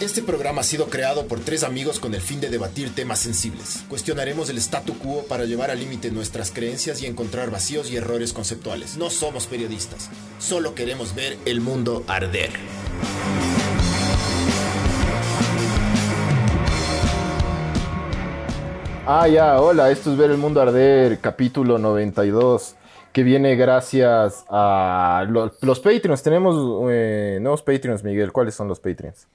Este programa ha sido creado por tres amigos con el fin de debatir temas sensibles. Cuestionaremos el statu quo para llevar al límite nuestras creencias y encontrar vacíos y errores conceptuales. No somos periodistas, solo queremos ver el mundo arder. Ah, ya, hola, esto es Ver el Mundo Arder, capítulo 92, que viene gracias a los, los Patreons. Tenemos eh, nuevos Patreons, Miguel. ¿Cuáles son los Patreons?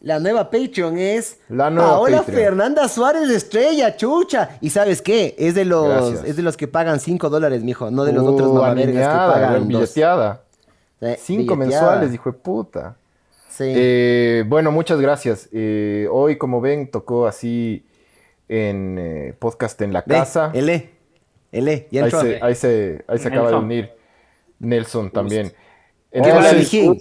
La nueva Patreon es La nueva Paola Patreon. Fernanda Suárez Estrella, chucha. ¿Y sabes qué? Es de los, Gracias. es de los que pagan 5 dólares, mijo, no de los Uh, otros mamavergas que pagan billeteada. Eh, mensuales, hijo de puta. Sí. Eh, bueno, muchas gracias. Eh, hoy, como ven, tocó así en podcast en la Ve, casa. L. L. Ya ahí, entró. se, ahí, se, ahí se acaba de Nelson. unir Nelson también. ¿Qué Entonces, mijín?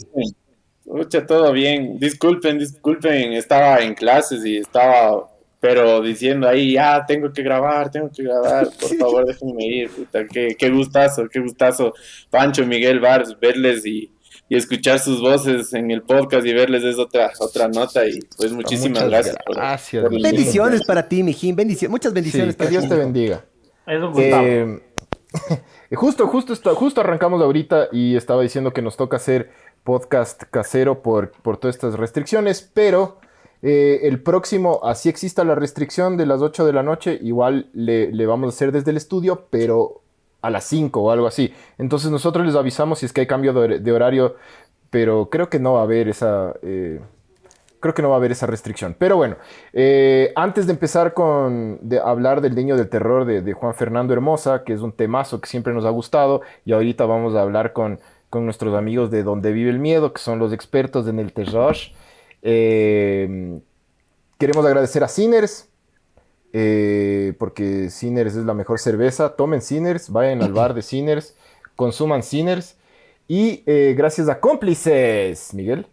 Escucha, todo bien. Disculpen, disculpen, estaba en clases y estaba, pero diciendo ahí, ya, tengo que grabar, tengo que grabar, por favor, déjenme ir, puta, qué, qué gustazo, qué gustazo, Pancho, Miguel Vars, verles y, y escuchar sus voces en el podcast y verles es otra, otra nota y pues muchísimas Muchas gracias. por- gracias, por el- Bendiciones para ti, mijín. Bendiciones. Muchas sí, bendiciones que Dios ti. te bendiga. Es un. Eh, justo, justo, está- justo arrancamos ahorita y estaba diciendo que nos toca hacer podcast casero por, por todas estas restricciones, pero eh, el próximo, así exista la restricción de las 8 de la noche, igual le, le vamos a hacer desde el estudio, pero a las 5 o algo así. Entonces nosotros les avisamos si es que hay cambio de horario, pero creo que no va a haber esa... eh, creo que no va a haber esa restricción. Pero bueno, eh, antes de empezar con hablar del Niño del Terror de, Juan Fernando Hermosa, que es un temazo que siempre nos ha gustado, y ahorita vamos a hablar con, nuestros amigos de Donde Vive el Miedo, que son los expertos en el terror. Eh, queremos agradecer a Sinners, eh, porque Sinners es la mejor cerveza. Tomen Sinners, vayan al bar de Sinners, consuman Sinners. Y gracias a cómplices, Miguel,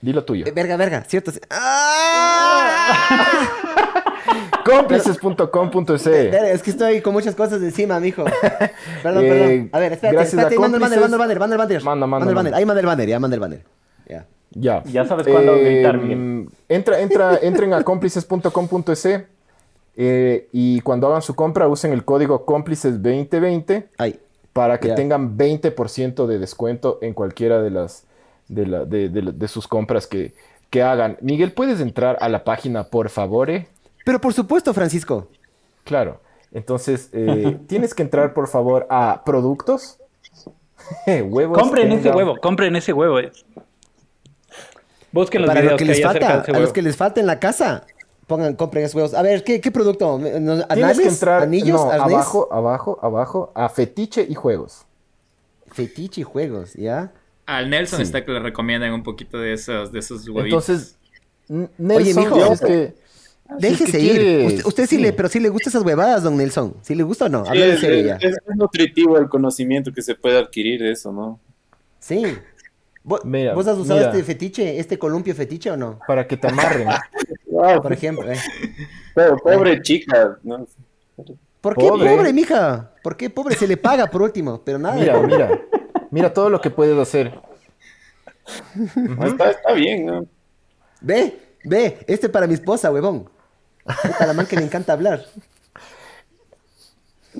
dilo tuyo. Eh, Verga, verga, cierto. ¡Ah! Cómplices.com.es. Verga, Es que estoy con muchas cosas encima, mijo. Perdón, Eh, perdón. A ver, espérate, gracias espérate. a Manda el banner, manda el banner, manda el banner. Manda, manda, el banner. manda. Ahí manda el banner, ya manda el banner. Ya. Ya. Ya sabes cuándo gritar, Miguel. mm, Entra, entra, entren a cómplices.com.es eh, y cuando hagan su compra usen el código cómplices2020 Ahí. para que Ya. tengan 20% de descuento en cualquiera de las de, la- de- de- de sus compras que, que hagan. Miguel, ¿puedes entrar a la página, por favor? eh? Pero por supuesto, Francisco. Claro. Entonces, eh, tienes que entrar, por favor, a productos. Huevos. Compren ese huevo, compren ese huevo. eh. Busquen los Para lo videos que que, les falta, a los que les falta en la casa, pongan, compren esos huevos. A ver, ¿qué, qué producto? ¿No- Tienes ¿Anales? que entrar ¿Anillos? no, ¿Arnés? abajo, abajo, abajo, a fetiche y juegos. Fetiche y juegos, ¿ya? Al Nelson Sí. está que le recomiendan un poquito de esos, de esos huevitos. Entonces, Nelson, mijo. si es que, si es Déjese que ir. Usted, usted sí. le, pero sí le gusta esas huevadas, don Nelson. ¿Sí le gusta o no? Sí, Habla en es, serio ya. es- es nutritivo el conocimiento que se puede adquirir de eso, ¿no? Sí. ¿Vos, Mira, vos has usado mira. este fetiche, este columpio fetiche o no? para que te amarren. Por ejemplo. eh. pobre, pobre chica, ¿no? ¿Por qué Pobre. pobre, mija? ¿Por qué pobre? Se le paga por último, pero nada. de Mira, mira, mira todo lo que puedes hacer. No, Está, está bien, ¿no? Ve, ve, este para mi esposa, huevón. Puta la man que le encanta hablar.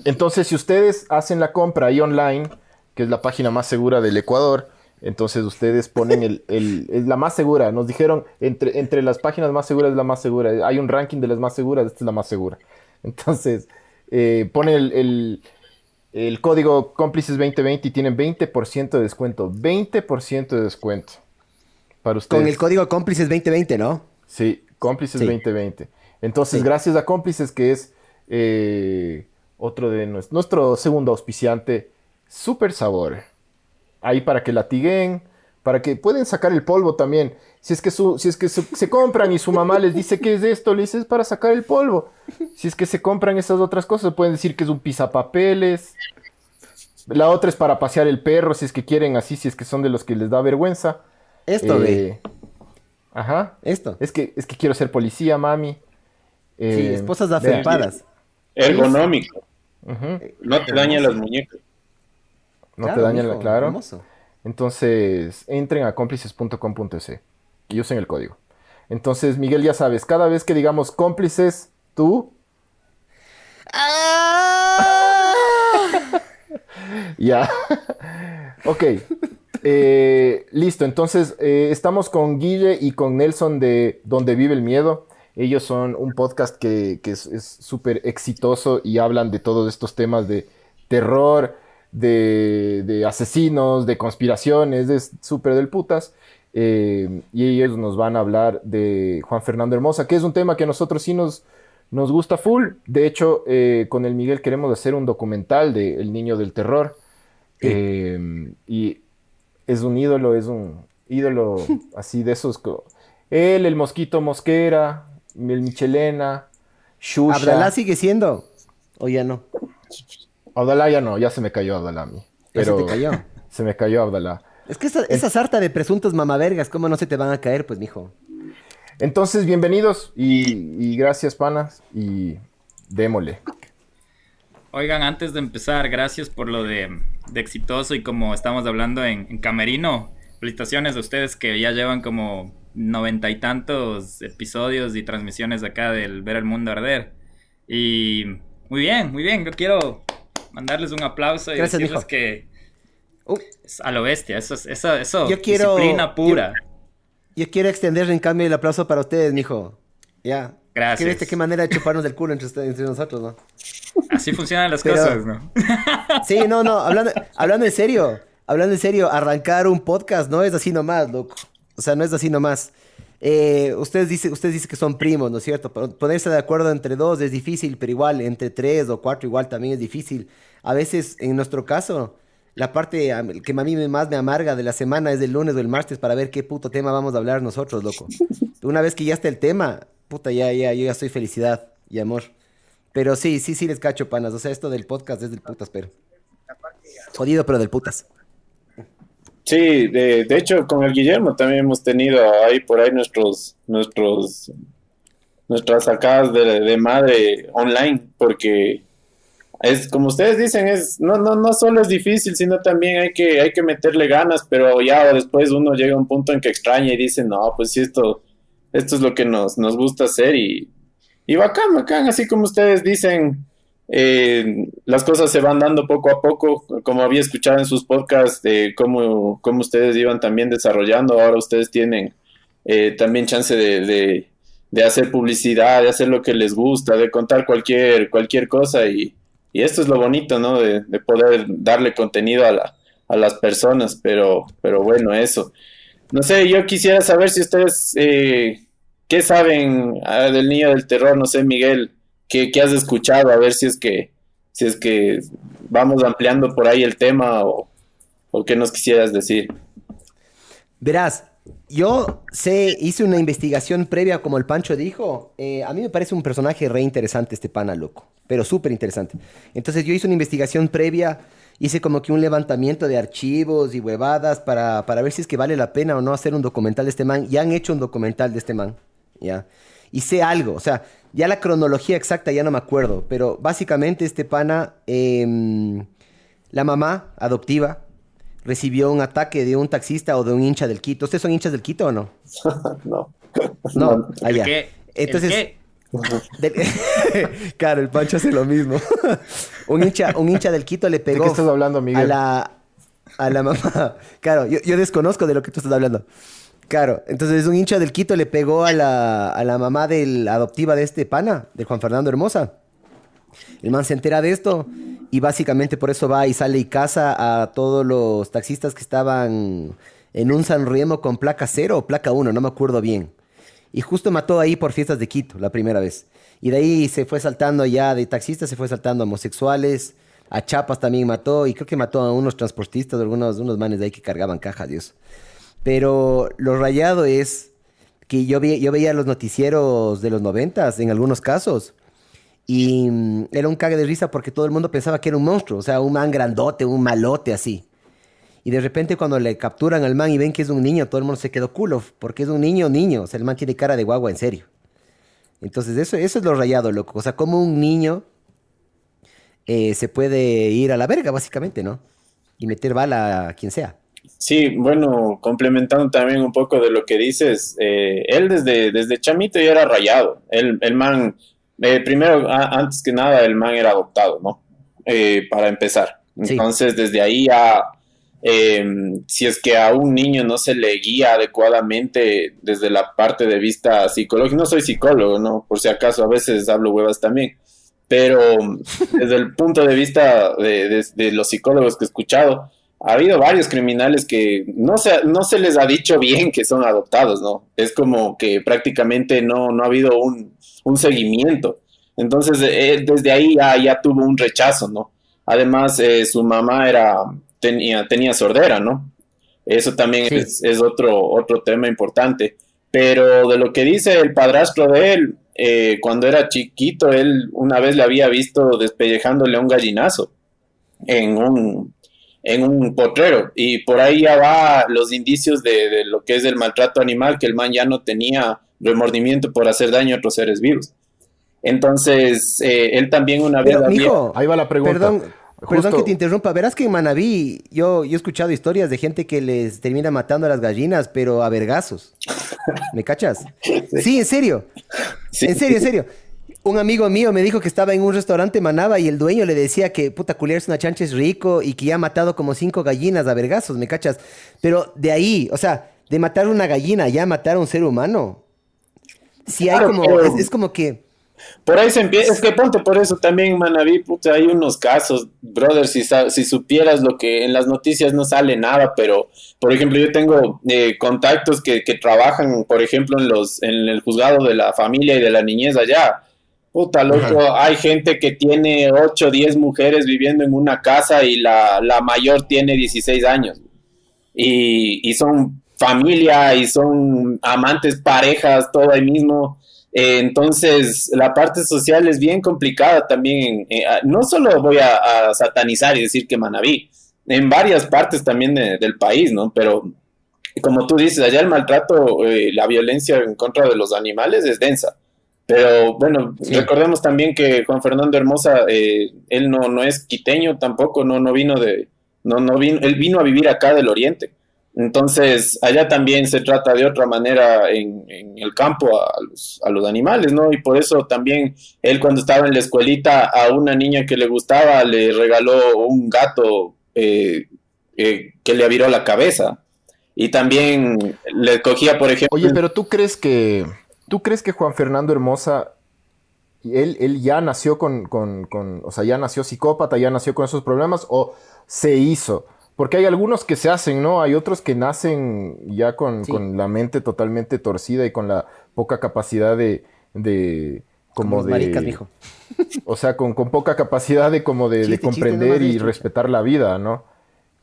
Entonces, si ustedes hacen la compra ahí online, que es la página más segura del Ecuador, entonces ustedes ponen el, el- es la más segura. Nos dijeron, entre, entre las páginas más seguras es la más segura. Hay un ranking de las más seguras, esta es la más segura. Entonces, eh, ponen el, el- el código cómplices 2020 y tienen 20% de descuento. 20% de descuento. Para ustedes. Con el código cómplices 2020, ¿no? Sí, Cómplices Sí. 2020. Entonces, Sí. gracias a Cómplices, que es eh, otro de nues- nuestro, segundo auspiciante, Super Sabor. Ahí para que latiguen, para que pueden sacar el polvo también. Si es que, su, si es que su- se compran y su mamá les dice que es esto, le dices para sacar el polvo. Si es que se compran esas otras cosas, pueden decir que es un pisapapeles. La otra es para pasear el perro, si es que quieren así, si es que son de los que les da vergüenza. Esto, ve. Eh, Ajá. Esto. Es que, es que quiero ser policía, mami. Sí, Eh, esposas afelpadas. Ergonómico. No te daña las muñecas. No te dañan la, claro. hermoso. Entonces, entren a cómplices.com.es y usen el código. Entonces, Miguel, ya sabes, cada vez que digamos cómplices, tú, ya. ok. Eh, listo, entonces eh, estamos con Guille y con Nelson de Donde Vive el Miedo. Ellos son un podcast que, que es es súper exitoso y hablan de todos estos temas de terror, de, de asesinos, de conspiraciones, es súper del putas. Eh, y ellos nos van a hablar de Juan Fernando Hermosa, que es un tema que a nosotros sí nos, nos gusta full. De hecho, eh, con el Miguel queremos hacer un documental de El Niño del Terror. Eh, y es un ídolo, es un ídolo así de esos. Él, el Mosquito Mosquera, el Michelena, Shusha. ¿Abdalá sigue siendo? ¿O ya no? Abdalá ya no, ya se me cayó Abdalá a mí. Ya Pero se te cayó. se me cayó Abdalá. Es que esa, esa sarta de presuntos mamavergas, ¿cómo no se te van a caer, pues, mijo? Entonces, bienvenidos y, y gracias, panas. Y démosle. Oigan, antes de empezar, gracias por lo de, de exitoso y como estamos hablando en, en Camerino. Felicitaciones a ustedes que ya llevan como noventa y tantos episodios y transmisiones acá del Ver el Mundo Arder. Y muy bien, muy bien. Yo quiero mandarles un aplauso y Gracias, decirles mijo. que Uh, a lo bestia. Eso es eso, eso Yo quiero- disciplina pura. yo quiero extender en cambio el aplauso para ustedes, mijo. Ya. Gracias. ¿Qué viste qué manera de chuparnos del culo entre, nosotros, no? Así funcionan las Pero- cosas, ¿no? Sí, no, no, hablando, hablando en serio, hablando en serio, arrancar un podcast no es así nomás, loco. O sea, no es así nomás. Eh, ustedes dicen ustedes dicen que son primos, ¿no es cierto? Ponerse de acuerdo entre dos es difícil, pero igual entre tres o cuatro igual también es difícil. A veces, en nuestro caso, la parte que a mí me- más me amarga de la semana es el lunes o el martes para ver qué puto tema vamos a hablar nosotros, loco. Una vez que ya está el tema, puta, ya, ya, yo ya soy felicidad y amor. Pero sí, sí, sí les cacho, panas. O sea, esto del podcast es del putas, pero. Jodido, pero del putas. Sí, de, de hecho con el Guillermo también hemos tenido ahí por ahí nuestros, nuestros, nuestras sacadas de, de madre online, porque es como ustedes dicen, es, no, no, no solo es difícil, sino también hay que, hay que meterle ganas, pero ya después uno llega a un punto en que extraña y dice, no, pues sí, esto, esto es lo que nos, nos gusta hacer y, y bacán, bacán, así como ustedes dicen, eh, las cosas se van dando poco a poco, como había escuchado en sus podcasts, de cómo, cómo ustedes iban también desarrollando, ahora ustedes tienen eh, también chance de, de, de hacer publicidad, de hacer lo que les gusta, de contar cualquier, cualquier cosa y, y esto es lo bonito, ¿no? De, de poder darle contenido a, la, a las personas, pero, pero bueno, eso. No sé, yo quisiera saber si ustedes, eh, ¿qué saben ah, del niño del terror? No sé, Miguel, ¿qué, qué has escuchado? A ver si es que, si es que vamos ampliando por ahí el tema o, o qué nos quisieras decir. Verás, yo sé, hice una investigación previa, como el Pancho dijo. eh, a mí me parece un personaje re interesante este pana, loco. Pero súper interesante. Entonces yo hice una investigación previa, hice como que un levantamiento de archivos y huevadas para, para ver si es que vale la pena o no hacer un documental de este man. Ya han hecho un documental de este man, ¿ya? Y sé algo, o sea, ya la cronología exacta ya no me acuerdo, pero básicamente este pana, em, la mamá adoptiva, recibió un ataque de un taxista o de un hincha del Quito. ¿Ustedes son hinchas del Quito o no? no. No, ¿El allá. qué? ¿El Entonces, qué? de- claro, el Pancho hace lo mismo. un, hincha, un hincha del Quito le ¿De pegó qué estás hablando, a Miguel? la, a la mamá. Claro, yo, yo desconozco de lo que tú estás hablando. Claro, entonces un hincha del Quito le pegó a la, a la mamá del adoptiva de este pana, de Juan Fernando Hermosa. El man se entera de esto y básicamente por eso va y sale y caza a todos los taxistas que estaban en un San Remo con placa cero o placa 1, no me acuerdo bien. Y justo mató ahí por fiestas de Quito, la primera vez. Y de ahí se fue saltando ya de taxistas, se fue saltando homosexuales, a Chapas también mató, y creo que mató a unos transportistas, algunos unos manes de ahí que cargaban cajas, Dios. Pero lo rayado es que yo, vi- yo veía los noticieros de los noventas en algunos casos. Y mm, era un cague de risa porque todo el mundo pensaba que era un monstruo, o sea, un man grandote, un malote así. Y de repente cuando le capturan al man y ven que es un niño, todo el mundo se quedó culo, porque es un niño, niño, o sea, el man tiene cara de guagua, en serio. Entonces eso, eso es lo rayado, loco. O sea, como un niño eh, se puede ir a la verga, básicamente, ¿no? y meter bala a quien sea. Sí, bueno, complementando también un poco de lo que dices, eh, él desde, desde chamito ya era rayado. El, el man, eh, primero, a- antes que nada, el man era adoptado, ¿no? Eh, para empezar. Sí. Entonces, desde ahí eh, si es que a un niño no se le guía adecuadamente desde la parte de vista psicológica, no soy psicólogo, ¿no? Por si acaso, a veces hablo huevas también, pero desde el punto de vista de, de- de los psicólogos que he escuchado, ha habido varios criminales que no se, no se les ha dicho bien que son adoptados, ¿no? Es como que prácticamente no, no ha habido un, un seguimiento. Entonces, eh, desde ahí ya, ya tuvo un rechazo, ¿no? Además, eh, su mamá era, tenía, tenía sordera, ¿no? Eso también Sí. es, es otro, otro tema importante. Pero de lo que dice el padrastro de él, eh, cuando era chiquito, él una vez le había visto despellejándole a un gallinazo en un, en un potrero. Y por ahí ya va los indicios de, de lo que es el maltrato animal, que el man ya no tenía remordimiento por hacer daño a otros seres vivos. Entonces, eh, él también una vez Pero, había- mijo, Ahí va la pregunta. Perdón, perdón que te interrumpa. Verás que en Manabí yo, yo he escuchado historias de gente que les termina matando a las gallinas, pero a vergazos. ¿Me cachas? Sí, en serio. Sí. En serio, en serio. Un amigo mío me dijo que estaba en un restaurante Manaba y el dueño le decía que puta culiarse una chancha es rico y que ya ha matado como cinco gallinas a vergazos, ¿me cachas? Pero de ahí, o sea, de matar una gallina ya matar a un ser humano. Si hay como, es, es como que, Por ahí se empieza, es que ponte por eso también, Manaví, puta, hay unos casos, brother, si, si supieras lo que en las noticias no sale nada, pero, por ejemplo, yo tengo eh, contactos que, que trabajan, por ejemplo, en los, en el juzgado de la familia y de la niñez allá. Puta, loco, hay gente que tiene 8 o 10 mujeres viviendo en una casa y la, la mayor tiene 16 años. Y, y son familia y son amantes, parejas, todo ahí mismo. Eh, entonces, la parte social es bien complicada también. Eh, ah, no solo voy a, a satanizar y decir que Manabí, en varias partes también de- del país, ¿no? Pero como tú dices, allá el maltrato, eh, la violencia en contra de los animales es densa. Pero bueno, Sí. recordemos también que Juan Fernando Hermosa, eh, él no, no es quiteño tampoco, no, no vino de, no, no vino, él vino a vivir acá del oriente. Entonces, allá también se trata de otra manera en, en el campo a los, a los animales, ¿no? Y por eso también él cuando estaba en la escuelita a una niña que le gustaba le regaló un gato eh, eh, que le aviró la cabeza. Y también le cogía, por ejemplo... Oye, pero tú crees que. ¿Tú crees que Juan Fernando Hermosa. Él, él ya nació con, con, con- O sea, ya nació psicópata, ya nació con esos problemas, o se hizo? Porque hay algunos que se hacen, ¿no? Hay otros que nacen ya con, Sí. con la mente totalmente torcida y con la poca capacidad de. de como de. maricas, mijo. O sea, con, con poca capacidad de como de, de Chiste, chiste, comprender y respetar la vida, ¿no?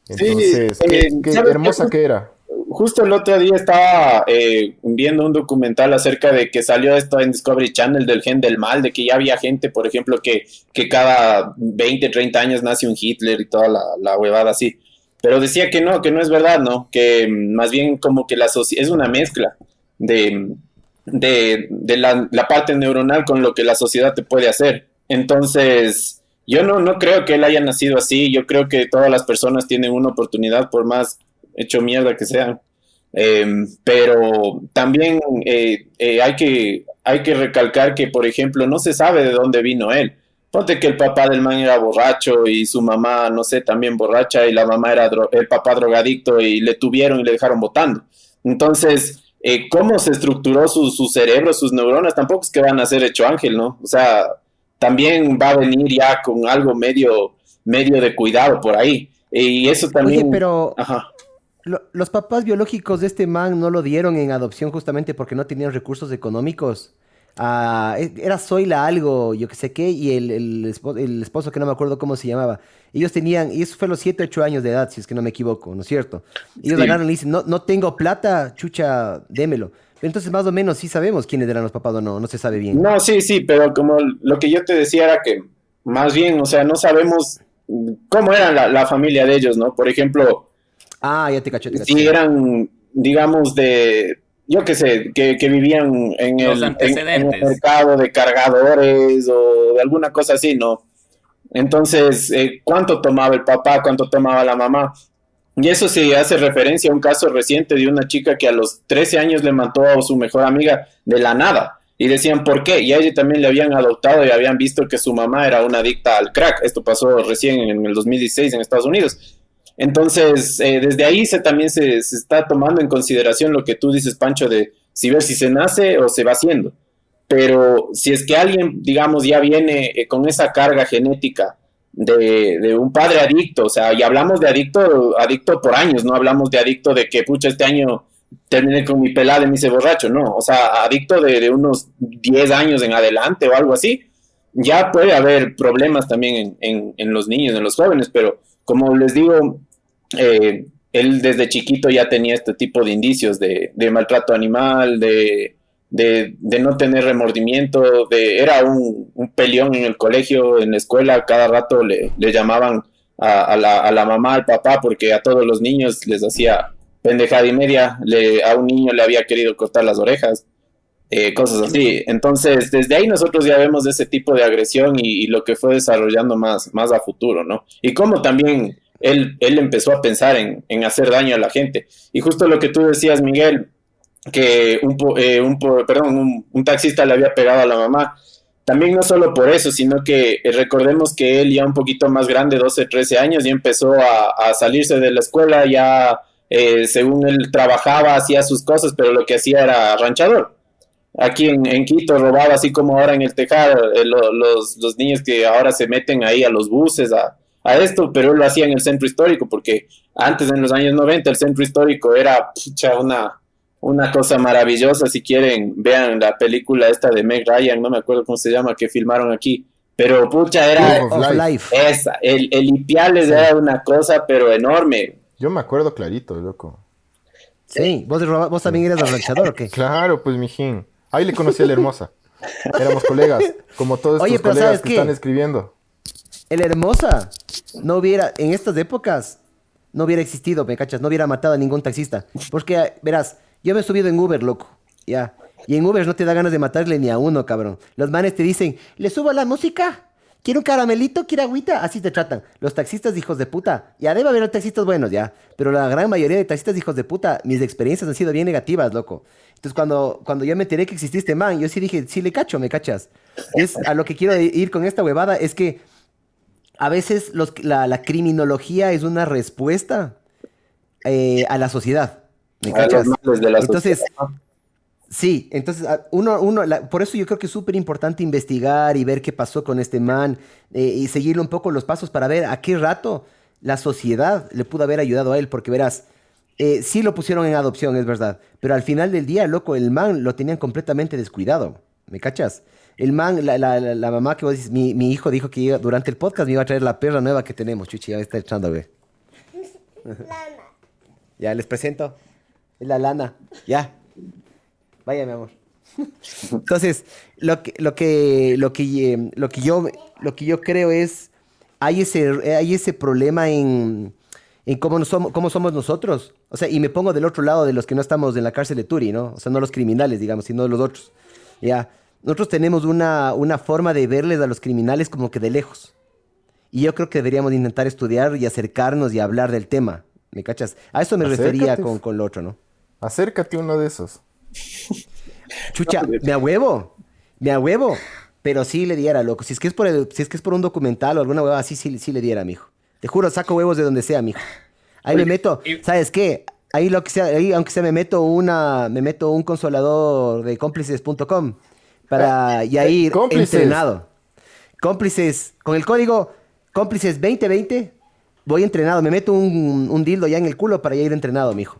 Entonces, eh, ¿qué, qué ¿sabes qué? hermosa que era? Justo el otro día estaba eh, viendo un documental acerca de que salió esto en Discovery Channel del gen del mal, de que ya había gente, por ejemplo, que, que cada 20, 30 años nace un Hitler y toda la, la huevada así. Pero decía que no, que no es verdad, ¿no? Que mm, más bien como que la es una mezcla de, de, de la, la parte neuronal con lo que la sociedad te puede hacer. Entonces, yo no, no creo que él haya nacido así, yo creo que todas las personas tienen una oportunidad por más hecho mierda que sean. Eh, pero también eh, eh, hay, que, hay que recalcar que, por ejemplo, no se sabe de dónde vino él. Ponte que el papá del man era borracho y su mamá, no sé, también borracha y la mamá era el papá drogadicto y le tuvieron y le dejaron votando. Entonces, eh, ¿cómo se estructuró su, su cerebro, sus neuronas? Tampoco es que van a ser hecho ángel, ¿no? O sea, también va a venir ya con algo medio, medio de cuidado por ahí. Y eso también... Oye, pero Ajá. Lo- los papás biológicos de este man no lo dieron en adopción justamente porque no tenían recursos económicos. Ah, e- era Zoila algo, yo que sé qué, y el, el esposo, el esposo que no me acuerdo cómo se llamaba. Ellos tenían, y eso fue a los 7, 8 años de edad, si es que no me equivoco, ¿no es cierto? Ellos Sí. agarran y dicen, no, no tengo plata, chucha, démelo. Entonces más o menos sí sabemos quiénes eran los papás o no, no se sabe bien. No, sí, sí, pero como lo que yo te decía era que más bien, o sea, no sabemos cómo era la, la familia de ellos, ¿no? Por ejemplo, Ah, ya te caché, te caché. si eran, digamos, de, yo qué sé, que, que vivían en Los el, en- en antecedentes. el mercado de cargadores o de alguna cosa así, ¿no? Entonces, eh, ¿cuánto tomaba el papá? ¿Cuánto tomaba la mamá? Y eso se hace referencia a un caso reciente de una chica que a los 13 años le mató a su mejor amiga de la nada. Y decían, ¿por qué? Y a ella también le habían adoptado y habían visto que su mamá era una adicta al crack. Esto pasó recién en el 2016 en Estados Unidos. Entonces, eh, desde ahí se, también se, está tomando en consideración lo que tú dices, Pancho, de si ver si se nace o se va haciendo. Pero si es que alguien, digamos, ya viene eh, con esa carga genética de, de, un padre adicto, o sea, y hablamos de adicto, adicto por años, no hablamos de adicto de que, pucha, este año terminé con mi pelada y me hice borracho, no, o sea, adicto de, de, unos 10 años en adelante o algo así, ya puede haber problemas también en, en, en los niños, en los jóvenes, pero como les digo, eh, él desde chiquito ya tenía este tipo de indicios de, maltrato animal, de, no tener remordimiento, de, era un, un, peleón en el colegio, en la escuela, cada rato le, llamaban a, a, la, a, la, mamá, al papá, porque a todos los niños les hacía pendejada y media, le, a un niño le había querido cortar las orejas, eh, cosas así. Entonces, desde ahí nosotros ya vemos ese tipo de agresión y, y, lo que fue desarrollando más, más a futuro, ¿no? Y cómo también él, él empezó a pensar en, en hacer daño a la gente. Y justo lo que tú decías, Miguel, que un, eh, un perdón, un, taxista le había pegado a la mamá. También no solo por eso, sino que eh, recordemos que él ya un poquito más grande, 12, 13 años, ya empezó a, a salirse de la escuela, ya eh, según él trabajaba, hacía sus cosas, pero lo que hacía era ranchador. Aquí en, en Quito robaba, así como ahora en el Tejar, eh, lo, los, los niños que ahora se meten ahí a los buses, a, a esto, pero él lo hacía en el centro histórico, porque antes, en los años 90, el centro histórico era pucha, una una cosa maravillosa. Si quieren, vean la película esta de Meg Ryan, no me acuerdo cómo se llama, que filmaron aquí. Pero pucha, era of life. esa. El, el Ipiales sí. era una cosa, pero enorme. Yo me acuerdo clarito, loco. Sí, ¿vos, vos también eras arranchador o qué? Claro, pues, mijín. Ahí le conocí a la hermosa. Éramos colegas, como todos estos Oye, pero colegas ¿sabes que qué? están escribiendo. El hermosa no hubiera, en estas épocas, no hubiera existido, ¿me cachas? No hubiera matado a ningún taxista. Porque, verás, yo me he subido en Uber, loco. Ya. Y en Uber no te da ganas de matarle ni a uno, cabrón. Los manes te dicen, ¿le subo la música? ¿Quiere un caramelito? ¿Quiere agüita? Así te tratan. Los taxistas hijos de puta. Ya debe haber taxistas buenos, ya. Pero la gran mayoría de taxistas hijos de puta, mis experiencias han sido bien negativas, loco. Entonces, cuando, cuando yo me enteré que existía este man, yo sí dije, sí le cacho, me cachas. Es a lo que quiero ir con esta huevada, es que a veces los, la, la criminología es una respuesta eh, a la sociedad. ¿Me cachas? entonces, sí, entonces uno, uno la, por eso yo creo que es súper importante investigar y ver qué pasó con este man eh, y seguirle un poco los pasos para ver a qué rato la sociedad le pudo haber ayudado a él, porque verás, eh, sí lo pusieron en adopción, es verdad, pero al final del día, loco, el man lo tenían completamente descuidado, ¿me cachas? El man, la, la, la, la mamá que vos dices, mi, mi, hijo dijo que iba, durante el podcast me iba a traer la perra nueva que tenemos, chuchi, ya está echando a ver. ya les presento. Es la lana. Ya. Vaya, mi amor. Entonces, lo que, lo que, lo que, eh, lo que yo, lo que yo creo es, hay ese, hay ese problema en, en cómo, somos, cómo somos nosotros. O sea, y me pongo del otro lado de los que no estamos en la cárcel de Turi, ¿no? O sea, no los criminales, digamos, sino los otros. Ya. Nosotros tenemos una, una forma de verles a los criminales como que de lejos. Y yo creo que deberíamos intentar estudiar y acercarnos y hablar del tema. ¿Me cachas? A eso me Acércate. refería con, con lo otro, ¿no? Acércate a uno de esos. Chucha, me a huevo. Me a huevo. Pero sí le diera, loco. Si es que es por, el, si es, que es por un documental o alguna hueva así, sí, sí le diera, mijo. Te juro, saco huevos de donde sea, mijo. Ahí Oye, me meto. Y... ¿Sabes qué? Ahí lo que sea, ahí aunque sea me meto una, me meto un consolador de cómplices.com para ya ir cómplices. entrenado. Cómplices, con el código cómplices 2020, voy entrenado. Me meto un, un dildo ya en el culo para ya ir entrenado, mijo.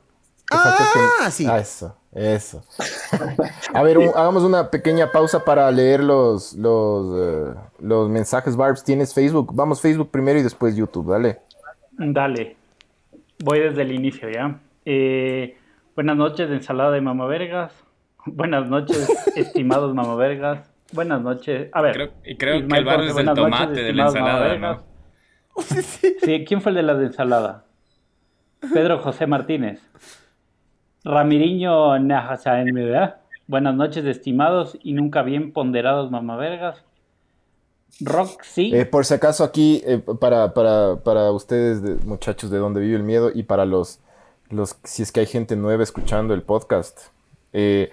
Ah, sí. Ah, eso, eso. A ver, un, hagamos una pequeña pausa para leer los, los, uh, los mensajes, Barbs. ¿Tienes Facebook? Vamos Facebook primero y después YouTube, dale. Dale. Voy desde el inicio, ¿ya? Eh, buenas noches, ensalada de mama vergas. Buenas noches, estimados mama vergas. Buenas noches. A ver. Creo, y creo Ismael que el bar es el tomate noches, de la ensalada, ¿no? Sí, ¿quién fue el de la ensalada? Pedro José Martínez. Ramiriño ¿verdad? Buenas noches, estimados y nunca bien ponderados mamavergas. Roxy. Eh, por si acaso aquí, eh, para, para, para ustedes, de- muchachos, de donde vive el miedo, y para los, los, si es que hay gente nueva escuchando el podcast, eh,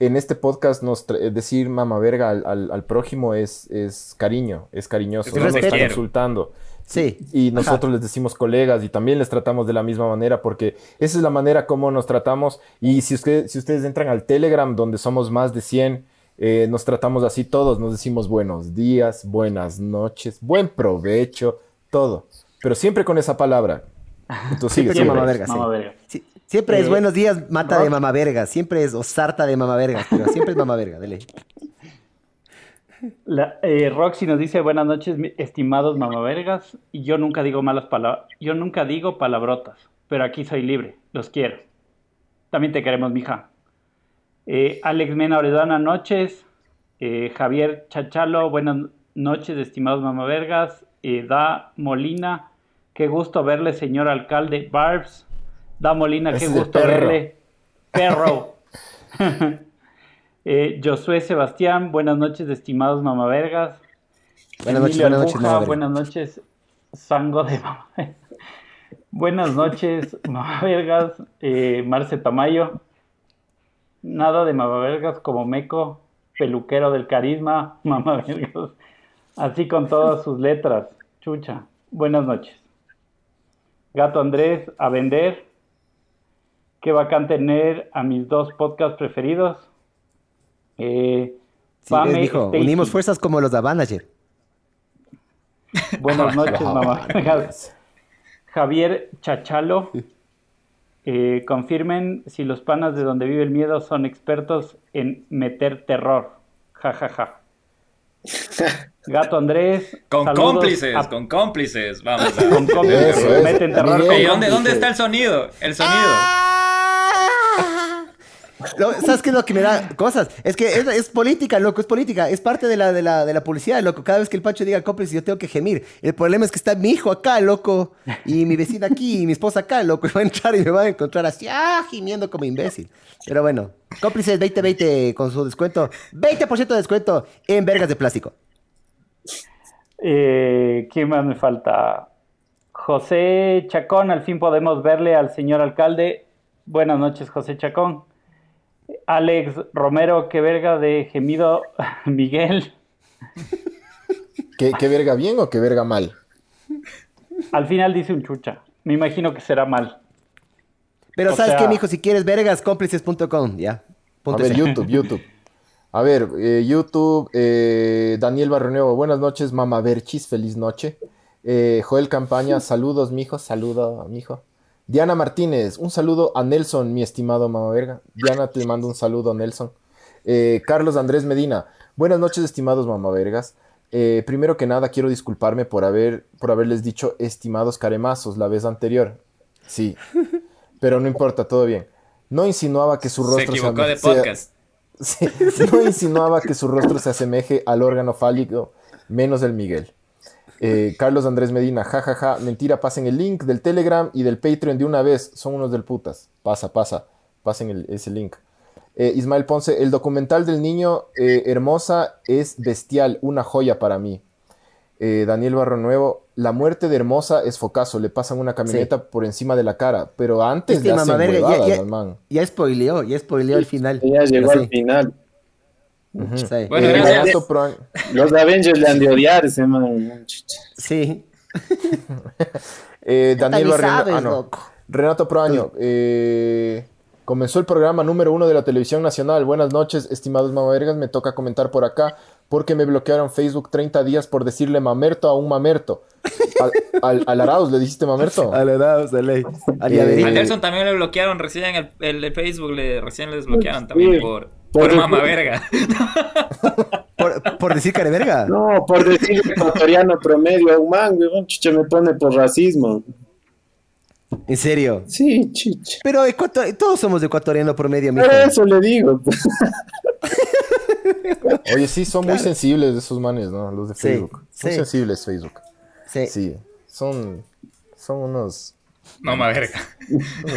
en este podcast nos eh, decir mamá verga al, al- al prójimo es, es cariño, es cariñoso, Es no nos respeto. está insultando. Sí. Y nosotros les decimos colegas y también les tratamos de la misma manera porque esa es la manera como nos tratamos. Y si, usted- si ustedes entran al Telegram, donde somos más de 100, eh, nos tratamos así todos. Nos decimos buenos días, buenas noches, buen provecho, todo. Pero siempre con esa palabra. Entonces, sigue, sigue. con mamá verga, sí. Mamá verga. Siempre es Eh, buenos días, mata de mamá verga. Siempre es o sarta de mamá verga. Pero siempre es mamá verga, dele. La- eh, Roxy nos dice buenas noches, estimados mamavergas. Y yo nunca digo malas palabras, yo nunca digo palabrotas, pero aquí soy libre, los quiero. También te queremos, mija. Eh, Alex Mena Oredana, noches. Eh, Javier Chachalo, buenas noches, estimados mamavergas. Da Molina, qué gusto verle, señor alcalde. Barbs, da Molina, qué gusto perro. verle. Perro. Eh, Josué Sebastián, buenas noches, estimados mamavergas. Buenas noches, buenas noches, buenas noches, Sango de mamá. buenas noches, mamavergas. Eh, Marce Tamayo. Nada de mamavergas como Meco, peluquero del carisma, mamavergas. Así con todas sus letras. Chucha. Buenas noches. Gato Andrés, a vender. Qué bacán tener a mis dos podcasts preferidos. Eh, Sí, Pame dijo, Stacy. unimos fuerzas como los de Avanager. Buenas noches, Ah, mamá. Javier Chachalo. eh, confirmen si los panas de donde vive el miedo son expertos en meter terror. Ja, ja, ja. Gato Andrés. Con saludos cómplices, a- con cómplices. Vamos a con cómplices. Eso, eso. Meten terror. Miguel, con Ey, ¿dónde, cómplices. ¿Dónde está el sonido? El sonido. ¿Sabes qué es lo que me da cosas? Es que es, es política, loco, es política. Es parte de la, de, la, de la publicidad, loco. Cada vez que el Pancho diga cómplice, yo tengo que gemir. El problema es que está mi hijo acá, loco. Y mi vecina aquí, y mi esposa acá, loco. Y va a entrar y me va a encontrar así, ah, gimiendo como imbécil. Pero bueno, cómplices 2020 con su descuento. 20% de descuento en vergas de plástico. Eh, ¿Quién más me falta? José Chacón, al fin podemos verle al señor alcalde. Buenas noches, José Chacón. Alex Romero, qué verga de gemido Miguel. ¿Qué, qué verga bien o qué verga mal? Al final dice un chucha. Me imagino que será mal. Pero O ¿sabes sea- qué, mijo? Si quieres vergas, cómplices.com, ya. A ver, ese. YouTube, YouTube. A ver, eh, YouTube, eh, Daniel Barrenuevo, buenas noches, Mama Berchis, feliz noche. Eh, Joel Campaña, saludos, mijo, saludo, mijo. Diana Martínez, un saludo a Nelson, mi estimado Mama Verga. Diana, te mando un saludo, Nelson. Eh, Carlos Andrés Medina, buenas noches, estimados Mama Vergas. Eh, primero que nada, quiero disculparme por, haber, por haberles dicho estimados caremazos la vez anterior. Sí, pero no importa, todo bien. No insinuaba que su Se rostro equivocó de sea- podcast. Sí, no insinuaba que su rostro se asemeje al órgano fálico, menos el Miguel. Eh, Carlos Andrés Medina, jajaja, mentira, pasen el link del Telegram y del Patreon de una vez, son unos del putas. Pasa, pasa, pasen el- ese link. Eh, Ismael Ponce, el documental del niño eh, Hermosa es bestial, una joya para mí. Eh, Daniel Barro Nuevo, la muerte de Hermosa es focazo, le pasan una camioneta por encima de la cara, pero antes Este le hacen mamá verga, ya, ya, al man. ya spoileó, ya spoileó el final. Ya llegó Sí, al final. Sí. Bueno, Eh, Proan- Los Avengers le han de odiar ese man. Sí. Eh, sabes, ah, no. loco. Renato Proaño. eh, comenzó el programa número uno de la televisión nacional. Buenas noches, estimados mamavergas. Me toca comentar por acá porque me bloquearon Facebook 30 días por decirle mamerto a un mamerto. Al, al, al Arauz le dijiste mamerto. A la edad, de ley. Al Eh. A Nelson también le bloquearon recién el, el de Facebook, le, recién le desbloquearon también por, Por mama verga. Por, por decir cara de verga. No, por decir ecuatoriano promedio a un man, weón, chucha me pone por racismo. En serio. Sí, chicha. Pero ecuator- todos somos ecuatoriano promedio, mijo. Por eso le digo. Oye, sí, son muy sensibles esos manes, ¿no? Los de Sí, Facebook. Son sí. sensibles Facebook. Sí. Sí, son, son unos, Mama verga.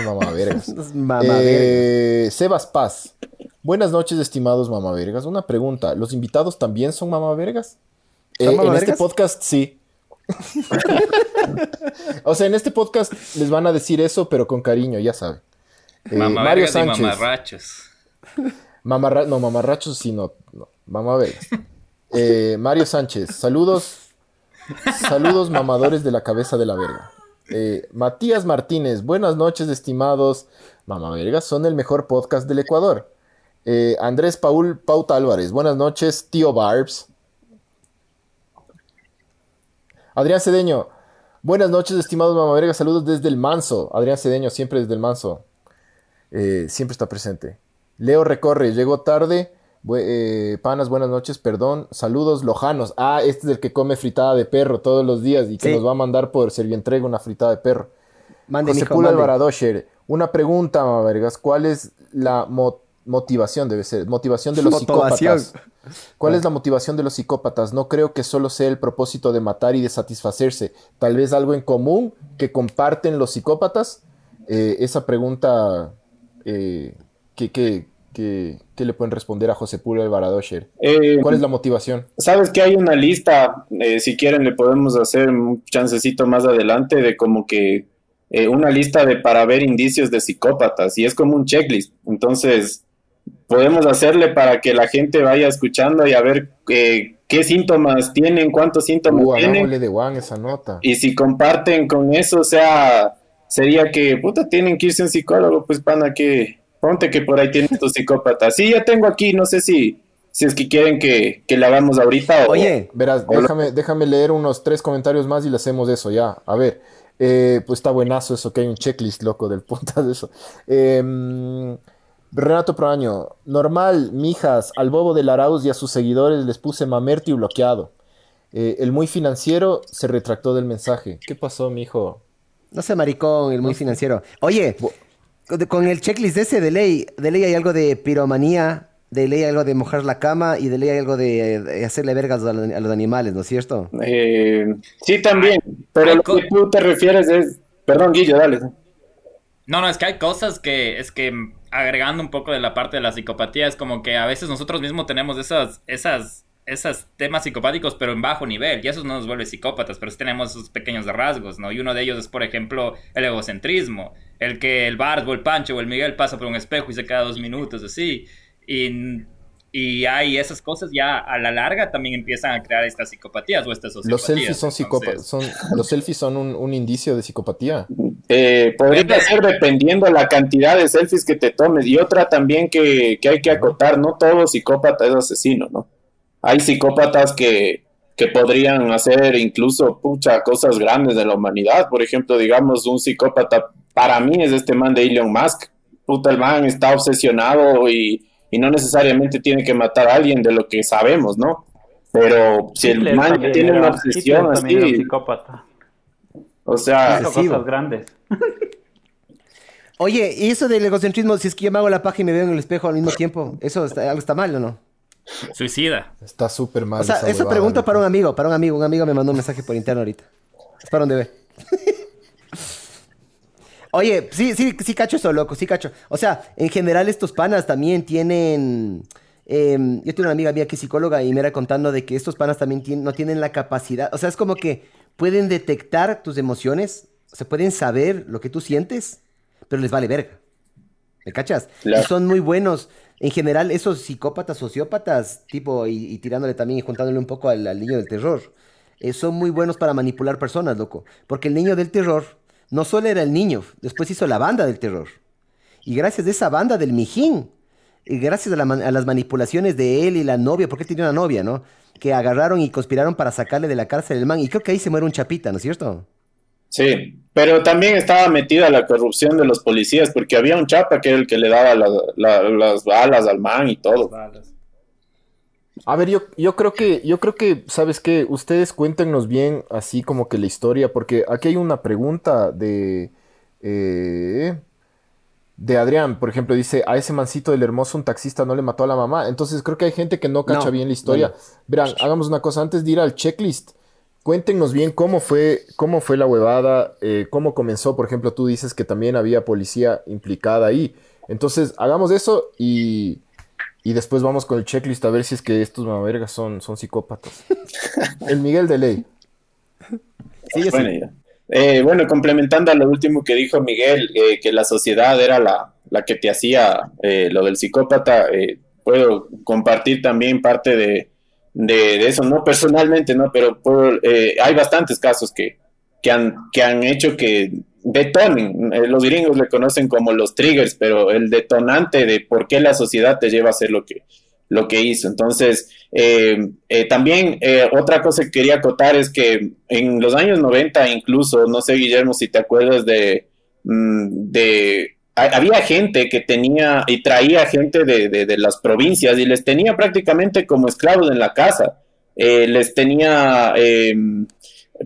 mamavergas. Los mamavergas. Eh, Sebas Paz. Buenas noches, estimados mamavergas. Una pregunta. ¿Los invitados también son mamavergas? Eh, ¿Son en este podcast sí. o sea, en este podcast les van a decir eso, pero con cariño, ya saben. Eh, Mario Mamavergas y Sánchez. mamarrachos. Mamarra- no, mamarrachos sí, no. no mamavergas. Eh, Mario Sánchez, saludos. Saludos mamadores de la cabeza de la verga. Eh, Matías Martínez, buenas noches, estimados mamavergas, son el mejor podcast del Ecuador. Eh, Andrés Paul Pauta Álvarez, buenas noches, tío Barbs. Adrián Cedeño, buenas noches, estimados mamavergas, saludos desde el Manso. Adrián Cedeño, siempre desde el Manso. Eh, siempre está presente. Leo Recorre, llegó tarde. Bu- eh, panas, buenas noches, perdón. Saludos lojanos. Ah, este es el que come fritada de perro todos los días y que Sí. nos va a mandar por Servientrega una fritada de perro. Mande, José Pula. Alvaradosher, una pregunta, vergas. ¿Cuál es la mo- motivación? Debe ser, motivación de los Motivación. psicópatas. ¿Cuál es la motivación de los psicópatas? No creo que solo sea el propósito de matar y de satisfacerse. Tal vez algo en común que comparten los psicópatas. Eh, esa pregunta, eh, ¿qué, qué, qué- qué le pueden responder a José Pula Alvaradosher? Eh, ¿Cuál es la motivación? Sabes que hay una lista, eh, si quieren le podemos hacer un chancecito más adelante de como que eh, una lista de para ver indicios de psicópatas y es como un checklist. Entonces podemos hacerle para que la gente vaya escuchando y a ver eh, qué síntomas tienen, cuántos síntomas Uh, tienen de Juan esa nota. y si comparten con eso, o sea, sería que puta tienen que irse a un psicólogo, pues pana que ponte que por ahí tienen tus psicópatas. Sí, ya tengo aquí, no sé si si es que quieren que, que la hagamos ahorita o Oye, Verás, déjame, déjame leer unos tres comentarios más y le hacemos eso ya. A ver, eh, pues está buenazo eso, que hay un checklist loco del punta de eso. Eh, mm, Renato Proaño, normal, mijas, al bobo del Arauz y a sus seguidores les puse mamerto y bloqueado. Eh, el muy financiero se retractó del mensaje. ¿Qué pasó, mijo? No sé, maricón, el muy financiero. Oye, con- el checklist ese de ley, de ley hay algo de piromanía, de ley hay algo de mojar la cama y de ley hay algo de, de hacerle vergas a, los- a los animales, ¿no es cierto? Eh, sí, también, pero lo que tú te refieres es, perdón, Guillo, dale. No, no, es que hay cosas que, es que agregando un poco de la parte de la psicopatía, es como que a veces nosotros mismos tenemos esas, esas, esas temas psicopáticos, pero en bajo nivel, y eso no nos vuelve psicópatas, pero sí tenemos esos pequeños rasgos, ¿no? Y uno de ellos es, por ejemplo, el egocentrismo, el que el Bart o el Pancho o el Miguel pasa por un espejo y se queda dos minutos, así, y, y hay esas cosas ya a la larga también empiezan a crear estas psicopatías o estas Los sociopatías. selfies son psicópatas. entonces- Son, los selfies son un, un indicio de psicopatía. Eh, podría ser dependiendo la cantidad de selfies que te tomes. Y otra también que, que hay que acotar, no todo psicópata es asesino, ¿no? Hay psicópatas que, que podrían hacer incluso, pucha, cosas grandes de la humanidad. Por ejemplo, digamos, un psicópata para mí es este man de Elon Musk. Puta, el man está obsesionado y, y no necesariamente tiene que matar a alguien de lo que sabemos, ¿no? Pero si el man tiene era- una Hitler obsesión también era un así, psicópata. o sea, Hizo cosas grandes. Oye, y eso del egocentrismo, si es que yo me hago la paja y me veo en el espejo al mismo tiempo, ¿eso está, algo está mal o no? Suicida. Está súper mal. O sea, esa eso huevada, pregunto loco. para un amigo, para un amigo. Un amigo me mandó un mensaje por interno ahorita. Es para donde ve. Oye, sí, sí, sí cacho eso, loco, sí cacho. O sea, en general estos panas también tienen... em, yo tengo una amiga mía que es psicóloga y me era contando de que estos panas también no tienen la capacidad, o sea, es como que pueden detectar tus emociones, o sea, pueden saber lo que tú sientes, pero les vale verga. ¿Me cachas? Claro. Y son muy buenos. En general, esos psicópatas, sociópatas, tipo, y, tirándole también y juntándole un poco al, niño del terror, eh, son muy buenos para manipular personas, loco. Porque el niño del terror no solo era el niño, después hizo la banda del terror. Y gracias a esa banda del mijín, y gracias a, a las manipulaciones de él y la novia, porque él tenía una novia, ¿no? Que agarraron y conspiraron para sacarle de la cárcel el man. Y creo que ahí se muere un chapita, ¿no es cierto? Sí, pero también estaba metida la corrupción de los policías, porque había un chapa que era el que le daba la- la- las balas al man y todo. A ver, yo, yo creo que, yo creo que, ¿sabes qué? Ustedes cuéntenos bien así como que la historia, porque aquí hay una pregunta de, eh, de Adrián, por ejemplo, dice, a ese mancito del hermoso un taxista no le mató a la mamá. Entonces creo que hay gente que no cacha No, bien la historia. no. Verán, hagamos una cosa, antes de ir al checklist, cuéntenos bien cómo fue, cómo fue la huevada, eh, cómo comenzó, por ejemplo, tú dices que también había policía implicada ahí. Entonces, hagamos eso y, Y después vamos con el checklist a ver si es que estos mamavergas son, son psicópatas. el Miguel de Ley. Sigue Bueno. Eh, bueno, complementando a lo último que dijo Miguel, eh, que la sociedad era la, la que te hacía lo del psicópata, puedo compartir también parte de, de, de eso, no personalmente, no, pero puedo- eh, hay bastantes casos que, que, han, que han hecho que detonen. Eh, los gringos le conocen como los triggers, pero el detonante de por qué la sociedad te lleva a hacer lo que, lo que hizo. Entonces, eh, eh, también eh, otra cosa que quería acotar es que en los años 90 incluso, no sé Guillermo si te acuerdas de, mm, de había gente que tenía y traía gente de, de- las provincias y les tenía prácticamente como esclavos en la casa. Eh, les tenía, eh,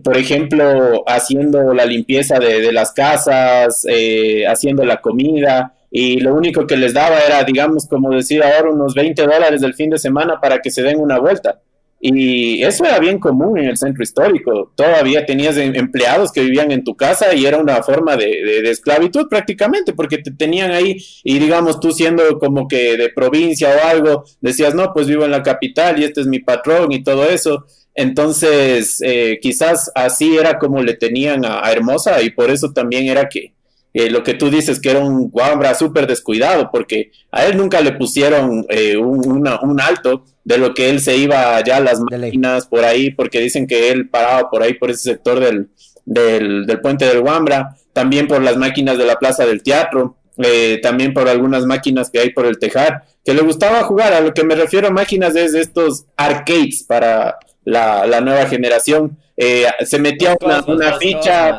por ejemplo, haciendo la limpieza de, de las casas, eh, haciendo la comida, y lo único que les daba era, digamos, como decir ahora, unos 20 dólares del fin de semana para que se den una vuelta. Y eso era bien común en el centro histórico. Todavía tenías em- empleados que vivían en tu casa y era una forma de, esclavitud prácticamente, porque te tenían ahí y digamos tú siendo como que de provincia o algo, decías, no, pues vivo en la capital y este es mi patrón y todo eso. Entonces, eh, quizás así era como le tenían a Hermosa y por eso también era que eh, lo que tú dices que era un guambra súper descuidado, porque a él nunca le pusieron eh, un, una- un alto de lo que él se iba ya a las máquinas por ahí, porque dicen que él paraba por ahí, por ese sector del, del, del puente del Guambra, también por las máquinas de la Plaza del Teatro, eh, también por algunas máquinas que hay por el Tejar, que le gustaba jugar, a lo que me refiero a máquinas es de estos arcades para la, la nueva generación. Eh, se metía una, una ficha.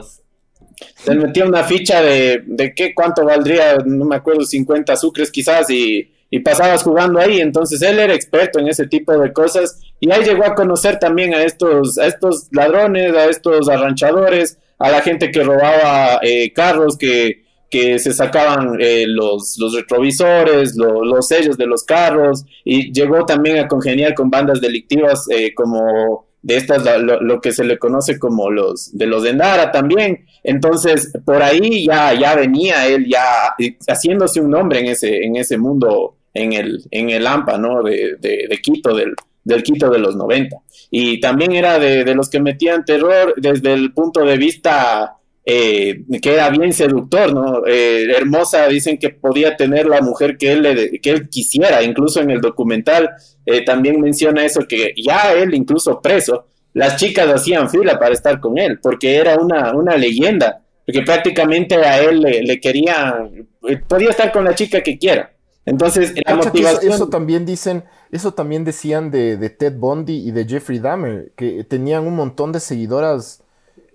Se metía una ficha de, de qué, cuánto valdría, no me acuerdo, 50 sucres quizás, y, y pasabas jugando ahí. Entonces él era experto en ese tipo de cosas y ahí llegó a conocer también a estos, a estos ladrones, a estos arranchadores, a la gente que robaba eh, carros, que, que se sacaban eh, los, los retrovisores, lo- los sellos de los carros, y llegó también a congeniar con bandas delictivas eh, como de estas, lo, lo- que se le conoce como los de los de Nara también. Entonces, por ahí ya, ya venía él ya haciéndose un nombre en ese, en ese mundo, en el, en el AMPA, ¿no? De, de, de Quito, del, del Quito de los 90. Y también era de, de los que metían terror desde el punto de vista eh, que era bien seductor, ¿no? Eh, hermosa, dicen que podía tener la mujer que él, le- que él quisiera, incluso en el documental eh, también menciona eso, que ya él, incluso preso, las chicas hacían fila para estar con él, porque era una, una leyenda, porque prácticamente a él le, le querían, eh, podía estar con la chica que quiera. Entonces, la eso, también dicen, eso también decían de, de Ted Bundy y de Jeffrey Dahmer, que tenían un montón de seguidoras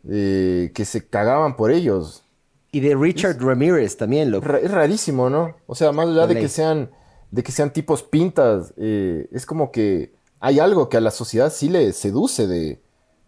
eh, que se cagaban por ellos. Y de Richard Ramírez también, loco. Es rarísimo, ¿no? O sea, más allá de que sean, de que sean tipos pintas, eh, es como que hay algo que a la sociedad sí le seduce de,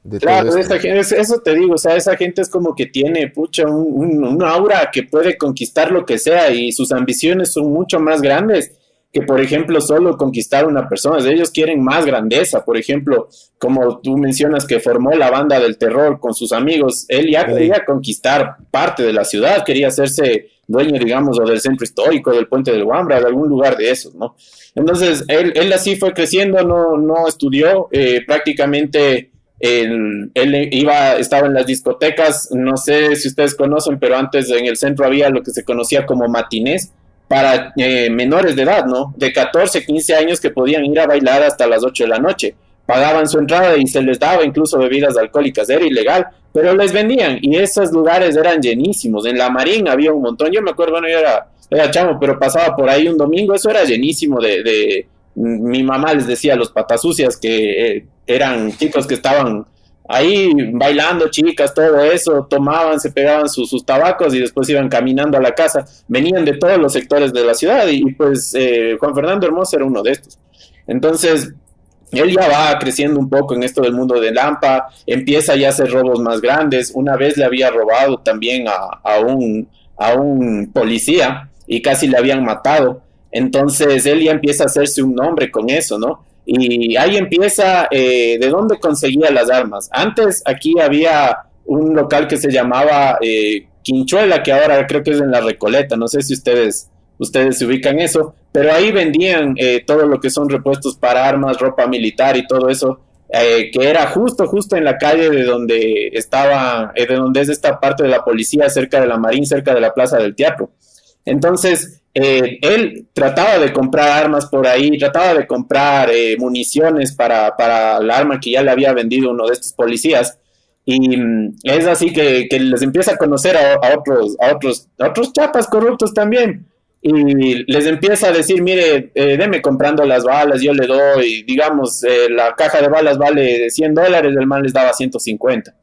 de Claro, todo esa esto. gen- es- eso te digo, o sea, esa gente es como que tiene, pucha, un, un- un aura que puede conquistar lo que sea y sus ambiciones son mucho más grandes que, por ejemplo, solo conquistar una persona. Ellos quieren más grandeza, por ejemplo, como tú mencionas que formó la banda del terror con sus amigos, él ya quería conquistar parte de la ciudad, quería hacerse dueño, digamos, o del centro histórico, del puente del Guambra, de algún lugar de esos, ¿no? Entonces, él, él así fue creciendo, no, no estudió, eh, prácticamente él, él iba, estaba en las discotecas, no sé si ustedes conocen, pero antes en el centro había lo que se conocía como matinés para eh, menores de edad, ¿no? De 14, 15 años que podían ir a bailar hasta las 8 de la noche. Pagaban su entrada y se les daba incluso bebidas alcohólicas, era ilegal, pero les vendían y esos lugares eran llenísimos. En la Marín había un montón, yo me acuerdo, bueno, yo era, era chamo, pero pasaba por ahí un domingo, eso era llenísimo de, de mi mamá les decía los patasucias que eh, eran chicos que estaban ahí bailando, chicas, todo eso, tomaban, se pegaban sus, sus tabacos y después iban caminando a la casa. Venían de todos los sectores de la ciudad y, pues eh, Juan Fernando Hermoso era uno de estos. Entonces, él ya va creciendo un poco en esto del mundo de Lampa, empieza ya a hacer robos más grandes. Una vez le había robado también a, a un, a un policía y casi le habían matado. Entonces él ya empieza a hacerse un nombre con eso, ¿no? Y ahí empieza eh, de dónde conseguía las armas. Antes aquí había un local que se llamaba eh, Quinchuela, que ahora creo que es en la Recoleta, no sé si ustedes ustedes se ubican eso, pero ahí vendían eh, todo lo que son repuestos para armas, ropa militar y todo eso, que era justo, justo en la calle de donde estaba, de donde es esta parte de la policía, cerca de la Marín, cerca de la Plaza del Teatro. Entonces, él trataba de comprar armas por ahí, trataba de comprar municiones para, para la arma que ya le había vendido uno de estos policías, y mm, es así que, que, les empieza a conocer a, otros, a otros, a otros chapas corruptos también. Y les empieza a decir, mire, eh, deme comprando las balas, yo le doy, digamos, eh, la caja de balas vale 100 dólares, el man les daba 150.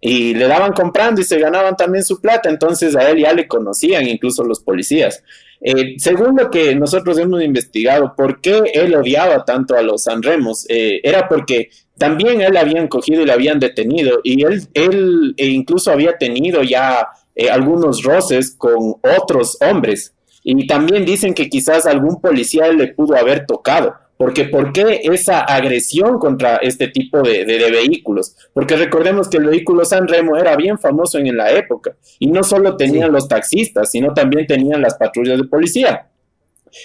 Y le daban comprando y se ganaban también su plata, entonces a él ya le conocían incluso los policías. Eh, según lo que nosotros hemos investigado, por qué él odiaba tanto a los Sanremos, eh, era porque también él habían cogido y le habían detenido y él, él e incluso había tenido ya eh, algunos roces con otros hombres y también dicen que quizás algún policía le pudo haber tocado. Porque ¿por qué esa agresión contra este tipo de, vehículos? Porque recordemos que el vehículo San Remo era bien famoso en la época y no solo tenían los taxistas, sino también tenían las patrullas de policía.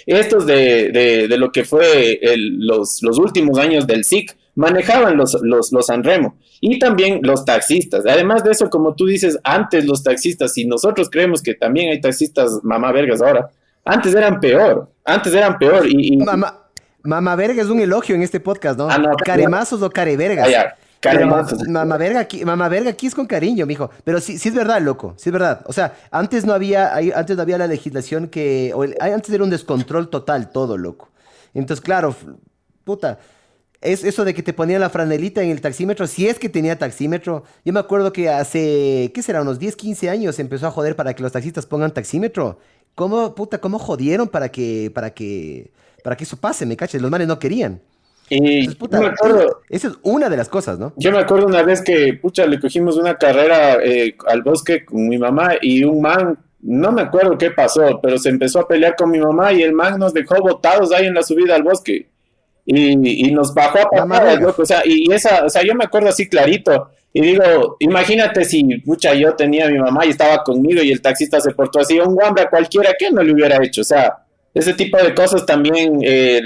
Estos de, lo que fue los, los, últimos años del SIC manejaban los, los, los Sanremo y también los taxistas. Además de eso, como tú dices, antes los taxistas, y nosotros creemos que también hay taxistas mamá vergas ahora, antes eran peor, antes eran peor. Y, Mamá, mamá verga es un elogio en este podcast, ¿no? Ah, Caremazos o carevergas. Ah, Mamá verga, aquí, mamá verga aquí es con cariño, mijo. Pero sí, sí es verdad, loco. Sí es verdad. O sea, antes no había, antes no había la legislación que. antes era un descontrol total todo, loco. Entonces, claro, puta es eso de que te ponían la franelita en el taxímetro, si es que tenía taxímetro. Yo me acuerdo que hace, ¿qué será? Unos 10, 15 años empezó a joder para que los taxistas pongan taxímetro. ¿Cómo, puta, cómo jodieron para que, para que, para que eso pase, me caches? Los manes no querían. Y puta, me acuerdo, esa es una de las cosas, ¿no? Yo me acuerdo una vez que, pucha, le cogimos una carrera eh, al bosque con mi mamá y un man, no me acuerdo qué pasó, pero se empezó a pelear con mi mamá y el man nos dejó botados ahí en la subida al bosque y, nos bajó a patadas, O sea, y esa, o sea, yo me acuerdo así clarito. Y digo, imagínate si, pucha, yo tenía a mi mamá y estaba conmigo y el taxista se portó así, un guambre a cualquiera que no le hubiera hecho. O sea, ese tipo de cosas también eh,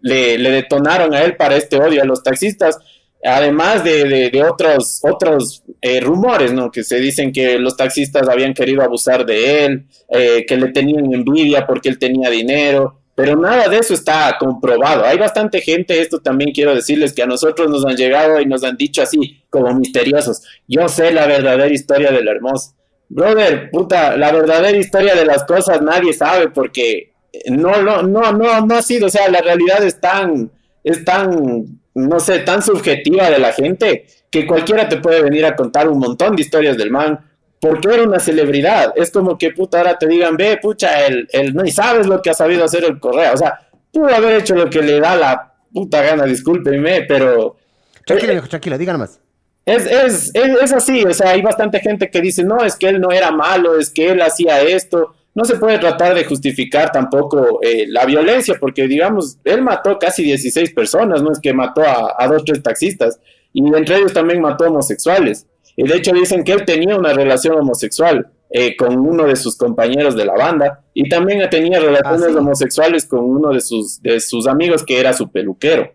le, detonaron a él para este odio a los taxistas. Además de, otros, otros eh, rumores, ¿no? Que se dicen que los taxistas habían querido abusar de él, eh, que le tenían envidia porque él tenía dinero pero nada de eso está comprobado. Hay bastante gente, esto también quiero decirles, que a nosotros nos han llegado y nos han dicho así, como misteriosos. Yo sé la verdadera historia del hermoso. Brother, puta, la verdadera historia de las cosas nadie sabe porque no, no, no, no, no ha sido, o sea, la realidad es tan, es tan, no sé, tan subjetiva de la gente que cualquiera te puede venir a contar un montón de historias del man porque era una celebridad. Es como que puta ahora te digan, ve, pucha, el, el, no, y sabes lo que ha sabido hacer el Correa. O sea, pudo haber hecho lo que le da la puta gana, discúlpeme, pero. Tranquilo, viejo, tranquilo, diga más. Es, es, es, así, o sea, hay bastante gente que dice, no, es que él no era malo, es que él hacía esto. No se puede tratar de justificar tampoco eh, la violencia, porque digamos, él mató casi 16 personas, no es que mató a, a dos, tres taxistas, y entre ellos también mató homosexuales. Y de hecho dicen que él tenía una relación homosexual eh, con uno de sus compañeros de la banda y también tenía relaciones ah, homosexuales con uno de sus, de sus amigos que era su peluquero.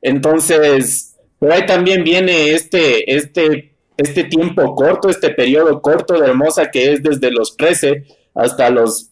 Entonces, pero ahí también viene este, este, este tiempo corto, este periodo corto de Hermosa que es desde los 13 hasta los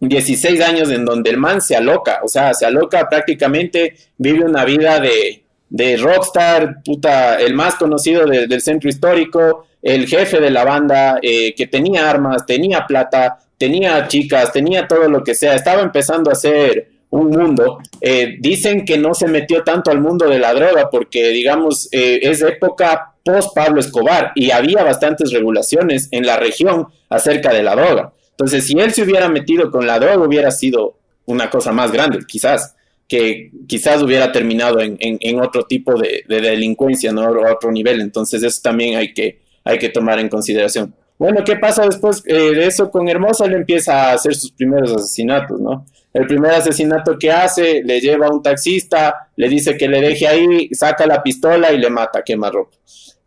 16 años en donde el man se aloca, o sea, se aloca prácticamente, vive una vida de, de Rockstar, puta, el más conocido del centro histórico, el jefe de la banda, eh, que tenía armas, tenía plata, tenía chicas, tenía todo lo que sea, estaba empezando a hacer un mundo. Eh, dicen que no se metió tanto al mundo de la droga porque, digamos, eh, es época post Pablo Escobar y había bastantes regulaciones en la región acerca de la droga. Entonces, si él se hubiera metido con la droga, hubiera sido una cosa más grande, quizás que quizás hubiera terminado en, otro tipo de, delincuencia, ¿no? O otro nivel. Entonces eso también hay que, hay que tomar en consideración. Bueno, ¿qué pasa después eh, de eso con Hermosa? Él empieza a hacer sus primeros asesinatos, ¿no? El primer asesinato que hace, le lleva a un taxista, le dice que le deje ahí, saca la pistola y le mata, quema ropa.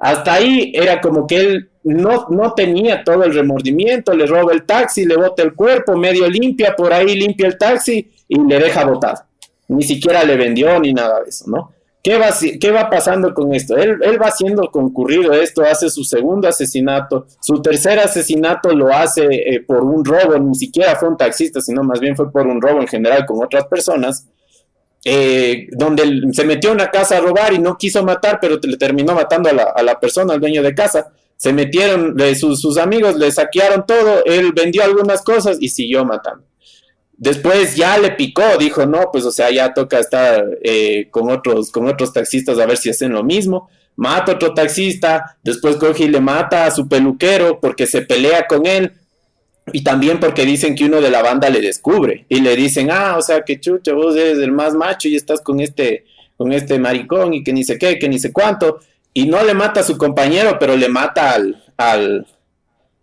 Hasta ahí era como que él no, no tenía todo el remordimiento, le roba el taxi, le bota el cuerpo, medio limpia, por ahí limpia el taxi y le deja botado. Ni siquiera le vendió ni nada de eso, ¿no? ¿Qué va, qué va pasando con esto? Él, él va siendo concurrido esto, hace su segundo asesinato, su tercer asesinato lo hace eh, por un robo, ni siquiera fue un taxista, sino más bien fue por un robo en general con otras personas. Eh, donde se metió a una casa a robar y no quiso matar, pero le terminó matando a la, a la persona, al dueño de casa. Se metieron, sus, sus amigos le saquearon todo, él vendió algunas cosas y siguió matando. Después ya le picó, dijo, no, pues o sea, ya toca estar eh, con, otros, con otros taxistas a ver si hacen lo mismo. Mata a otro taxista, después coge y le mata a su peluquero porque se pelea con él y también porque dicen que uno de la banda le descubre y le dicen, ah, o sea, que chucha, vos eres el más macho y estás con este, con este maricón y que ni sé qué, que ni sé cuánto. Y no le mata a su compañero, pero le mata al, al,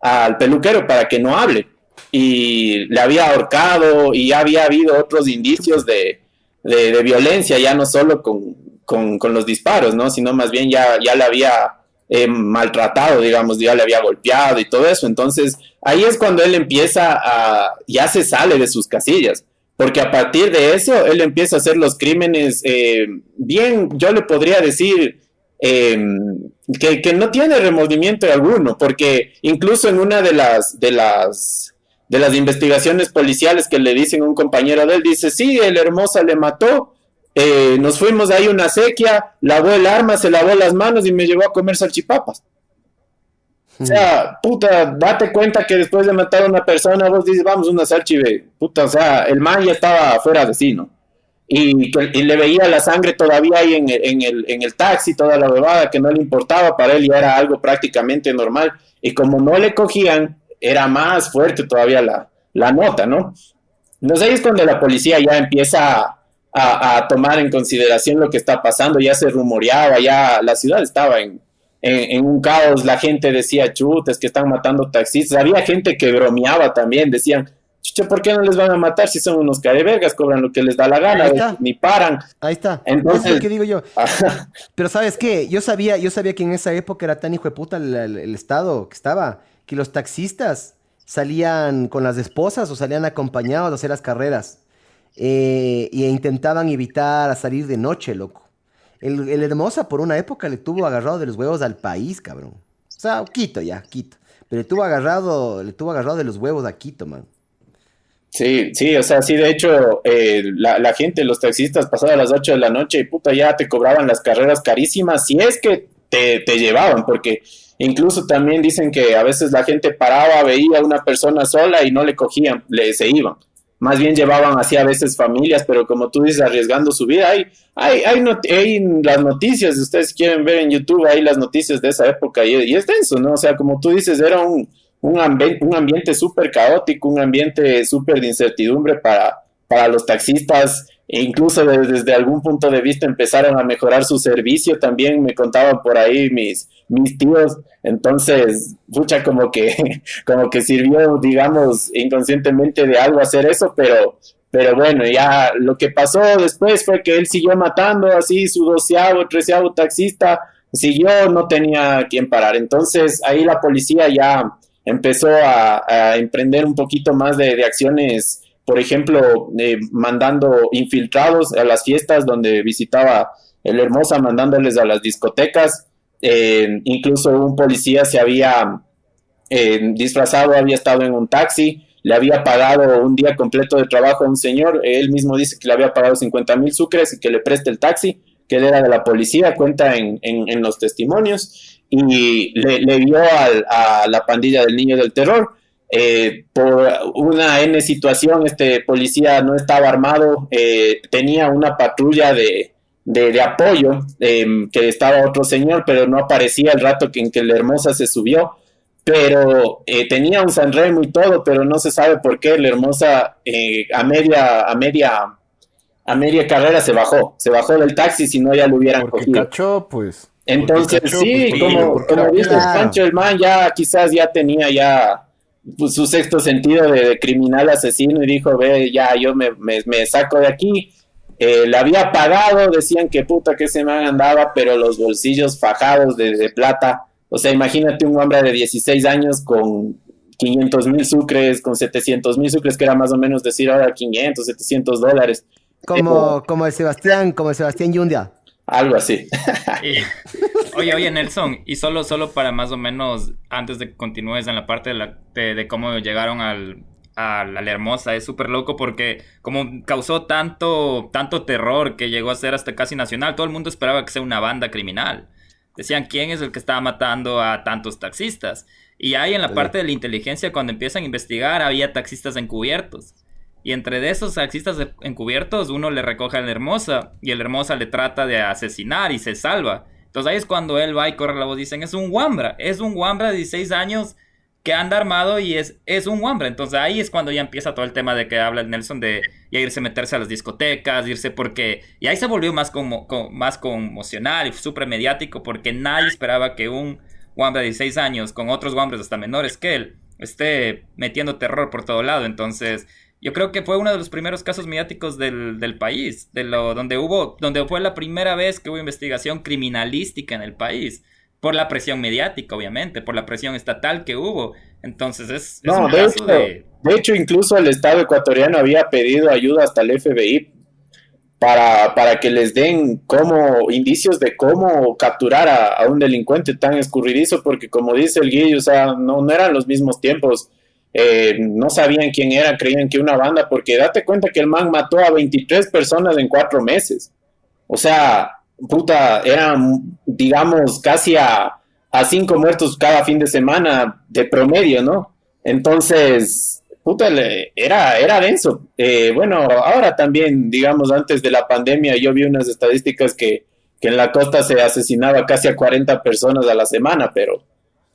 al peluquero para que no hable. Y le había ahorcado y ya había habido otros indicios de, de, violencia, ya no solo con, con, con, los disparos, ¿no? Sino más bien ya, ya le había eh, maltratado, digamos, ya le había golpeado y todo eso. Entonces, ahí es cuando él empieza a, ya se sale de sus casillas, porque a partir de eso, él empieza a hacer los crímenes, eh, bien, yo le podría decir, em, que, que, no tiene remordimiento alguno, porque incluso en una de las, de las, de las investigaciones policiales que le dicen a un compañero de él, dice, sí, el hermosa le mató, eh, nos fuimos ahí una sequía, lavó el arma, se lavó las manos y me llevó a comer salchipapas. O sea, puta, date cuenta que después de matar a una persona, vos dices, vamos, una salchive. Puta, o sea, el man ya estaba fuera de sí, ¿no? Y, le veía la sangre todavía ahí en, el, en el taxi, toda la bebada, que no le importaba, para él ya era algo prácticamente normal. Y como no le cogían, era más fuerte todavía la, la nota, ¿no? Entonces ahí es cuando la policía ya empieza a, tomar en consideración lo que está pasando. Ya se rumoreaba, ya la ciudad estaba en, en, un caos. La gente decía, chutes, que están matando taxistas. Había gente que bromeaba también, decían, chucha, ¿por qué no les van a matar si son unos carevergas? Cobran lo que les da la gana, ni paran. Ahí está. Entonces, ¿qué digo yo? Pero ¿sabes qué? Yo sabía, yo sabía que en esa época era tan hijo de puta el, el estado que estaba, que los taxistas salían con las esposas o salían acompañados a hacer las carreras. Eh, y intentaban evitar salir de noche, loco. El, Hermosa por una época le tuvo agarrado de los huevos al país, cabrón. O sea, Quito ya, Quito. Pero le tuvo agarrado, le tuvo agarrado de los huevos a Quito, man. Sí, sí, o sea, sí, de hecho, eh, la, gente, los taxistas, pasadas las 8 de la noche, y puta, ya te cobraban las carreras carísimas, si es que te, te llevaban, porque incluso también dicen que a veces la gente paraba, veía a una persona sola y no le cogían, le se iban más bien llevaban así a veces familias, pero como tú dices, arriesgando su vida. Hay, hay, hay, las noticias, si ustedes quieren ver en YouTube, hay las noticias de esa época y, y es denso, ¿no? O sea, como tú dices, era un, un, un ambiente súper caótico, un ambiente súper de incertidumbre para, para los taxistas, incluso desde, algún punto de vista empezaron a mejorar su servicio, también me contaban por ahí mis, mis tíos, entonces, mucha como que, como que sirvió, digamos, inconscientemente de algo hacer eso, pero, pero bueno, ya lo que pasó después fue que él siguió matando así su doceavo, treceavo taxista, siguió, no tenía quien parar, entonces ahí la policía ya empezó a, emprender un poquito más de, de acciones por ejemplo, eh, mandando infiltrados a las fiestas donde visitaba el Hermosa, mandándoles a las discotecas. Eh, incluso un policía se había eh, disfrazado, había estado en un taxi, le había pagado un día completo de trabajo a un señor. Él mismo dice que le había pagado 50 mil sucres y que le preste el taxi, que él era de la policía, cuenta en, los testimonios. Y le vio a la pandilla del niño del terror eh, por una N situación, este policía no estaba armado, eh, tenía una patrulla de, de, apoyo, em, que estaba otro señor, pero no aparecía el rato en que la hermosa se subió, pero eh, tenía un Sanremo y todo, pero no se sabe por qué la hermosa a media, a media, a media carrera se bajó, se bajó del taxi, si no ya lo hubieran porque Cachó, pues. Entonces, sí, pues, como, como dices, Pancho, el man ya quizás ya tenía ya pues, su sexto sentido de, criminal asesino y dijo, ve, ya, yo me, me, saco de aquí. eh, le había pagado, decían que puta que se me andaba, pero los bolsillos fajados de, de plata. O sea, imagínate un hombre de 16 años con 500 mil sucres, con 700 mil sucres, que era más o menos decir ahora 500, 700 dólares. Como, como el Sebastián, como el Sebastián Yundia. Algo así. Y- oye, oye, Nelson, y solo, solo para más o menos, antes de que continúes en la parte de, la- de- de cómo llegaron al, a la Hermosa, es súper loco porque como causó tanto, tanto terror que llegó a ser hasta casi nacional, todo el mundo esperaba que sea una banda criminal. Decían, ¿quién es el que estaba matando a tantos taxistas? Y ahí en la parte de la inteligencia, cuando empiezan a investigar, había taxistas encubiertos. Y entre de esos taxistas encubiertos, uno le recoge a la hermosa y el hermosa le trata de asesinar y se salva. Entonces ahí es cuando él va y corre la voz. Dicen, es un Wambra, es un Wambra de 16 años que anda armado y es, es un Wambra. Entonces ahí es cuando ya empieza todo el tema de que habla el Nelson de irse a meterse a las discotecas, irse porque... Y ahí se volvió más, como, como- más conmocional y súper mediático porque nadie esperaba que un Wambra de 16 años con otros Wambras hasta menores que él esté metiendo terror por todo lado. Entonces yo creo que fue uno de los primeros casos mediáticos del, del país, de lo, donde hubo, donde fue la primera vez que hubo investigación criminalística en el país, por la presión mediática, obviamente, por la presión estatal que hubo. Entonces es, es No, un de caso hecho, de... de hecho, incluso el Estado ecuatoriano había pedido ayuda hasta el FBI para, para que les den como indicios de cómo capturar a, a un delincuente tan escurridizo, porque como dice el Guille, o sea, no, no eran los mismos tiempos. Eh, no sabían quién era, creían que una banda, porque date cuenta que el man mató a 23 personas en cuatro meses. O sea, puta, eran, digamos, casi a, cinco muertos cada fin de semana de promedio, ¿no? Entonces, puta, era, era denso. Eh, bueno, ahora también, digamos, antes de la pandemia, yo vi unas estadísticas que, que en la costa se asesinaba casi a 40 personas a la semana, pero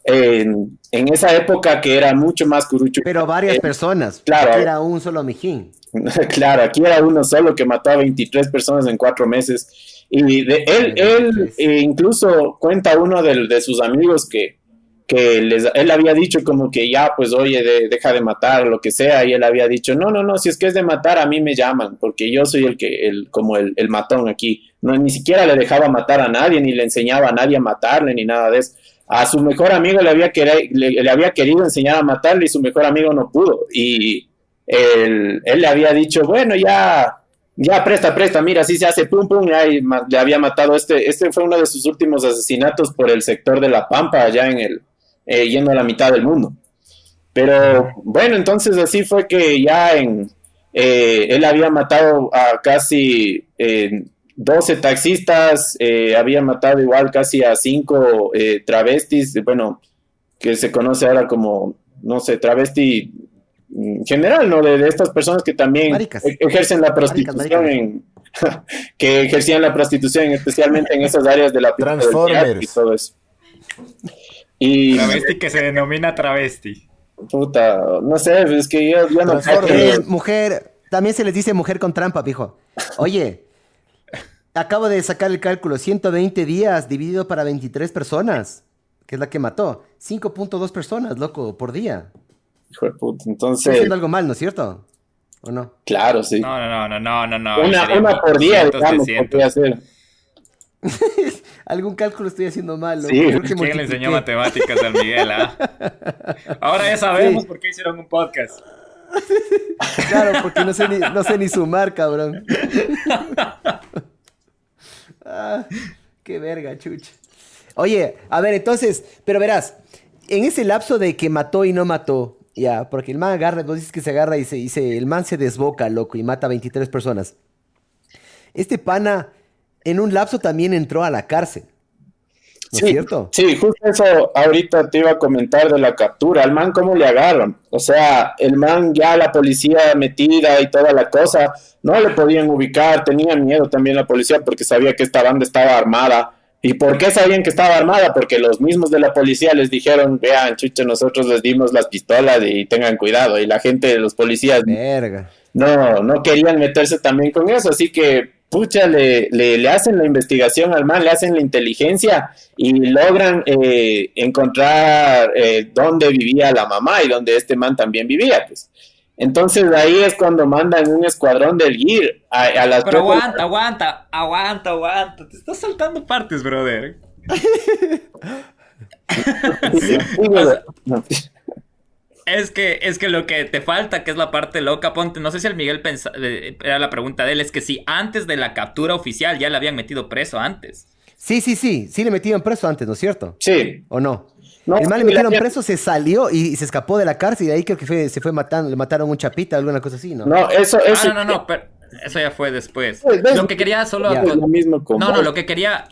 en, en esa época que era mucho más curucho. Pero varias Eh, personas. claro. Aquí Era un solo mijín. Claro, aquí era uno solo que mató a 23 personas en cuatro meses. Y de, él, él eh, incluso cuenta uno de, de sus amigos que, que les, él había dicho como que ya, pues oye, de- deja de matar, lo que sea. Y él había dicho, no, no, no, si es que es de matar, a mí me llaman, porque yo soy el que, el, como el, el matón aquí. No, ni siquiera le dejaba matar a nadie, ni le enseñaba a nadie a matarle, ni nada de eso. A su mejor amigo le había, le, había querido enseñar a matarle y su mejor amigo no pudo. Y él, le había dicho, bueno, ya, ya presta, presta, mira, así se hace, pum, pum, y le había matado este, este fue uno de sus últimos asesinatos por el sector de La Pampa, allá en el, eh, yendo a la mitad del mundo. Pero bueno, entonces así fue que ya en, eh, él había matado a casi eh, 12 taxistas, eh, había matado igual casi a 5 eh, travestis, bueno, que se conoce ahora como, no sé, travesti en general, ¿no? De, de estas personas que también Maricas. e- ejercen la prostitución maricas. en que ejercían la prostitución especialmente en esas áreas de la Transformers. y todo eso. Y Travesti que se denomina travesti. puta, no sé, es que yo, yo no mujer, también se les dice mujer con trampa, pijo. Oye, acabo de sacar el cálculo, 120 días dividido para 23 personas, que es la que mató. 5.2 personas, loco, por día. hijo de puta, Estoy entonces, haciendo algo mal, ¿no es cierto? ¿O no? claro, sí. No, no, no, no, no, no. una, una por día, digamos, podría ser. Algún cálculo estoy haciendo mal. Sí, ¿Quién le enseñó matemáticas al Miguel? ah? Ahora ya sabemos Sí. por qué hicieron un podcast. Claro, porque no sé ni, no sé ni sumar, cabrón. Ah, qué verga, chucha. Oye, a ver, entonces, pero verás, en ese lapso de que mató y no mató, ya, porque el man agarra, vos dices que se agarra y se dice, el man se desboca, loco, y mata a 23 personas. Este pana, en un lapso también entró a la cárcel. ¿No es Sí, cierto? Sí, justo eso ahorita te iba a comentar de la captura. Al man, ¿cómo le agarran? O sea, el man ya la policía metida y toda la cosa, no le podían ubicar, tenían miedo también la policía porque sabía que esta banda estaba armada. ¿Y por qué sabían que estaba armada? Porque los mismos de la policía les dijeron, vean, chucha, nosotros les dimos las pistolas y tengan cuidado. Y la gente de los policías Verga. no, no querían meterse también con eso, así que pucha, le, le, le hacen la investigación al man, le hacen la inteligencia y logran eh, encontrar eh, dónde vivía la mamá y dónde este man también vivía, pues. Entonces ahí es cuando mandan un escuadrón del GIR a, a las Pero tropas- aguanta, aguanta, aguanta, aguanta. Te estás saltando partes, brother. Sí. Es que, es que lo que te falta, que es la parte loca, ponte, no sé si el Miguel pensa, era la pregunta de él, es que si antes de la captura oficial ya le habían metido preso antes. Sí, sí, sí. Sí le metieron preso antes, ¿no es cierto? Sí. ¿O no? No, el mal le metieron la- preso, se salió y, y se escapó de la cárcel y de ahí creo que fue, se fue matando, le mataron un chapita, alguna cosa así, ¿no? No, eso, eso. Ah, no, no, no, pero eso ya fue después. Pues, ves, Lo que quería solo... Ya. Es lo mismo con No, no, lo que quería.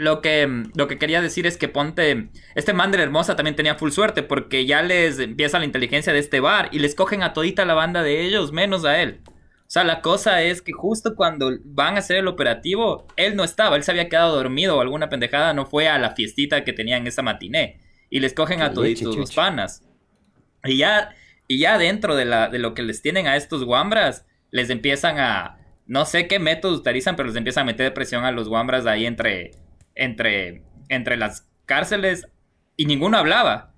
Lo que, lo que quería decir es que ponte. Este man de la hermosa también tenía full suerte. Porque ya les empieza la inteligencia de este bar. Y les cogen a todita la banda de ellos, menos a él. O sea, la cosa es que justo cuando van a hacer el operativo, él no estaba. Él se había quedado dormido o alguna pendejada. No fue a la fiestita que tenían esa matiné. Y les cogen a toditos los panas. Y ya, y ya dentro de, la, de lo que les tienen a estos guambras, les empiezan a. No sé qué métodos utilizan, pero les empiezan a meter presión a los guambras ahí entre. Entre. Entre las cárceles. Y ninguno hablaba.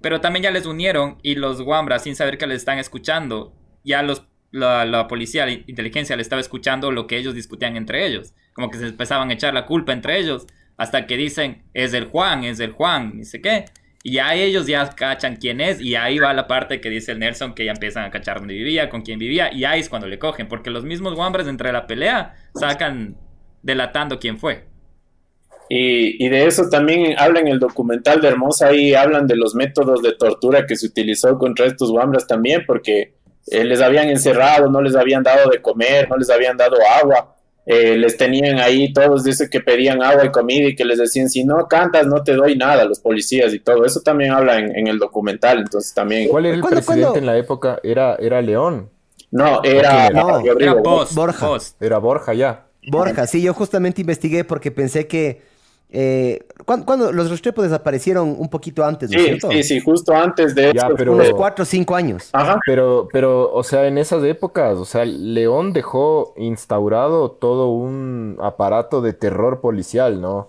Pero también ya les unieron. Y los guambras, sin saber que les están escuchando, ya los. La, policía, la inteligencia le estaba escuchando lo que ellos discutían entre ellos. Como que se empezaban a echar la culpa entre ellos. Hasta que dicen, es el Juan, es el Juan, ni sé qué. Y ya ellos ya cachan quién es, y ahí va la parte que dice el Nelson, que ya empiezan a cachar dónde vivía, con quién vivía, y ahí es cuando le cogen, porque los mismos guambres entre la pelea sacan delatando quién fue. Y, y de eso también habla en el documental de Hermosa, ahí hablan de los métodos de tortura que se utilizó contra estos guambras también, porque eh, les habían encerrado, no les habían dado de comer, no les habían dado agua, eh, les tenían ahí todos dice que pedían agua y comida y que les decían, si no cantas no te doy nada, los policías y todo, eso también habla en, en el documental, entonces también, ¿Cuál era el ¿Cuándo- presidente cuándo? en la época? Era, era León. no, era. No, Era Borja. Era Borja ya. Borja, sí, yo justamente investigué porque pensé que... Eh, ¿cuándo, cuándo los Restrepo desaparecieron un poquito antes, ¿no es Sí, cierto? sí, sí, justo antes de Ya, pero- Unos cuatro o cinco años. Ajá. Pero, pero, o sea, en esas épocas, o sea, León dejó instaurado todo un aparato de terror policial, ¿no?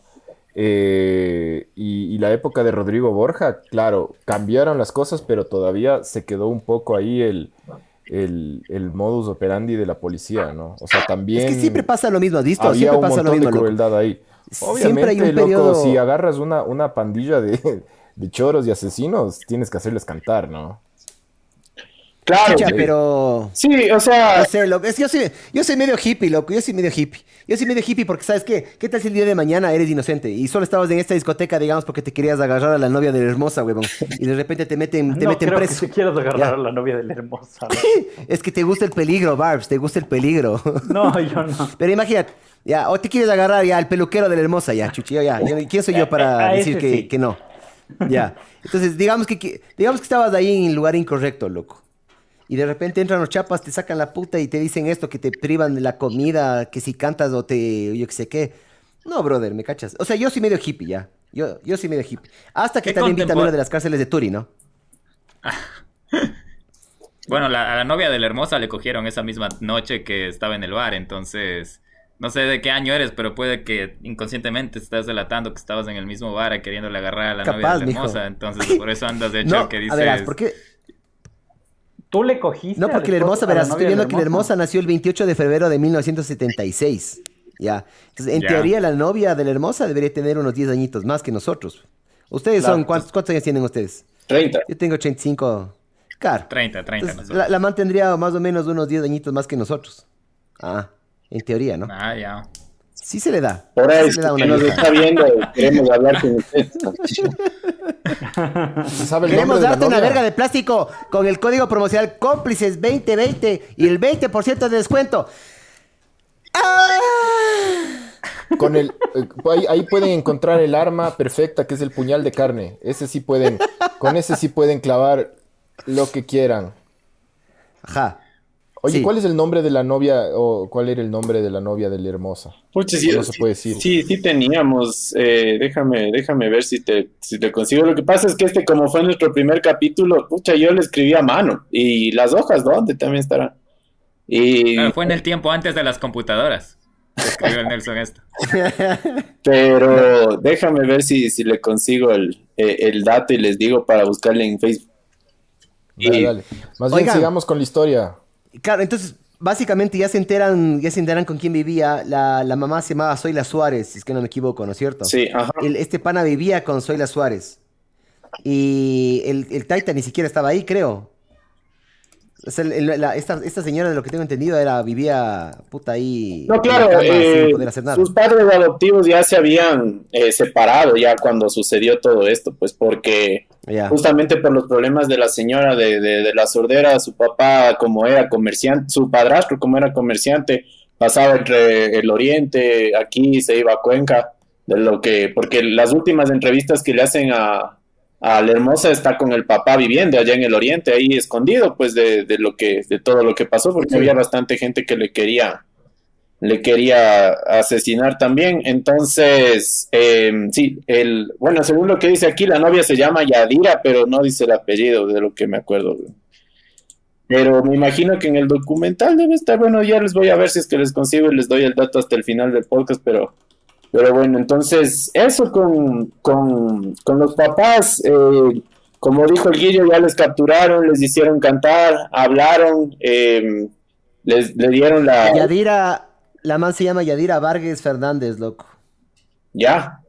Eh, y, y la época de Rodrigo Borja, claro, cambiaron las cosas, pero todavía se quedó un poco ahí el, el, el modus operandi de la policía, ¿no? O sea, también Es que siempre pasa lo mismo, ¿has visto? había Siempre un pasa lo montón mismo, de loco. crueldad ahí. Siempre hay un Obviamente, loco, periodo- si agarras una, una pandilla de, de choros y asesinos, tienes que hacerles cantar, ¿no? Claro. Pero... Sí, o sea, No sé, loco. Es que yo soy, yo soy medio hippie, loco. Yo soy medio hippie. Yo soy medio hippie porque, ¿sabes qué? ¿Qué tal si el día de mañana eres inocente y solo estabas en esta discoteca, digamos, porque te querías agarrar a la novia de la hermosa, huevón? Y de repente te meten, te no meten creo preso. que te quieras agarrar Ya. a la novia de la hermosa. Es que te gusta el peligro, Barbs. Te gusta el peligro. No, yo no. Pero imagínate, ya, o te quieres agarrar ya al peluquero de la hermosa, ya, chuchi, ya. ¿Quién soy yo para decir que, sí. que no? Ya. Entonces, digamos que, que- digamos que estabas ahí en el lugar incorrecto, loco. Y de repente entran los chapas, te sacan la puta y te dicen esto, que te privan de la comida, que si cantas o te, yo qué sé qué. No, brother, ¿me cachas? O sea, yo soy medio hippie ya. Yo, yo soy medio hippie. Hasta que ¿Qué también vi también lo de las cárceles de Turi, ¿no? Bueno, la- a la novia de la hermosa le cogieron esa misma noche que estaba en el bar, entonces no sé de qué año eres, pero puede que inconscientemente estás delatando que estabas en el mismo bar queriéndole agarrar a la novia de la mijo. hermosa, entonces por eso andas de hecho No, que a dices... verás, ¿por qué? Tú le cogiste. No, porque la hermosa, verás, estoy viendo que la hermosa nació el 28 de febrero de 1976. Ya. Entonces, en Ya. teoría, la novia de la hermosa debería tener unos 10 añitos más que nosotros. ¿Ustedes Claro. son cuántos, cuántos años tienen ustedes? 30. Yo tengo 85. Claro. 30, 30 Entonces, la, la man tendría más o menos unos 10 añitos más que nosotros. Ah, en teoría, ¿no? Ah, ya. Sí se le da. Por Sí ahí, se le da que una nos está viendo, queremos hablar con usted. ¿Se sabe el Queremos darte una verga de plástico con el código promocional cómplices 2020 y el 20% de descuento. ¡Ah! Con el, eh, ahí, ahí pueden encontrar el arma perfecta que es el puñal de carne. Ese sí pueden, con ese sí pueden clavar lo que quieran. Ajá. Oye, Sí. ¿cuál es el nombre de la novia o cuál era el nombre de la novia de la hermosa? Pucha, sí, No se sí, puede decir. Sí, sí teníamos. eh, déjame, déjame ver si te, si te consigo. Lo que pasa es que este, como fue nuestro primer capítulo, pucha, yo le escribí a mano. Y las hojas, ¿dónde? También estarán. Y, Claro, fue en el tiempo antes de las computadoras. Escribió el Nelson esto. pero déjame ver si, si le consigo el, eh, el dato y les digo para buscarle en Facebook. Dale, Y- dale. Más bien sigamos con la historia. Claro, entonces, básicamente ya se enteran, ya se enteran con quién vivía. La, la mamá se llamaba Zoila Suárez, si es que no me equivoco, ¿no es cierto? Sí, ajá. El- este pana vivía con Zoila Suárez. Y el, el Taita ni siquiera estaba ahí, creo. O sea, el- el- la- esta, esta señora, de lo que tengo entendido, era vivía puta ahí. No, claro, cama eh, sin poder hacer nada. sus padres adoptivos ya se habían eh, separado ya cuando sucedió todo esto, pues porque justamente por los problemas de la señora de, de- de la sordera, su papá como era comerciante, su padrastro como era comerciante, pasaba entre el oriente, aquí se iba a Cuenca, de lo que, porque las últimas entrevistas que le hacen a, a la hermosa está con el papá viviendo allá en el oriente, ahí escondido, pues de, de lo que, de todo lo que pasó, porque Sí. había bastante gente que le quería, le quería asesinar también. Entonces, eh, sí, el, bueno, según lo que dice aquí, la novia se llama Yadira, pero no dice el apellido, de lo que me acuerdo. Pero me imagino que en el documental debe estar, bueno, ya les voy a ver si es que les consigo y les doy el dato hasta el final del podcast, pero, pero bueno, entonces, eso con, con, con los papás, eh, como dijo el Guillo, ya les capturaron, les hicieron cantar, hablaron, eh, les, le dieron la... Yadira, la man se llama Yadira Vargas Fernández, loco. Ya,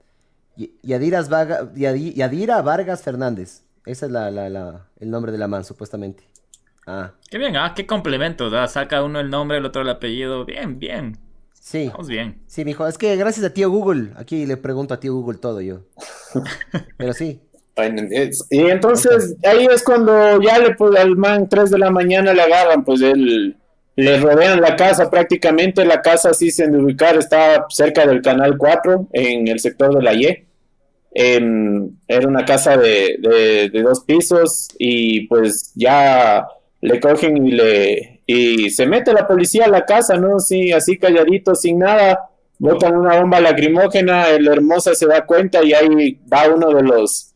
Yadira's Vaga- Yadi- Yadira Vargas Fernández. Ese es la, la- la- el nombre de la man, supuestamente. Ah, Qué bien, ah, qué complemento, da. Saca uno el nombre, el otro el apellido. Bien, bien. Sí. Vamos bien. Sí, mijo, es que gracias a tío Google, aquí le pregunto a tío Google todo yo. Pero sí. Y entonces ahí es cuando ya le pues, al man 3 de la mañana le agarran, pues él le rodean la casa prácticamente, la casa así sin ubicar está cerca del canal 4 en el sector de la Y. Em, era una casa de, de- de dos pisos y pues ya le cogen y le y se mete la policía a la casa, ¿no? Sí, así calladito, sin nada, botan una bomba lacrimógena, el hermosa se da cuenta y ahí va uno de los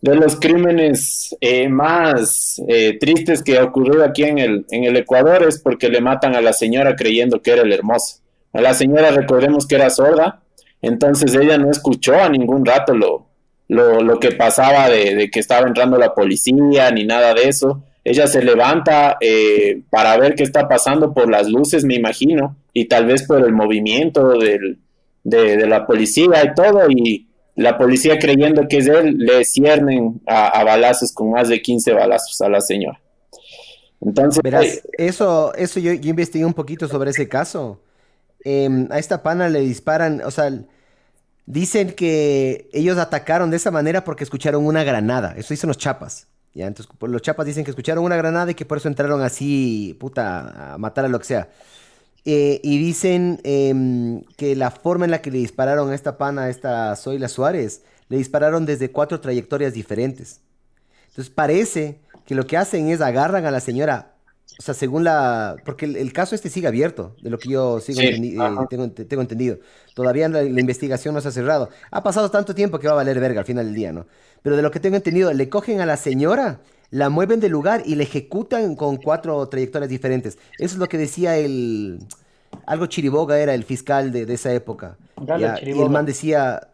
de los crímenes eh, más eh, tristes que ha ocurrido aquí en el, en el Ecuador es porque le matan a la señora creyendo que era el hermoso. A la señora recordemos que era sorda, entonces ella no escuchó a ningún rato lo, lo, lo que pasaba de, de que estaba entrando la policía ni nada de eso. Ella se levanta eh, para ver qué está pasando por las luces, me imagino, y tal vez por el movimiento del, de, de la policía y todo, y la policía creyendo que es él, le ciernen a, a balazos con más de 15 balazos a la señora. Entonces, Verás, eh, eso, eso yo, yo investigué un poquito sobre ese caso. Em, a esta pana le disparan, o sea, dicen que ellos atacaron de esa manera porque escucharon una granada. Eso dicen los chapas. Ya, entonces pues, los chapas dicen que escucharon una granada y que por eso entraron así, puta, a matar a lo que sea. Eh, y dicen em, que la forma en la que le dispararon a esta pana, a esta Zoila Suárez, le dispararon desde cuatro trayectorias diferentes. Entonces parece que lo que hacen es agarran a la señora, o sea, según la... Porque el, el caso este sigue abierto, de lo que yo sigo Sí, entendi- eh, tengo, ent- tengo entendido. Todavía la, la investigación no se ha cerrado. Ha pasado tanto tiempo que va a valer verga al final del día, ¿no? Pero de lo que tengo entendido, le cogen a la señora, la mueven del lugar y le ejecutan con cuatro trayectorias diferentes. Eso es lo que decía el... Algo Chiriboga era el fiscal de, de esa época. Galo Ya, y Chiriboga. el man decía...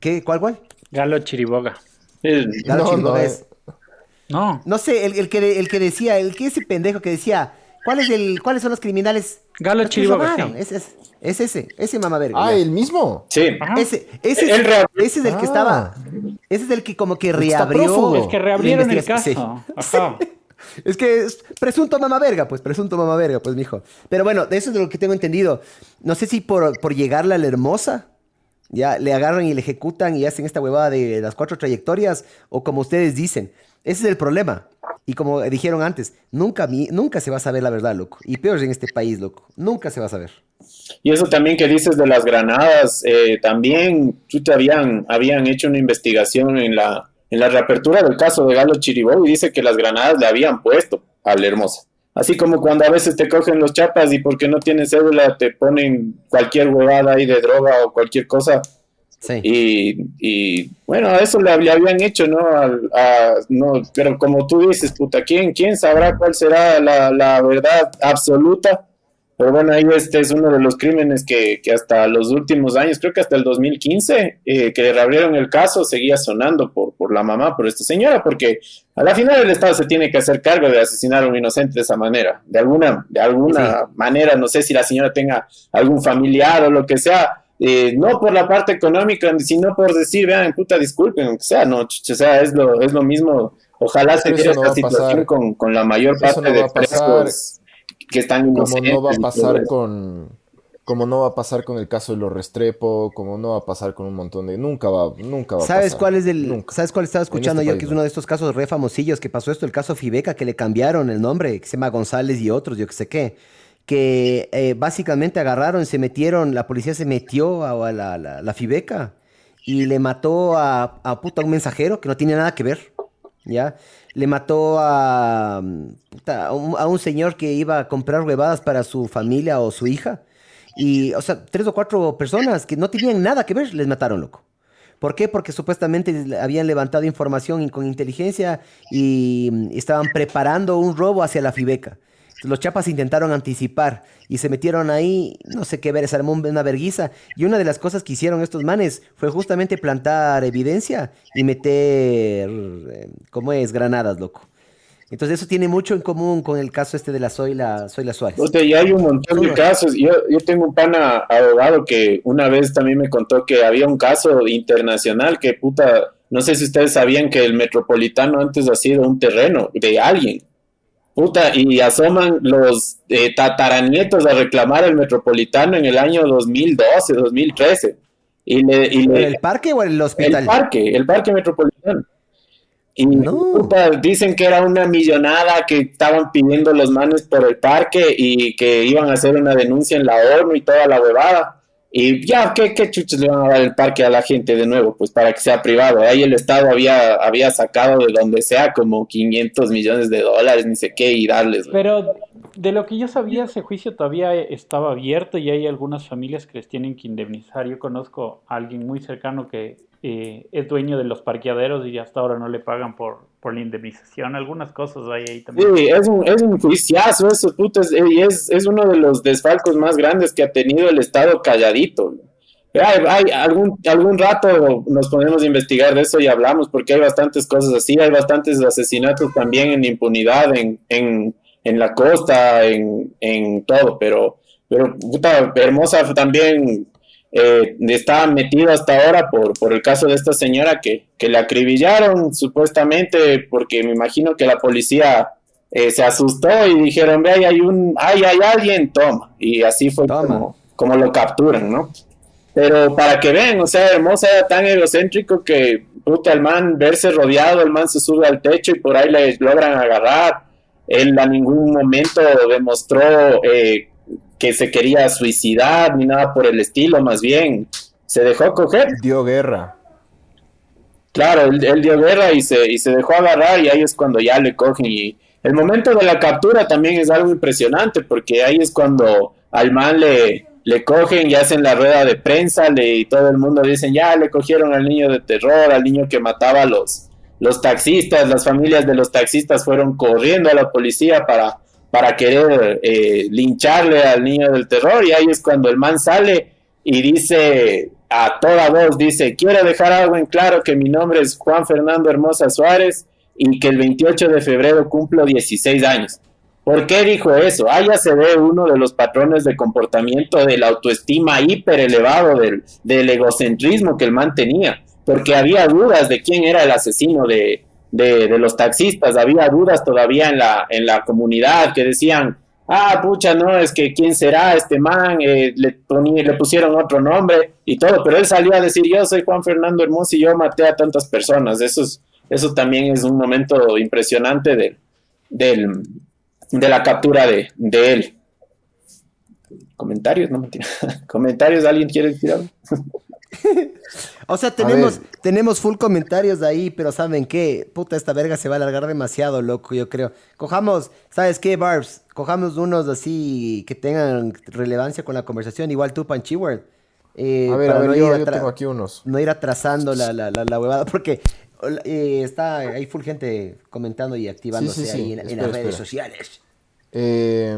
¿Qué? ¿Cuál, cuál? Galo Chiriboga. Galo No, Chiriboga no, es... No, No sé, el, el que, el que decía, el que ese pendejo que decía, ¿cuál es el, ¿cuáles son los criminales? Galo Chiriboga. Es, es, es ese, ese mamá verga. Ah, ya. el mismo. sí, Ajá. Ese, ese, Él es, ese es el que Ah. estaba, ese es el que como que reabrió. Es que reabrieron el caso. Ajá. Es que es presunto mamá verga, pues, presunto mamá verga, pues, mijo. Pero bueno, de eso es de lo que tengo entendido. No sé si por, por llegarle a la hermosa, ya le agarran y le ejecutan y hacen esta huevada de las cuatro trayectorias, o como ustedes dicen. Ese es el problema. Y como dijeron antes, nunca, nunca se va a saber la verdad, loco. Y peor en este país, loco. Nunca se va a saber. Y eso también que dices de las granadas, eh, también chuta, habían, habían hecho una investigación en la, en la reapertura del caso de Galo Chiribó y dice que las granadas le habían puesto a la hermosa. Así como cuando a veces te cogen los chapas y porque no tienes cédula te ponen cualquier huevada ahí de droga o cualquier cosa. Sí. Y, y, bueno, a eso le, le habían hecho, ¿no? Al- a- no, Pero como tú dices, puta, ¿quién, quién sabrá cuál será la, la verdad absoluta? Pero bueno, ahí este es uno de los crímenes que, que hasta los últimos años, creo que hasta el 2015, eh, que le reabrieron el caso, seguía sonando por, por la mamá, por esta señora, porque a la final el Estado se tiene que hacer cargo de asesinar a un inocente de esa manera. De alguna, de alguna manera, no sé si la señora tenga algún familiar o lo que sea, eh, no por la parte económica, sino por decir, vean, puta, disculpen, o sea, no, o sea, es lo, es lo mismo. Ojalá se diera esta situación con, con, la mayor parte de presos que están Como no va a pasar con como no va a pasar con el caso de los Restrepo, como no va a pasar con un montón de nunca va nunca va ¿Sabes a pasar. cuál es el sabes cuál estaba escuchando este yo que es uno de estos casos re famosillos que pasó esto el caso Fibeca que le cambiaron el nombre, que se llama González y otros, yo que sé qué que eh, básicamente agarraron, se metieron, la policía se metió a, la, la, Fibeca y le mató a, a, puta, un mensajero que no tiene nada que ver, ¿ya? Le mató a, puta, a, un, un, señor que iba a comprar huevadas para su familia o su hija. Y, o sea, tres o cuatro personas que no tenían nada que ver, les mataron, loco. ¿Por qué? Porque supuestamente habían levantado información con inteligencia y estaban preparando un robo hacia la Fibeca. Los chapas intentaron anticipar y se metieron ahí, no sé qué ver, se armó una verguiza. Y una de las cosas que hicieron estos manes fue justamente plantar evidencia y meter, eh, ¿cómo es? Granadas, loco. Entonces eso tiene mucho en común con el caso este de la Zoila, Zoila Suárez. O y hay un montón de casos. Yo, yo tengo un pana abogado que una vez también me contó que había un caso internacional que puta, no sé si ustedes sabían que el metropolitano antes ha sido un terreno de alguien. Puta, y asoman los eh, tataranietos a reclamar el metropolitano en el año 2012, 2013. Y le, y ¿El parque o el hospital? El parque, el parque metropolitano. Y puta, dicen que era una millonada que estaban pidiendo los manes por el parque y que iban a hacer una denuncia en la ONU y toda la huevada. Y ya, ¿qué, ¿qué, chuchos le van a dar el parque a la gente de nuevo? Pues para que sea privado. Ahí el Estado había, había sacado de donde sea como 500 millones de dólares, ni sé qué, y darles. Pero de lo que yo sabía, ese juicio todavía estaba abierto y hay algunas familias que les tienen que indemnizar. Yo conozco a alguien muy cercano que eh, es dueño de los parqueaderos y hasta ahora no le pagan por, por la indemnización. Algunas cosas hay ahí también. Sí, es un, es un juiciazo eso, puto. y es, es uno de los desfalcos más grandes que ha tenido el Estado calladito. Hay, hay, algún, algún rato nos podemos investigar de eso y hablamos, porque hay bastantes cosas así, hay bastantes asesinatos también en impunidad, en, en, en la costa, en, en todo, pero, pero puta, hermosa también eh, estaba metido hasta ahora por, por el caso de esta señora que, que le acribillaron supuestamente porque me imagino que la policía eh, se asustó y dijeron, ve, ahí hay un, ay, hay alguien, toma. Y así fue como, como, lo capturan, ¿no? Pero para que vean, o sea, Hermosa era tan egocéntrico que, puta, el man verse rodeado, el man se sube al techo y por ahí le logran agarrar. Él a ningún momento demostró eh, que se quería suicidar ni nada por el estilo, más bien se dejó coger. Dio guerra. Claro, él, dio guerra y se, y se dejó agarrar y ahí es cuando ya le cogen y el momento de la captura también es algo impresionante porque ahí es cuando al man le, le cogen y hacen la rueda de prensa le, y todo el mundo dicen ya le cogieron al niño de terror, al niño que mataba a los, los taxistas, las familias de los taxistas fueron corriendo a la policía para para querer eh, lincharle al niño del terror y ahí es cuando el man sale y dice a toda voz, dice, quiero dejar algo en claro que mi nombre es Juan Fernando Hermosa Suárez y que el 28 de febrero cumplo 16 años. ¿Por qué dijo eso? Ah, ya se ve uno de los patrones de comportamiento de la autoestima hiper elevado del, del egocentrismo que el man tenía, porque había dudas de quién era el asesino de, de, los taxistas. Había dudas todavía en la, en la comunidad que decían, ah, pucha, no, es que quién será este man, eh, le, le pusieron otro nombre y todo, pero él salió a decir, yo soy Juan Fernando Hermoso y yo maté a tantas personas. Eso, es, eso también es un momento impresionante de, del, de la captura de, de él. Comentarios, no mentira. Comentarios, ¿alguien quiere decir algo? o sea, tenemos, tenemos full comentarios ahí, pero ¿saben qué? Puta, esta verga se va a alargar demasiado, loco, yo creo. Cojamos, ¿sabes qué, Barbs? Cojamos unos así que tengan relevancia con la conversación, igual tú, Panchiward. Eh, a ver, a ver, no yo, tengo aquí unos. No ir atrasando la, la, la, huevada, porque eh, está, hay full gente comentando y activándose ahí en, las redes sociales. Eh,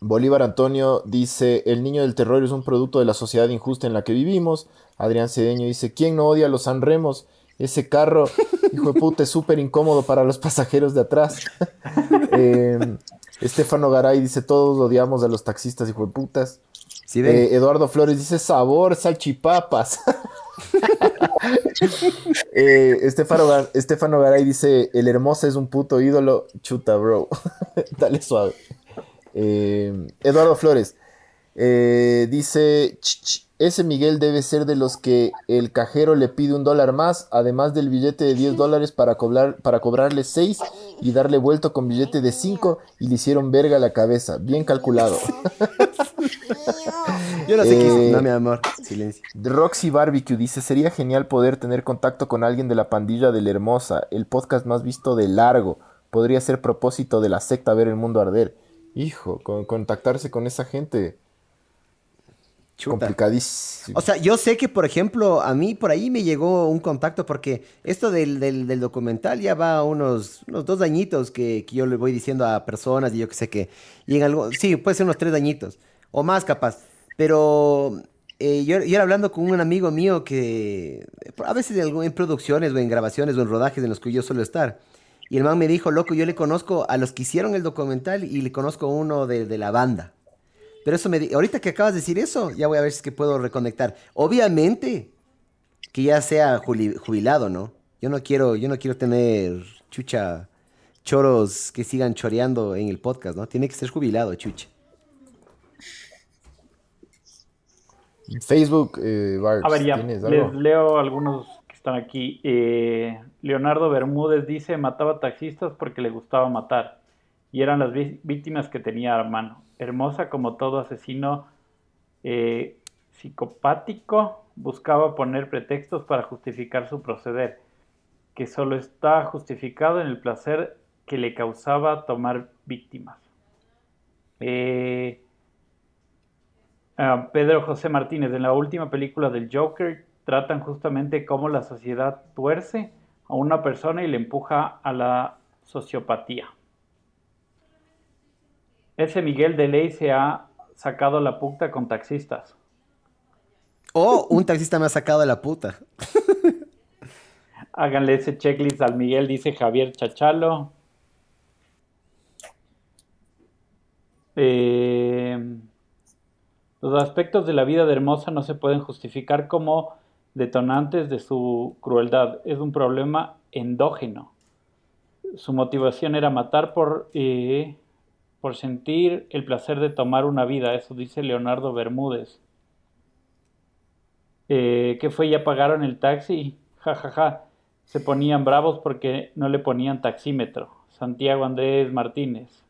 Bolívar Antonio dice, el niño del terror es un producto de la sociedad injusta en la que vivimos. Adrián Cedeño dice, ¿quién no odia a los Sanremos? Ese carro, hijo de puta, es súper incómodo para los pasajeros de atrás. eh, Estefano Garay dice, todos odiamos a los taxistas, hijo de putas. Eh, Eduardo Flores dice, sabor, salchipapas. eh, Estefano, Gar- Estefano Garay dice, el hermosa es un puto ídolo. Chuta, bro. Dale suave. Eh, Eduardo Flores eh, dice, "Ch, ch, ese Miguel debe ser de los que el cajero le pide un dólar más, además del billete de 10 dólares para, cobrar, para cobrarle 6 y darle vuelto con billete de 5 y le hicieron verga a la cabeza. Bien calculado. Yo no sé qué eh, es. No, mi amor. Silencio. Roxy Barbecue dice, sería genial poder tener contacto con alguien de la pandilla de la Hermosa, el podcast más visto de largo. Podría ser propósito de la secta ver el mundo arder. Hijo, con- contactarse con esa gente. Chuta. Complicadísimo. O sea, yo sé que, por ejemplo, a mí por ahí me llegó un contacto porque esto del, del- del documental ya va unos, unos dos añitos que, que yo le voy diciendo a personas y yo que sé que... Y en algo, sí, puede ser unos tres añitos o más capaz. Pero eh, yo, yo era hablando con un amigo mío que a veces en, en producciones o en grabaciones o en rodajes en los que yo suelo estar. Y el man me dijo, loco, yo le conozco a los que hicieron el documental y le conozco a uno de, de la banda. Pero eso me di- ahorita que acabas de decir eso, ya voy a ver si es que puedo reconectar. Obviamente que ya sea jubilado, ¿no? Yo no quiero, yo no quiero tener chucha choros que sigan choreando en el podcast, ¿no? Tiene que ser jubilado, chucha. Facebook, eh, A ver, ya, ¿tienes les leo algunos están aquí. Eh, Leonardo Bermúdez dice, mataba taxistas porque le gustaba matar. Y eran las víctimas que tenía a mano. Hermosa como todo asesino eh, psicopático, buscaba poner pretextos para justificar su proceder, que solo está justificado en el placer que le causaba tomar víctimas. Eh, Ah, Pedro José Martínez, en la última película del Joker, tratan justamente cómo la sociedad tuerce a una persona y le empuja a la sociopatía. Ese Miguel de Ley se ha sacado la puta con taxistas. O un taxista me ha sacado la puta. Háganle ese checklist al Miguel, dice Javier Chachalo. Eh, los aspectos de la vida de Hermosa no se pueden justificar como detonantes de su crueldad. Es un problema endógeno. Su motivación era matar por, eh, por sentir el placer de tomar una vida. Eso dice Leonardo Bermúdez. Eh, ¿Qué fue? ¿Ya pagaron el taxi? Ja, ja, ja. Se ponían bravos porque no le ponían taxímetro. Santiago Andrés Martínez.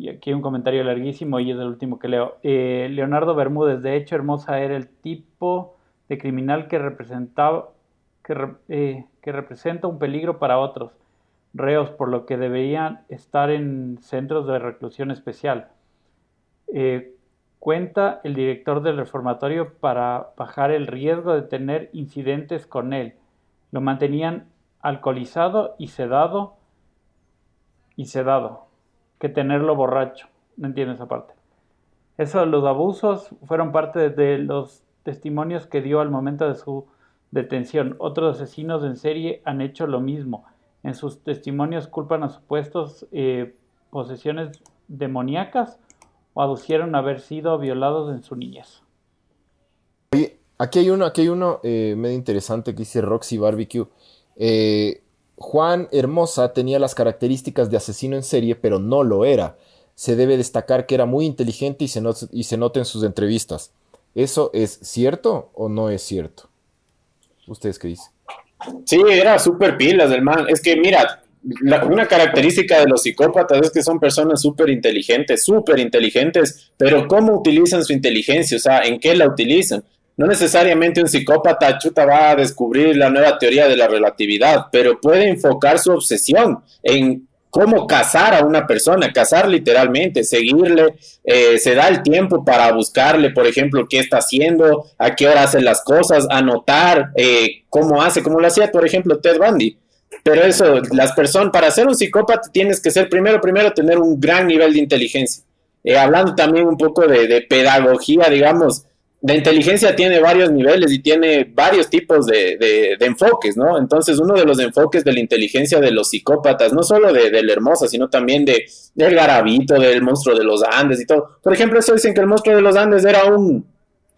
Y aquí un comentario larguísimo y es el último que leo. Eh, Leonardo Bermúdez, de hecho, Hermosa era el tipo de criminal que representaba, eh, que representa un peligro para otros reos, por lo que deberían estar en centros de reclusión especial. Eh, cuenta el director del reformatorio para bajar el riesgo de tener incidentes con él. Lo mantenían alcoholizado y sedado y sedado que tenerlo borracho. No entiendo esa parte. Eso, los abusos fueron parte de los testimonios que dio al momento de su detención. Otros asesinos en serie han hecho lo mismo. En sus testimonios culpan a supuestos eh, posesiones demoníacas o aducieron haber sido violados en su niñez. Aquí hay uno, aquí hay uno eh, medio interesante que dice Roxy Barbecue. Eh, Juan Hermosa tenía las características de asesino en serie, pero no lo era. Se debe destacar que era muy inteligente y se, not- y se nota en sus entrevistas. ¿Eso es cierto o no es cierto? ¿Ustedes qué dicen? Sí, era súper pilas del man. Es que, mira, una característica de los psicópatas es que son personas súper inteligentes, súper inteligentes, pero ¿cómo utilizan su inteligencia? O sea, ¿en qué la utilizan? No necesariamente un psicópata chuta va a descubrir la nueva teoría de la relatividad, pero puede enfocar su obsesión en cómo cazar a una persona, cazar literalmente, seguirle, eh, se da el tiempo para buscarle, por ejemplo, qué está haciendo, a qué hora hace las cosas, anotar eh, cómo hace, como lo hacía, por ejemplo, Ted Bundy. pero eso, las personas, para ser un psicópata tienes que ser primero, primero tener un gran nivel de inteligencia. Eh, hablando también un poco de, pedagogía, digamos, la inteligencia tiene varios niveles y tiene varios tipos de, enfoques, ¿no? Entonces, uno de los enfoques de la inteligencia de los psicópatas, no solo de, la hermosa, sino también de, del garabito, del monstruo de los Andes y todo. Por ejemplo, eso dicen que el monstruo de los Andes era un,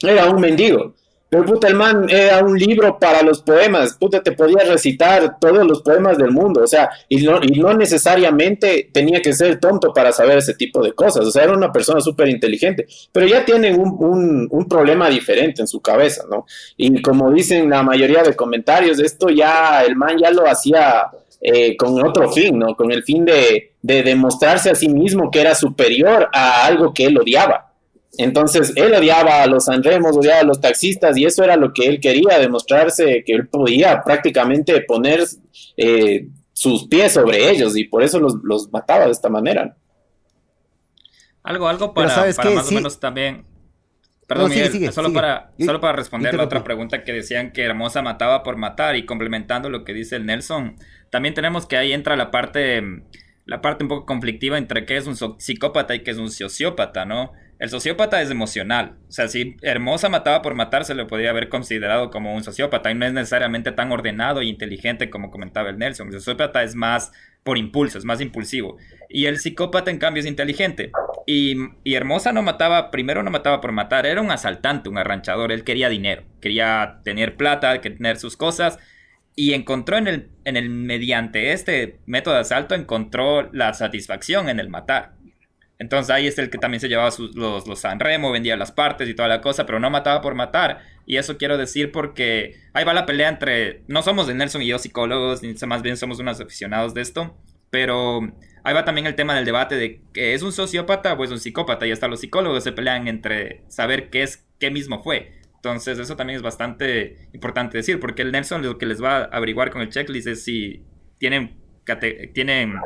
era un mendigo. Pero puta, el man era un libro para los poemas. Puta, te podía recitar todos los poemas del mundo. O sea, y no, y no necesariamente tenía que ser tonto para saber ese tipo de cosas. O sea, era una persona súper inteligente. Pero ya tienen un, un, problema diferente en su cabeza, ¿no? Y como dicen la mayoría de comentarios, esto ya, el man ya lo hacía eh, con otro fin, ¿no? Con el fin de, de demostrarse a sí mismo que era superior a algo que él odiaba. Entonces, él odiaba a los Sanremos, odiaba a los taxistas, y eso era lo que él quería, demostrarse que él podía prácticamente poner eh, sus pies sobre ellos, y por eso los, mataba de esta manera. Algo, algo para, más o menos también. Perdón, solo, Para, solo para responder la otra pregunta que decían que Hermosa mataba por matar y complementando lo que dice el Nelson, también tenemos que ahí entra la parte, la parte un poco conflictiva entre qué es un psicópata y qué es un sociópata, ¿no? El sociópata es emocional. O sea, si Hermosa mataba por matar, se le podría haber considerado como un sociópata. Y no es necesariamente tan ordenado e inteligente como comentaba el Nelson. El sociópata es más por impulso, es más impulsivo. Y el psicópata, en cambio, es inteligente. Y, Hermosa no mataba, primero no mataba por matar, era un asaltante, un arranchador. Él quería dinero, quería tener plata, quería tener sus cosas. Y encontró en el, en el, mediante este método de asalto, encontró la satisfacción en el matar. Entonces ahí es el que también se llevaba los, los Sanremo, vendía las partes y toda la cosa, pero no mataba por matar. Y eso quiero decir porque ahí va la pelea entre... No somos de Nelson y yo psicólogos, ni más bien somos unos aficionados de esto, pero ahí va también el tema del debate de que es un sociópata o es un psicópata. Y hasta los psicólogos se pelean entre saber qué es, qué mismo fue. Entonces eso también es bastante importante decir, porque el Nelson lo que les va a averiguar con el checklist es si tienen, tienen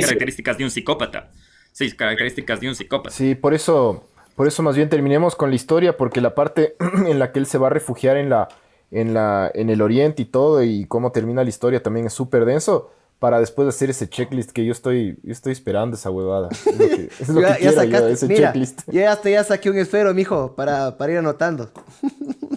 características de un psicópata. Sí, características de un psicópata. Sí, por eso, por eso más bien terminemos con la historia, porque la parte en la que él se va a refugiar en la, en la, en el oriente y todo, y cómo termina la historia también es súper denso. Para después hacer ese checklist que yo estoy, estoy esperando esa huevada. Es lo que, ya, quiero yo, ese checklist. Ya hasta ya saqué un esfero, mijo, para, para ir anotando.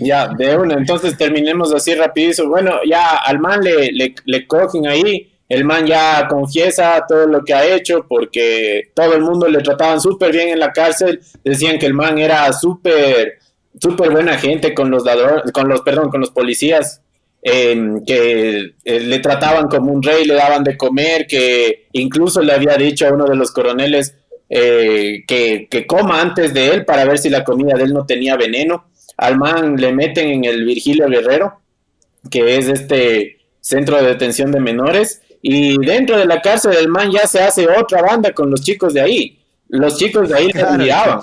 Ya, de una, entonces terminemos así rapidísimo. Bueno, ya al man le, le, le cogen ahí el man ya confiesa todo lo que ha hecho porque todo el mundo le trataban súper bien en la cárcel. Decían que el man era súper, súper buena gente con los ladrones, con los, perdón, con los policías. Em, que eh, le trataban como un rey, le daban de comer, que incluso le había dicho a uno de los coroneles eh, que, que coma antes de él para ver si la comida de él no tenía veneno. Al man le meten en el Virgilio Guerrero, que es este centro de detención de menores, y dentro de la cárcel del man ya se hace otra banda con los chicos de ahí. Los chicos de ahí le admiraban.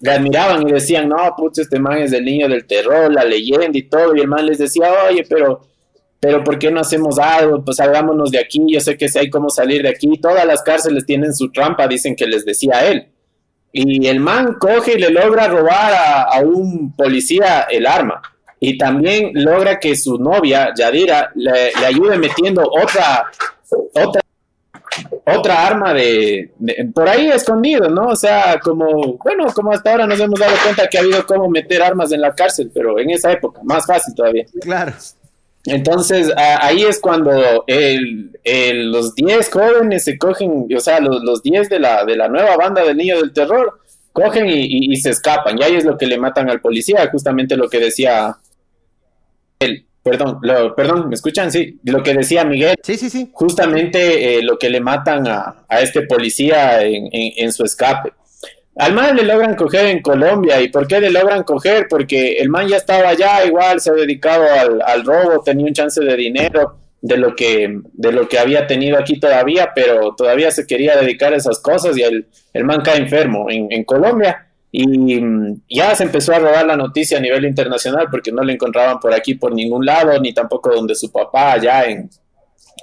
Le admiraban y decían, no, putz, este man es el niño del terror, la leyenda y todo. Y el man les decía, oye, pero, pero ¿por qué no hacemos algo? Pues salgámonos de aquí, yo sé que si hay cómo salir de aquí. Todas las cárceles tienen su trampa, dicen que les decía él. Y el man coge y le logra robar a, a un policía el arma y también logra que su novia, Yadira, le, ayude metiendo otra, otra, otra arma de, por ahí escondido, ¿no? O sea, como, bueno, como hasta ahora nos hemos dado cuenta que ha habido cómo meter armas en la cárcel, pero en esa época, más fácil todavía. Claro. Entonces, ahí es cuando el, los 10 jóvenes se cogen, o sea, los 10 de la, de la nueva banda del Niño del Terror, cogen y, se escapan. Y ahí es lo que le matan al policía, justamente lo que decía el, perdón, perdón, ¿me escuchan? Sí, lo que decía Miguel. Sí, sí, sí. Justamente eh, lo que le matan a, este policía en, su escape. Al man le logran coger en Colombia. ¿Y por qué le logran coger? Porque el man ya estaba allá, igual se ha dedicado al, robo, tenía un chance de dinero de lo que de lo que había tenido aquí todavía, pero todavía se quería dedicar a esas cosas y el, el man cae enfermo en, en Colombia y mm, ya se empezó a rodar la noticia a nivel internacional porque no le encontraban por aquí por ningún lado, ni tampoco donde su papá allá en,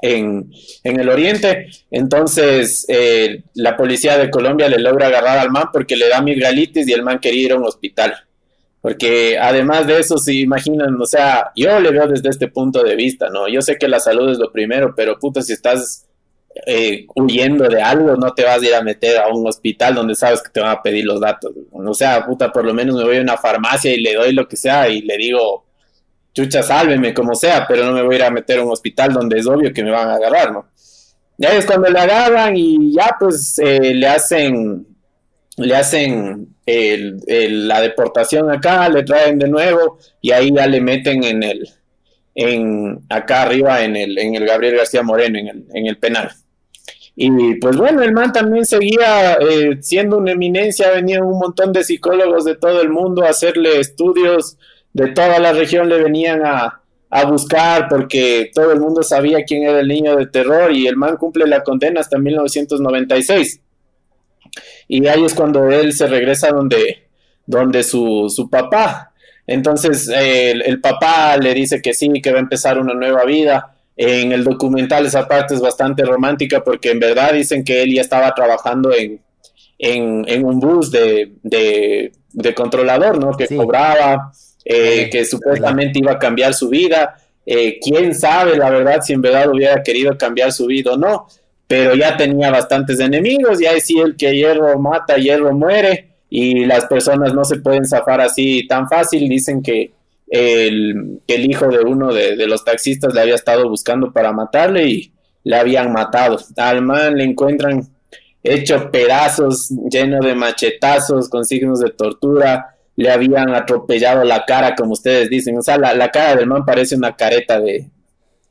en, el oriente. Entonces eh, la policía de Colombia le logra agarrar al man porque le da migralitis y el man quería ir a un hospital. Porque además de eso, si imaginan, o sea, yo le veo desde este punto de vista, ¿no? Yo sé que la salud es lo primero, pero puta, si estás eh, huyendo de algo, no te vas a ir a meter a un hospital donde sabes que te van a pedir los datos. O sea, puta, por lo menos me voy a una farmacia y le doy lo que sea y le digo, chucha, sálveme como sea, pero no me voy a ir a meter a un hospital donde es obvio que me van a agarrar, ¿no? Ya es cuando le agarran y ya pues eh, le hacen le hacen la deportación acá, le traen de nuevo y ahí ya le meten en el, en acá arriba en el, en el Gabriel García Moreno, en el, en el penal. Y pues bueno, el man también seguía eh, siendo una eminencia, venían un montón de psicólogos de todo el mundo a hacerle estudios, de toda la región le venían a, a buscar porque todo el mundo sabía quién era el niño de terror y el man cumple la condena hasta 1996 y ahí es cuando él se regresa donde, donde su, su papá. Entonces el, papá le dice que sí, que va a empezar una nueva vida. En el documental esa parte es bastante romántica porque en verdad dicen que él ya estaba trabajando en, en, un bus de, de, controlador, ¿no? Que cobraba, eh, que supuestamente iba a cambiar su vida. Eh, quién sabe, la verdad, si en verdad hubiera querido cambiar su vida o no pero ya tenía bastantes enemigos, y ahí sí el que hierro mata, hierro muere, y las personas no se pueden zafar así tan fácil, dicen que el, el hijo de uno de, los taxistas le había estado buscando para matarle y le habían matado. Al man le encuentran hecho pedazos, lleno de machetazos, con signos de tortura, le habían atropellado la cara, como ustedes dicen, o sea, la, cara del man parece una careta de,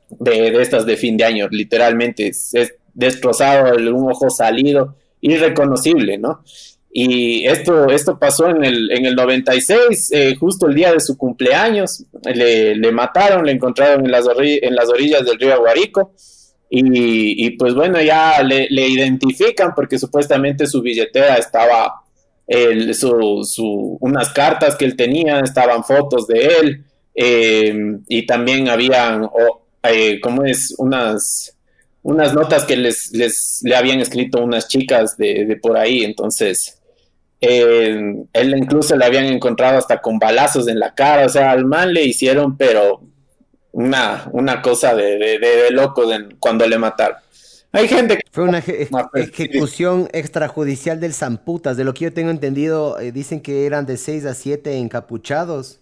de, estas de fin de año, literalmente, es destrozado, el, un ojo salido, irreconocible, ¿no? Y esto, esto pasó en el, en el 96, eh, justo el día de su cumpleaños. Le, le mataron, le encontraron en las, en las orillas del río Aguarico. Y, y pues bueno, ya le, identifican porque supuestamente su billetera estaba, el, su, su, unas cartas que él tenía, estaban fotos de él. Eh, y también habían, eh, ¿cómo es? Unas unas notas que les, les le habían escrito unas chicas de, por ahí, entonces eh, él incluso le habían encontrado hasta con balazos en la cara, o sea, al man le hicieron, pero una, una cosa de, de, de, loco cuando le mataron. Hay gente que... Fue una ejecución extrajudicial del Zamputas, de lo que yo tengo entendido, eh, dicen que eran de 6 a 7 encapuchados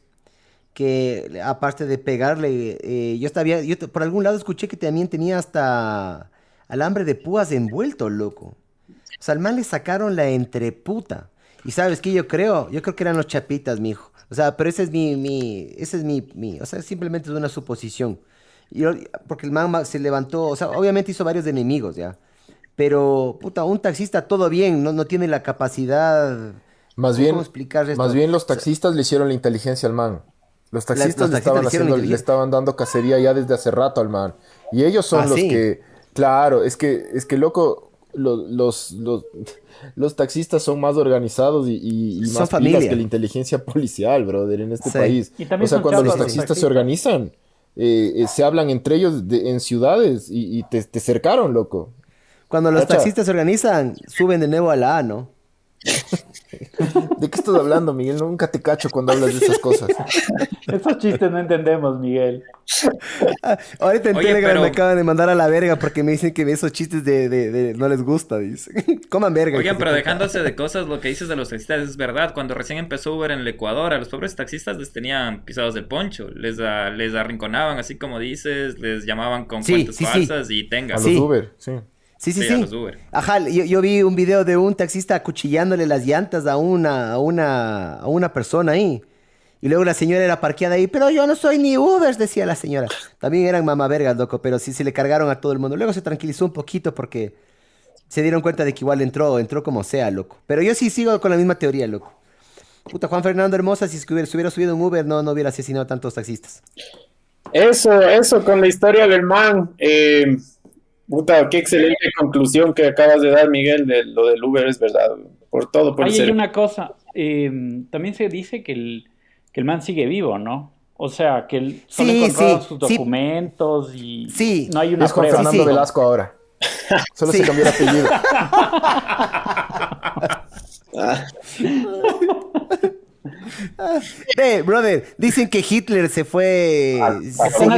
que aparte de pegarle, eh, yo estaba, yo por algún lado escuché que también tenía hasta alambre de púas envuelto, loco. O sea, al man le sacaron la entreputa. Y sabes qué yo creo, yo creo que eran los chapitas, mijo. O sea, pero ese es mi, mi, ese es mi, mi, o sea, simplemente es una suposición. Yo, porque el man se levantó, o sea, obviamente hizo varios enemigos, ya. Pero, puta, un taxista todo bien, no, no tiene la capacidad. Más bien, más bien los taxistas le hicieron la inteligencia al man. Los taxistas, le, estaban haciendo, le estaban dando cacería ya desde hace rato al man. Y ellos son ah, los que, claro, es que, es que loco, los, los, los, taxistas son más organizados y, más pilas que la inteligencia policial, brother, en este país. O sea, cuando los taxistas, se organizan, eh, eh, se hablan entre ellos en ciudades y, te, te, cercaron, loco. Cuando los taxistas se organizan, suben de nuevo a la A, ¿no? ¿De qué estás hablando, Miguel? Nunca te cacho cuando hablas de esas cosas. Esos chistes no entendemos, Miguel. Ah, ahorita en Telegram me acaban de mandar a la verga porque me dicen que esos chistes de, no les gusta, dicen. Coman verga. Oigan, pero dejándose de cosas, lo que dices de los taxistas es verdad. Cuando recién empezó Uber en el Ecuador, a los pobres taxistas les tenían pisados de poncho. Les, les arrinconaban, así como dices, les llamaban con cuentas falsas y tengas. A los Uber, sí. Sí, sí, sí. Ajá, yo, vi un video de un taxista acuchillándole las llantas a una, a una, a una persona ahí. Y luego la señora era parqueada ahí, pero yo no soy ni Uber, decía la señora. También eran mamavergas, loco, pero sí se le cargaron a todo el mundo. Luego se tranquilizó un poquito porque se dieron cuenta de que igual entró, entró como sea, loco. Pero yo sí sigo con la misma teoría, loco. Puta, Juan Fernando Hermosa, si se hubiera, subido un Uber, no, no hubiera asesinado a tantos taxistas. Eso, eso, con la historia del man. Eh, Puta, qué excelente conclusión que acabas de dar, Miguel, de lo del Uber, es verdad. Por todo, por Ahí hay una cosa. Em, también se dice que el, que el man sigue vivo, ¿no? O sea, que él solo sí, sus documentos y sí. no hay una es prueba. Fernando Velasco ahora. Solo se cambió el apellido. Ve, brother, dicen que Hitler se fue. Ah,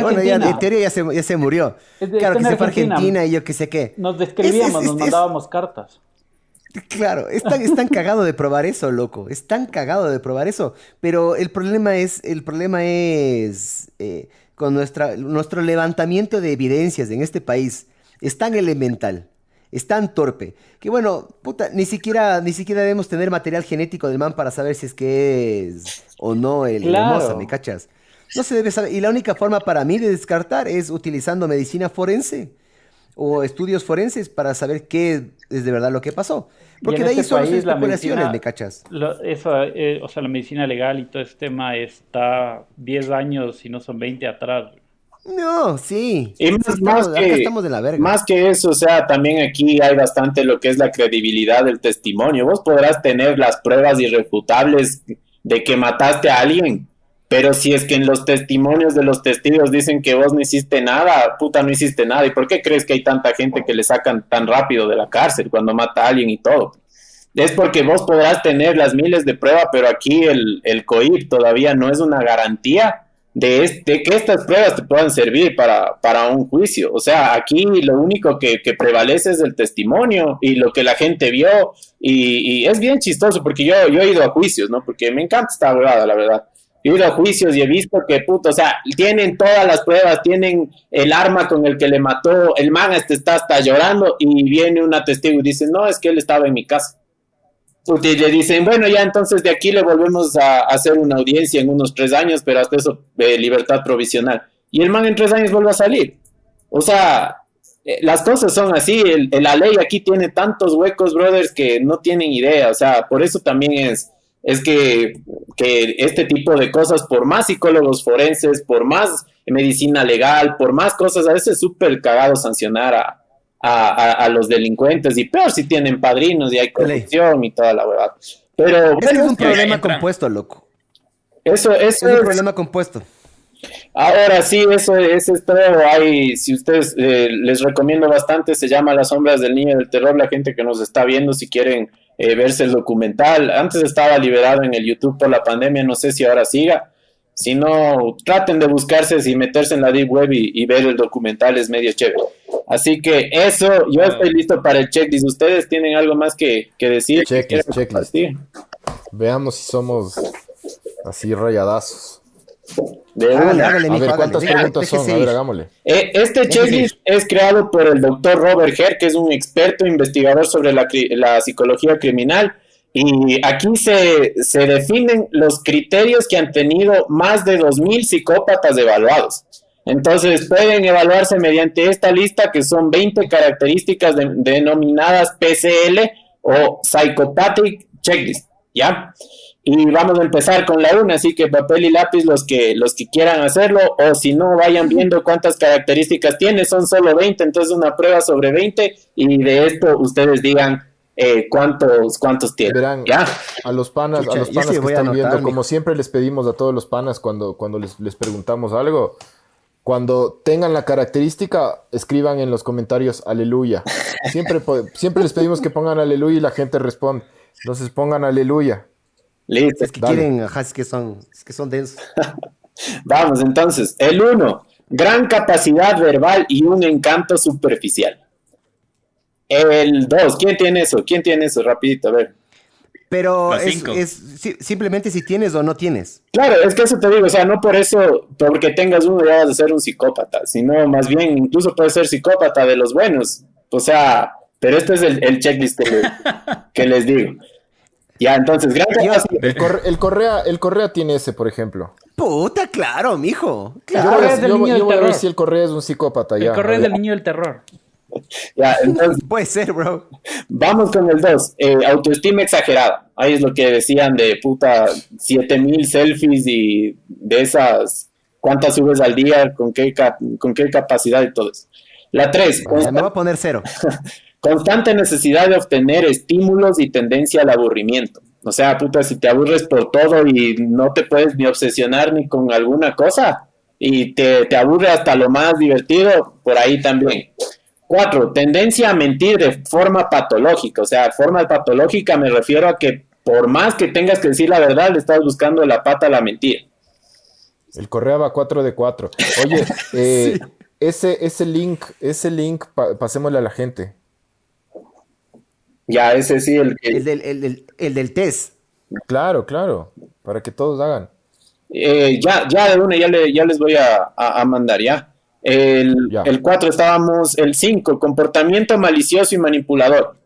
bueno, ya, en teoría ya se, ya se murió. Es de- claro, que se fue a Argentina. Y yo qué sé qué. Nos describíamos, Es- es- nos es- mandábamos cartas. Claro, es tan, es tan cagado de probar eso, loco. Es tan cagado de probar eso. Pero el problema es, el problema es eh, con nuestra, nuestro levantamiento de evidencias en este país es tan elemental, es tan torpe, que bueno, puta, ni siquiera, ni siquiera debemos tener material genético del man para saber si es que es o no el Claro. hermosa, ¿me cachas? No se debe saber. Y la única forma para mí de descartar es utilizando medicina forense o estudios forenses para saber qué es de verdad lo que pasó. Porque de ahí este son país, la especulaciones, medicina- ¿me cachas? Lo- eso, eh, o sea, la medicina legal y todo este tema está 10 años, si no son 20 atrás. No, sí. Y Sí, más, estamos, más acá que, estamos de la verga. más que eso, o sea, también aquí hay bastante lo que es la credibilidad del testimonio. Vos podrás tener las pruebas irrefutables de que mataste a alguien, pero si es que en los testimonios de los testigos dicen que vos no hiciste nada, puta, no hiciste nada. ¿Y por qué crees que hay tanta gente que le sacan tan rápido de la cárcel cuando mata a alguien y todo? Es porque vos podrás tener las miles de pruebas, pero aquí el, el COIP todavía no es una garantía de, de que estas pruebas te puedan servir para, para un juicio. O sea, aquí lo único que, prevalece es el testimonio y lo que la gente vio. Y, es bien chistoso porque yo, yo he ido a juicios, ¿no? Porque me encanta esta huevada, la verdad. He ido a juicios y he visto que, puto, o sea, tienen todas las pruebas, tienen el arma con el que le mató, el man este está hasta llorando y viene una testigo y dice, no, es que él estaba en mi casa. Y le dicen, bueno, ya entonces de aquí le volvemos a hacer una audiencia en unos tres años, pero hasta eso, eh, libertad provisional. Y el man en tres años vuelve a salir. O sea, eh, las cosas son así. El- la ley aquí tiene tantos huecos, brothers, que no tienen idea. O sea, por eso también es, es que, que este tipo de cosas, por más psicólogos forenses, por más medicina legal, por más cosas, a veces es súper cagado sancionar a, a, a- a los delincuentes y peor si tienen padrinos y hay corrupción y toda la huevada. Pero Es que es bueno, un problema compuesto, loco. eso, Es un problema compuesto. Ahora sí, eso, eso es todo. Hay, si ustedes eh, les recomiendo bastante, se llama Las sombras del niño del terror. La gente que nos está viendo, si quieren eh, verse el documental, antes estaba liberado en el YouTube por la pandemia, no sé si ahora siga. Si no, traten de buscarse y meterse en la deep web y, y ver el documental, es medio chévere. Así que eso, yo estoy listo para el checklist. ¿Ustedes tienen algo más que, que decir? Checklist, ¿Quieren checklist. Veamos si somos así rayadazos. De una. Hágale, A ver, hágale. ¿cuántas preguntas son? A ver, ir. hagámosle. Eh, Este checklist es creado por el doctor Robert Herr, que es un experto investigador sobre la, la psicología criminal. Y aquí se, se definen los criterios que han tenido más de 2.000 psicópatas evaluados. Entonces pueden evaluarse mediante esta lista que son 20 características de- denominadas PCL o Psychopathic Checklist. ¿Ya? Y vamos a empezar con la una, así que papel y lápiz los que, los que quieran hacerlo, o si no, vayan viendo cuántas características tiene, son solo 20, entonces una prueba sobre 20, y de esto ustedes digan eh, cuántos, cuántos tienen. Verán, ¿Ya? a los panas, a los panas sí que están viendo, como siempre les pedimos a todos los panas cuando, cuando les, les preguntamos algo, cuando tengan la característica, escriban en los comentarios aleluya. Siempre, siempre les pedimos que pongan aleluya y la gente responde. Entonces pongan aleluya. Listo. Es que Dale. quieren, ajá, es que son, es que son densos. Vamos, entonces, el uno, gran capacidad verbal y un encanto superficial. El dos, ¿quién tiene eso? ¿Quién tiene eso? Rapidito, a ver. Pero es, es simplemente si tienes o no tienes. Claro, es que eso te digo, o sea, no por eso, porque tengas uno ya vas a ser un psicópata, sino más bien incluso puedes ser psicópata de los buenos. O sea, pero este es el, el checklist que, le- que les digo. Ya, entonces, gran Yo- capacidad. El, Corre- el Correa, el Correa tiene ese, por ejemplo. Puta, claro, mijo. Yo Claro. voy Correa es yo- niño yo del voy a ver terror. si el Correa es un psicópata. ya. El correo A del ver. niño del terror. Ya, entonces, Puede ser, bro. vamos con el 2. autoestima exagerada. Ahí es lo que decían de puta 7000 selfies y de esas, cuántas subes al día, con qué, con qué capacidad y todo eso. La 3. Ya me voy a poner cero. Constante necesidad de obtener estímulos y tendencia al aburrimiento. O sea, puta, si te aburres por todo y no te puedes ni obsesionar ni con alguna cosa y te, te aburre hasta lo más divertido, por ahí también. Cuatro, tendencia a mentir de forma patológica. O sea, forma patológica me refiero a que por más que tengas que decir la verdad, le estás buscando la pata a la mentira. El correo va 4 de 4. Oye, eh, ese, ese link, ese link, pa- pasémosle a la gente. Ya, ese sí, el que... El del, el del- el del test. Claro, claro, para que todos hagan. Eh, ya, ya de una, ya, le- ya les voy a, a- a mandar ya. El, el 4 estábamos, el 5, comportamiento malicioso y manipulador.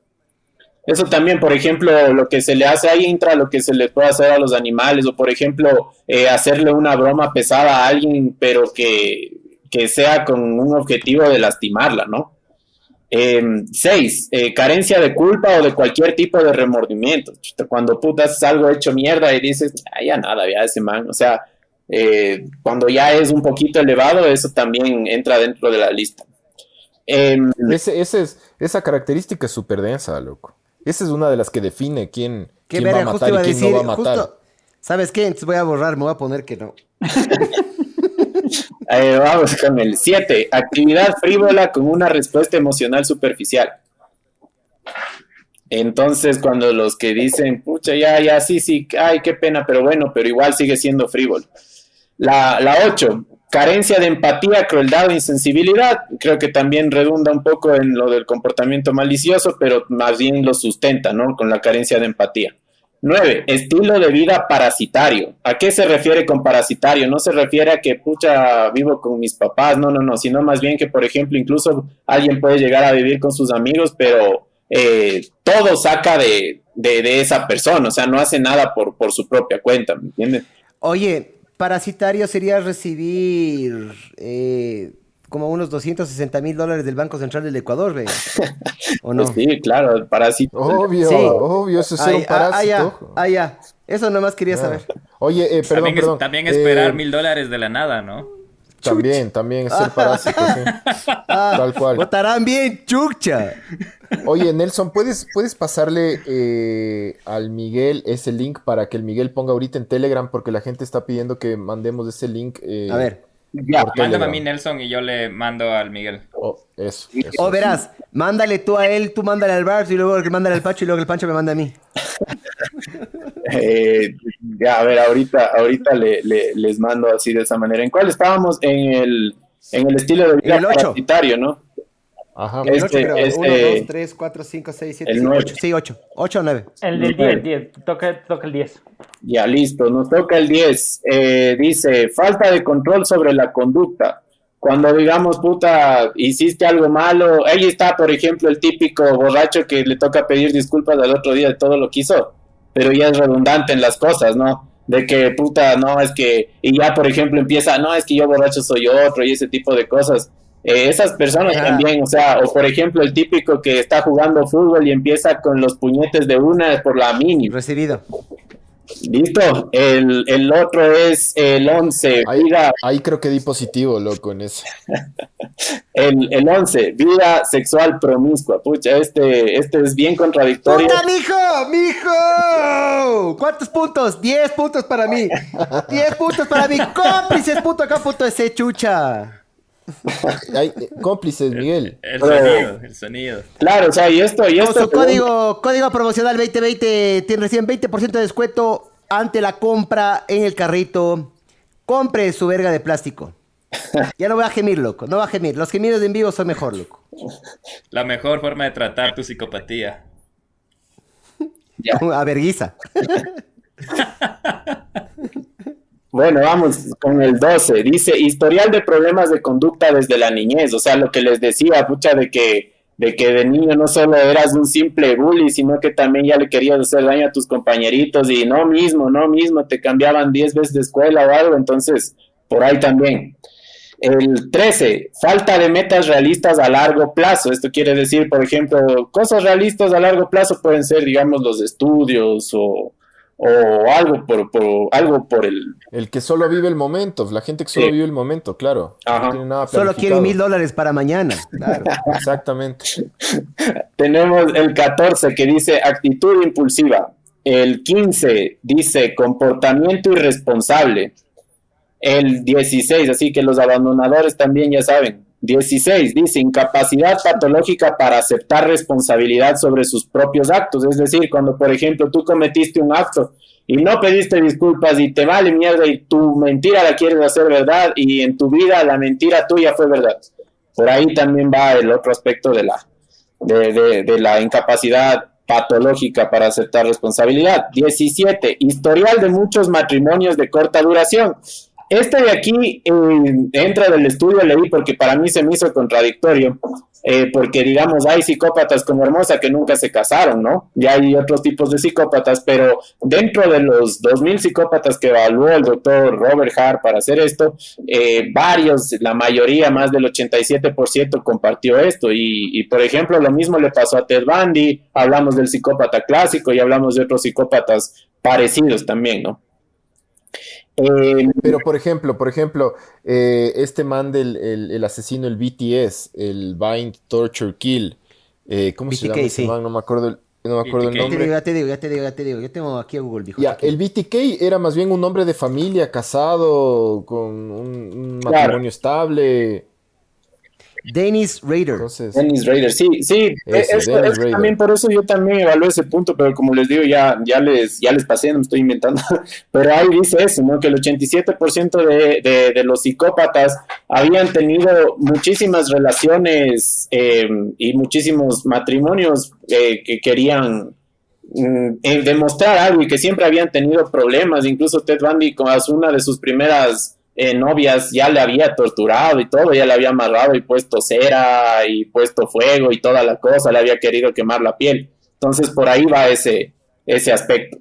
Eso también, por ejemplo, lo que se le hace ahí entra lo que se le puede hacer a los animales, o por ejemplo, eh, hacerle una broma pesada a alguien, pero que, que sea con un objetivo de lastimarla, ¿no? 6. carencia de culpa o de cualquier tipo de remordimiento. Cuando puta haces algo hecho mierda y dices, "Ah, ya nada, ya ese man. O sea, eh, cuando ya es un poquito elevado, eso también entra dentro de la lista. Em, Ese, ese es, esa característica es súper densa, loco. Esa es una de las que define quién, quién va a matar y quién decir. no va a matar. Justo, ¿Sabes qué? Entonces voy a borrar, me voy a poner que no. Eh, vamos con el 7. Actividad frívola con una respuesta emocional superficial. Entonces, cuando los que dicen, pucha, ya, ya, sí, sí, ay, qué pena, pero bueno, pero igual sigue siendo frívolo. La, la 8. Carencia de empatía, crueldad o insensibilidad. Creo que también redunda un poco en lo del comportamiento malicioso, pero más bien lo sustenta, ¿no? Con la carencia de empatía. 9. Estilo de vida parasitario. ¿A qué se refiere con parasitario? No se refiere a que, pucha, vivo con mis papás, no, no, no, sino más bien que, por ejemplo, incluso alguien puede llegar a vivir con sus amigos, pero eh, todo saca de, de, de esa persona, o sea, no hace nada por, por su propia cuenta, ¿me entiendes? Oye, parasitario sería recibir eh, como unos 260 mil dólares del Banco Central del Ecuador, ¿ve? ¿O no? Pues sí, claro, el parásito. Obvio, Sí. obvio, eso es Ay, un ah, ah, ya, parásito. ah, ya. Eso nomás quería Ah. saber. Oye, eh, perdón, también, es- perdón. también Eh, esperar mil dólares de la nada, ¿no? También, también es ser parásito, sí. Ah, Tal cual. Votarán bien, chucha. Oye, Nelson, ¿puedes, puedes pasarle eh, al Miguel ese link para que el Miguel ponga ahorita en Telegram? Porque la gente está pidiendo que mandemos ese link. eh, A ver. Ya, Mándame a mí, Nelson, y yo le mando al Miguel. Oh, eso, eso. O verás, mándale tú a él, tú mándale al Barbs y luego que mándale al Pacho y luego el Pancho me manda a mí. eh, ya, a ver, ahorita, ahorita le, le- les mando así de esa manera. ¿En cuál estábamos? En el, en el estilo de vida el parasitario, ¿no? Ajá. El Este- 8 creo. este- 1, 2, 3, 4, 5, 6, 7, el 8. nueve. Sí, 8. 8 o 9. El del 10, 10. Toca, toca el 10. Ya, listo. Nos toca el 10. Eh, dice, falta de control sobre la conducta. Cuando digamos, puta, hiciste algo malo, ahí está, por ejemplo, el típico borracho que le toca pedir disculpas al otro día de todo lo que hizo, pero ya es redundante en las cosas, ¿no? De que, puta, no, es que, y ya, por ejemplo, empieza, no, es que yo borracho soy otro y ese tipo de cosas. Eh, esas personas Ajá. también, o sea, o por ejemplo, el típico que está jugando fútbol y empieza con los puñetes de una por la mínima. Recibido. Listo. El, el otro es el 11, Ahí, vida, ahí creo que di positivo, loco, en eso. el, el 11, vida sexual promiscua. Pucha, este, este es bien contradictorio. ¡Puta, mijo! ¡Mijo! ¿Cuántos puntos? 10 puntos para mí. 10 puntos para mí. Cómplices.acá.es, chucha. Hay, cómplices, Miguel. El Pero- sonido, el sonido. Claro, o sea, y esto, y esto. su código, código promocional 2020 tiene recién 20% de descuento ante la compra en el carrito. Compre su verga de plástico. Ya no voy a gemir, loco. No va a gemir. Los gemidos de en vivo son mejor, loco. La mejor forma de tratar tu psicopatía. A verguiza. Bueno, vamos con el 12. Dice, historial de problemas de conducta desde la niñez. O sea, lo que les decía, pucha, de que, de que de niño no solo eras un simple bully, sino que también ya le querías hacer daño a tus compañeritos y no mismo, no mismo, te cambiaban 10 veces de escuela o algo. Entonces, por ahí también. El 13, falta de metas realistas a largo plazo. Esto quiere decir, por ejemplo, cosas realistas a largo plazo pueden ser, digamos, los estudios o, o algo por, por algo por el El que solo vive el momento, la gente que solo Sí. vive el momento, claro. Ajá. No tiene nada Solo planificado. mil dólares para mañana. Claro. Exactamente. Tenemos el 14 que dice actitud impulsiva. El 15 dice comportamiento irresponsable. El 16, así que los abandonadores también ya saben. 16 dice incapacidad patológica para aceptar responsabilidad sobre sus propios actos. Es decir, cuando por ejemplo tú cometiste un acto y no pediste disculpas y te vale mierda y tu mentira la quieres hacer verdad y en tu vida la mentira tuya fue verdad. Por ahí también va el otro aspecto de la, de, de la incapacidad patológica para aceptar responsabilidad. 17. Historial de muchos matrimonios de corta duración. Este de aquí eh, entra del estudio, leí porque para mí se me hizo contradictorio, eh, porque digamos, hay psicópatas como Hermosa que nunca se casaron, ¿no? Y hay otros tipos de psicópatas, pero dentro de los 2.000 psicópatas que evaluó el doctor Robert Hart para hacer esto, eh, varios, la mayoría, más del 87% compartió esto. Y, y, por ejemplo, lo mismo le pasó a Ted Bundy, hablamos del psicópata clásico y hablamos de otros psicópatas parecidos también, ¿no? Eh, Pero por ejemplo, por ejemplo, eh, este man del el, asesino, el BTS, el Bind Torture Kill, eh, ¿cómo se llama ese man? No me acuerdo el, no me acuerdo el nombre. Ya te digo, ya te digo, ya te digo. Yo tengo aquí a Google. Dijo, ya, el BTK era más bien un hombre de familia, casado, con un, un matrimonio estable. Dennis Rader. Dennis Rader, sí, sí. también por eso yo también evalué ese punto, pero como les digo, ya, ya, les, ya les pasé, no me estoy inventando. Pero ahí dice eso, ¿no? Que el 87% de, de, de, los psicópatas habían tenido muchísimas relaciones eh, y muchísimos matrimonios eh, que querían mm, eh, demostrar algo y que siempre habían tenido problemas. Incluso Ted Bundy, como una de sus primeras eh, novias ya le había torturado y todo, ya le había amarrado y puesto cera y puesto fuego y toda la cosa, le había querido quemar la piel. Entonces por ahí va ese, ese aspecto.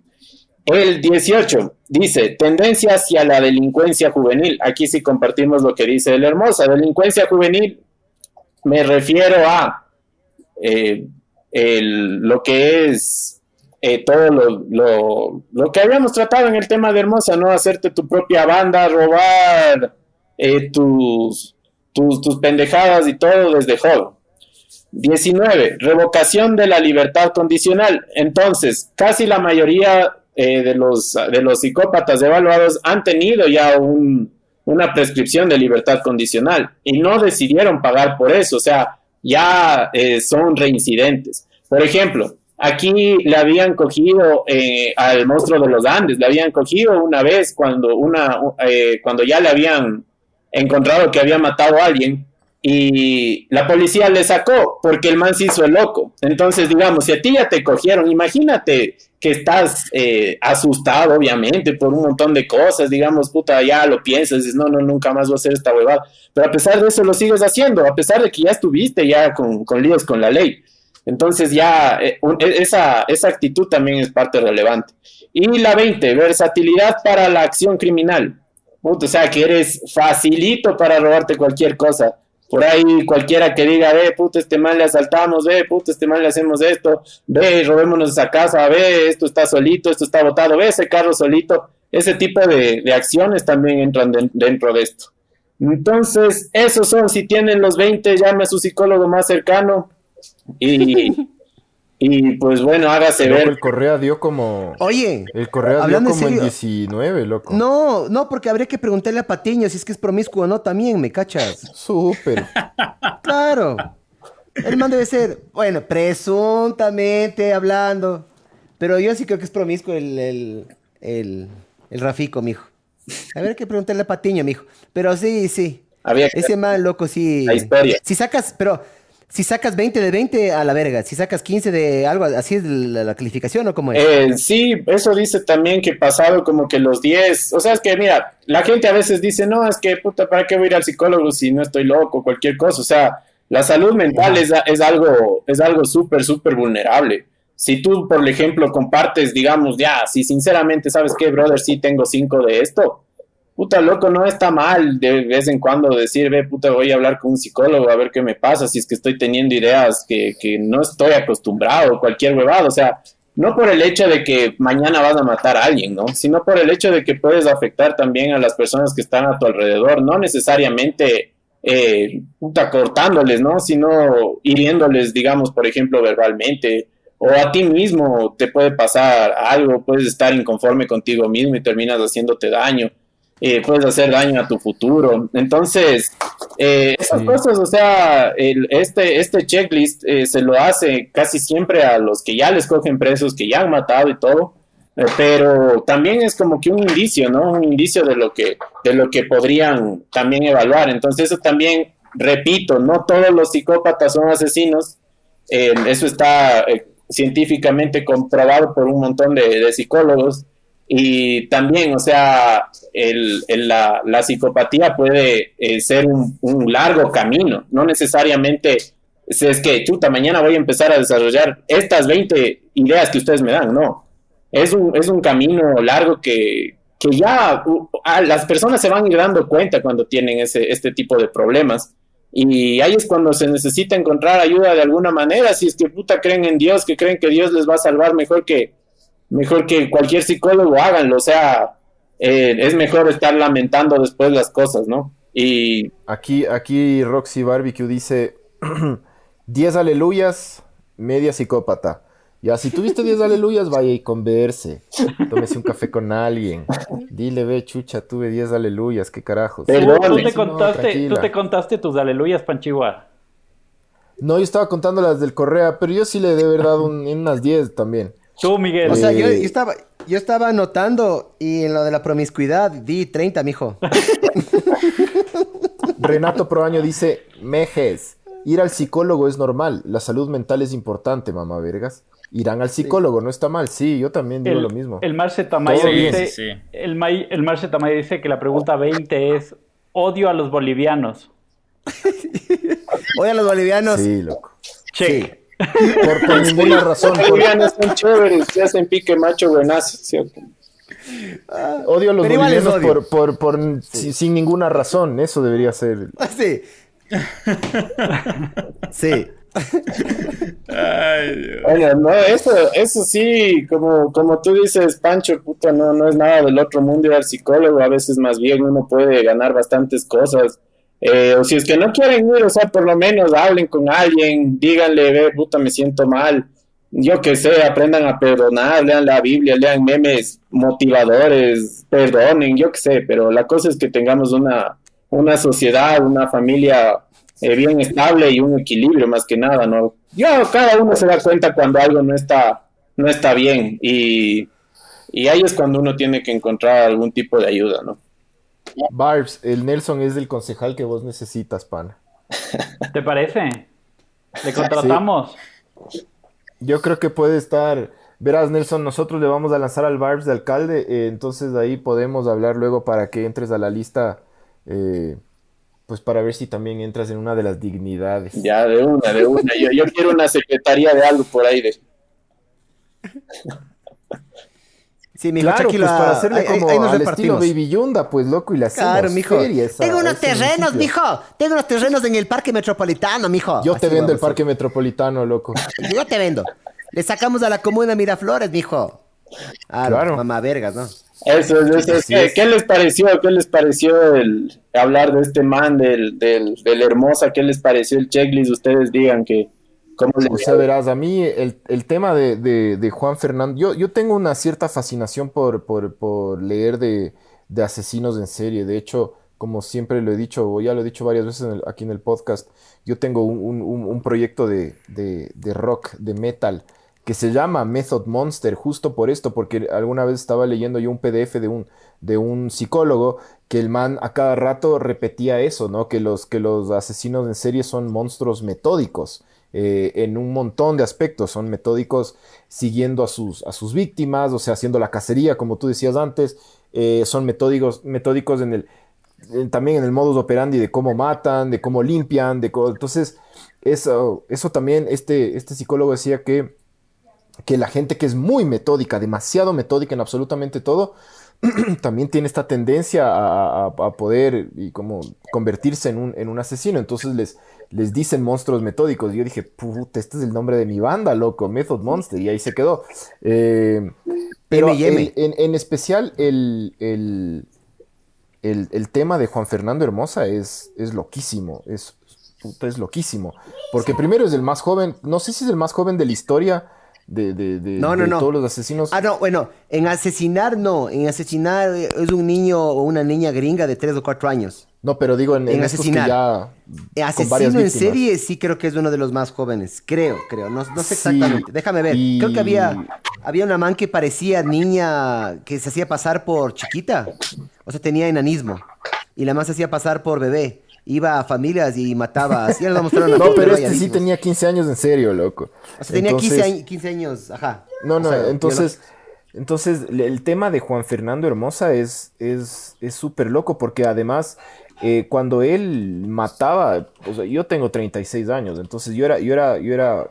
El 18 dice, tendencia hacia la delincuencia juvenil. Aquí sí compartimos lo que dice el hermosa. Delincuencia juvenil, me refiero a eh, lo que es eh, todo lo, lo, lo, que habíamos tratado en el tema de Hermosa, ¿no? Hacerte tu propia banda, robar eh, tus, tus, tus, pendejadas y todo desde joven. 19. Revocación de la libertad condicional. Entonces, casi la mayoría eh, de, los, de los psicópatas evaluados han tenido ya un, una prescripción de libertad condicional y no decidieron pagar por eso, o sea, ya son reincidentes. Por ejemplo, Aquí le habían cogido eh, al monstruo de los Andes, le habían cogido una vez cuando, una, eh, cuando ya le habían encontrado que había matado a alguien y la policía le sacó porque el man se hizo el loco. Entonces, digamos, si a ti ya te cogieron, imagínate que estás eh, asustado, obviamente, por un montón de cosas, digamos, puta, ya lo piensas, dices, no, no, nunca más voy a hacer esta huevada. Pero a pesar de eso lo sigues haciendo, a pesar de que ya estuviste ya con, con líos con la ley. Entonces ya eh, e, esa, esa actitud también es parte relevante. Y la 20, versatilidad para la acción criminal. o sea, que eres facilito para robarte cualquier cosa. Por ahí cualquiera que diga, ve, puto, este mal le asaltamos, ve, puto, este mal le hacemos esto, ve, robémonos esa casa, ve, esto está solito, esto está botado, ve ese carro solito. Ese tipo de, de acciones también entran dentro de esto. Entonces, esos son, si tienen los 20, llame a su psicólogo más cercano, y, y pues bueno, hágase ver. El Correa dio como. Oye, el Correa dio como en 19, loco. No, no, porque habría que preguntarle a Patiño si es que es promiscuo o no también, ¿me cachas? Súper. Claro. El man debe ser, bueno, presuntamente hablando. Pero yo sí creo que es promiscuo el, el, el, el Rafico, mijo. Habría que preguntarle a Patiño, mijo. Pero sí, sí. Ese man, loco, sí. La historia. Si sacas, pero si sacas 20 de 20, a la verga. Si sacas 15 de algo, así es la, calificación o cómo es. Eh, sí, eso dice también que pasado como que los 10. O sea, es que mira, la gente a veces dice, no, es que puta, ¿para qué voy a ir al psicólogo si no estoy loco, cualquier cosa? O sea, la salud mental es, es, algo, es algo súper, súper vulnerable. Si tú, por ejemplo, compartes, digamos, ya, si sinceramente sabes que, brother, sí tengo 5 de esto, puta loco, no está mal de vez en cuando decir, ve, puta, voy a hablar con un psicólogo a ver qué me pasa, si es que estoy teniendo ideas que, que no estoy acostumbrado, cualquier huevado, o sea, no por el hecho de que mañana vas a matar a alguien, ¿no? Sino por el hecho de que puedes afectar también a las personas que están a tu alrededor, no necesariamente eh, puta, cortándoles, ¿no? Sino hiriéndoles, digamos, por ejemplo, verbalmente, o a ti mismo te puede pasar algo, puedes estar inconforme contigo mismo y terminas haciéndote daño. Eh, puedes hacer daño a tu futuro. Entonces, eh, esas cosas, o sea, el, este, este checklist eh, se lo hace casi siempre a los que ya les cogen presos, que ya han matado y todo, eh, pero también es como que un indicio, ¿no? Un indicio de lo que, de lo que podrían también evaluar. Entonces, eso también, repito, no todos los psicópatas son asesinos, eso está científicamente comprobado por un montón de psicólogos. Y también, o sea, el, la, la, psicopatía puede eh, ser un, largo camino, no necesariamente es que, chuta, mañana voy a empezar a desarrollar estas 20 ideas que ustedes me dan, no. Es un, es un camino largo que, que ya las personas se van a ir dando cuenta cuando tienen ese, este tipo de problemas. Y ahí es cuando se necesita encontrar ayuda de alguna manera, si es que puta creen en Dios, que creen que Dios les va a salvar mejor que, mejor que cualquier psicólogo háganlo, o sea, eh, es mejor estar lamentando después las cosas, ¿no? Y aquí, aquí Roxy Barbecue dice 10 aleluyas, media psicópata. Ya, si tuviste 10 aleluyas, vaya y converse. Tómese un café con alguien. Dile, ve, chucha, tuve 10 aleluyas, qué carajos. ¿Tú, te contaste, ¿Tú te contaste tus aleluyas, Panchigua? No, yo estaba contando las del Correa, pero yo sí le de verdad unas 10 también. Tú, Miguel. O sea, yo, estaba, yo estaba anotando y en lo de la promiscuidad di 30, mijo. Renato Proaño dice, mejes, ir al psicólogo es normal, la salud mental es importante, mamá vergas. Irán al psicólogo, no está mal, sí, yo también digo lo mismo. El Marce Tamayo dice, El, el Marce Tamayo dice que la pregunta 20 es, odio a los bolivianos. ¿Odio a los bolivianos? Sí, loco. Sí. Por, ninguna razón. Los bolivianos son chéveres, se hacen pique macho buenazo, ¿cierto? Ah, odio a los bolivianos por, por, por sin, ninguna razón, eso debería ser. Sí. sí. Ay, Dios. no, eso, eso sí, como, como tú dices, Pancho, puta, no, no es nada del otro mundo ir al psicólogo, a veces más bien uno puede ganar bastantes cosas eh, o si es que no quieren ir, o sea, por lo menos hablen con alguien, díganle, ve, puta, me siento mal. Yo que sé, aprendan a perdonar, lean la Biblia, lean memes motivadores, perdonen, yo que sé, pero la cosa es que tengamos una, una sociedad, una familia eh, bien estable y un equilibrio más que nada, ¿no? Ya cada uno se da cuenta cuando algo no está, no está bien y, y ahí es cuando uno tiene que encontrar algún tipo de ayuda, ¿no? Barbs, el Nelson es el concejal que vos necesitas, pana. ¿Te parece? ¿Le contratamos? Yo creo que puede estar. Verás, Nelson, nosotros le vamos a lanzar al Barbs de alcalde, eh, entonces ahí podemos hablar luego para que entres a la lista, eh, pues para ver si también entras en una de las dignidades. Ya, de una, de una. Yo, yo quiero una secretaría de algo por ahí. De... Sí, mijo, claro, pues para hacerle como ahí, al estilo Baby Yunda, pues loco, y la hacemos Claro, mijo. Tengo unos terrenos, mijo. Tengo unos terrenos en el parque metropolitano, mijo. Yo te vendo el parque metropolitano, loco. Yo te vendo. Le sacamos a la comuna Miraflores, mijo. Claro, mamá vergas, ¿no? Eso, eso, eso. ¿Qué, les pareció? ¿Qué les pareció el hablar de este man del, del, del Hermosa? ¿Qué les pareció el checklist? Ustedes digan que o sea, verás, a mí el, tema de, Juan Fernando, yo, yo tengo una cierta fascinación por, por, leer de, asesinos en serie. De hecho, como siempre lo he dicho, o ya lo he dicho varias veces aquí en el podcast, yo tengo un, proyecto de, rock, de metal, que se llama Method Monster, justo por esto, porque alguna vez estaba leyendo yo un PDF de un, de un psicólogo que el man a cada rato repetía eso, ¿no? Que los, que los asesinos en serie son monstruos metódicos. Eh, en un montón de aspectos. Son metódicos siguiendo a sus, a sus víctimas, o sea, haciendo la cacería, como tú decías antes. Eh, son metódicos, metódicos también en el modus operandi de cómo matan, de cómo limpian, de entonces eso, eso también este, este psicólogo decía que, que la gente que es muy metódica, demasiado metódica en absolutamente todo, también tiene esta tendencia a, poder y como convertirse en un, en un asesino. Entonces les, les dicen monstruos metódicos. Y yo dije, puta, este es el nombre de mi banda, loco, Method Monster. Y ahí se quedó. Eh, pero en, especial el, el, el, tema de Juan Fernando Hermosa es, es loquísimo. Es, es loquísimo. Porque primero es el más joven, no sé si es el más joven de la historia de, de, de- No, no, de no. todos los asesinos. Ah, no, bueno, en asesinar no. En asesinar es un niño o una niña gringa de 3 o 4 años. No, pero digo en, en En asesinar. ya Eh, Asesino en serie sí creo que es uno de los más jóvenes. Creo, creo. No, no sé Sí, exactamente. Déjame ver. y- Creo que había, había una man que parecía niña que se hacía pasar por chiquita. O sea, tenía enanismo. Y la man se hacía pasar por bebé. Iba a familias y mataba. Así ya les voy a mostrar una No, pero este sí tenía 15 años en serio, loco. O sea, tenía 15, Entonces- años, 15 años. Ajá. No, no, O sea, entonces, entonces el tema de Juan Fernando Hermosa es es es súper loco porque además eh, cuando él mataba, o sea, yo tengo 36 años, entonces yo era yo era yo era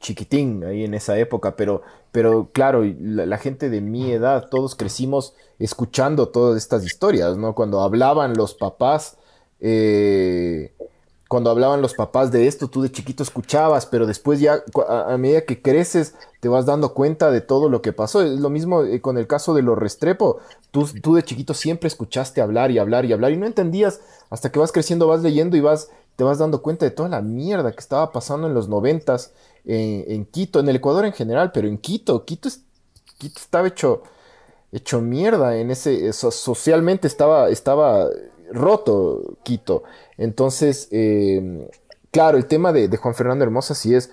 chiquitín ahí en esa época, pero pero claro, la, la gente de mi edad, todos crecimos escuchando todas estas historias, ¿no? Cuando hablaban los papás eh, cuando hablaban los papás de esto, tú de chiquito escuchabas, pero después ya a, a medida que creces te vas dando cuenta de todo lo que pasó. Es lo mismo eh, con el caso de los Restrepo. Tú, tú de chiquito siempre escuchaste hablar y hablar y hablar y no entendías hasta que vas creciendo, vas leyendo y vas, te vas dando cuenta de toda la mierda que estaba pasando en los noventas en, en Quito, en el Ecuador en general, pero en Quito, Quito, es- Quito estaba hecho, hecho mierda en ese, eso, socialmente estaba, estaba roto Quito. Entonces, eh, claro, el tema de, de Juan Fernando Hermosa sí es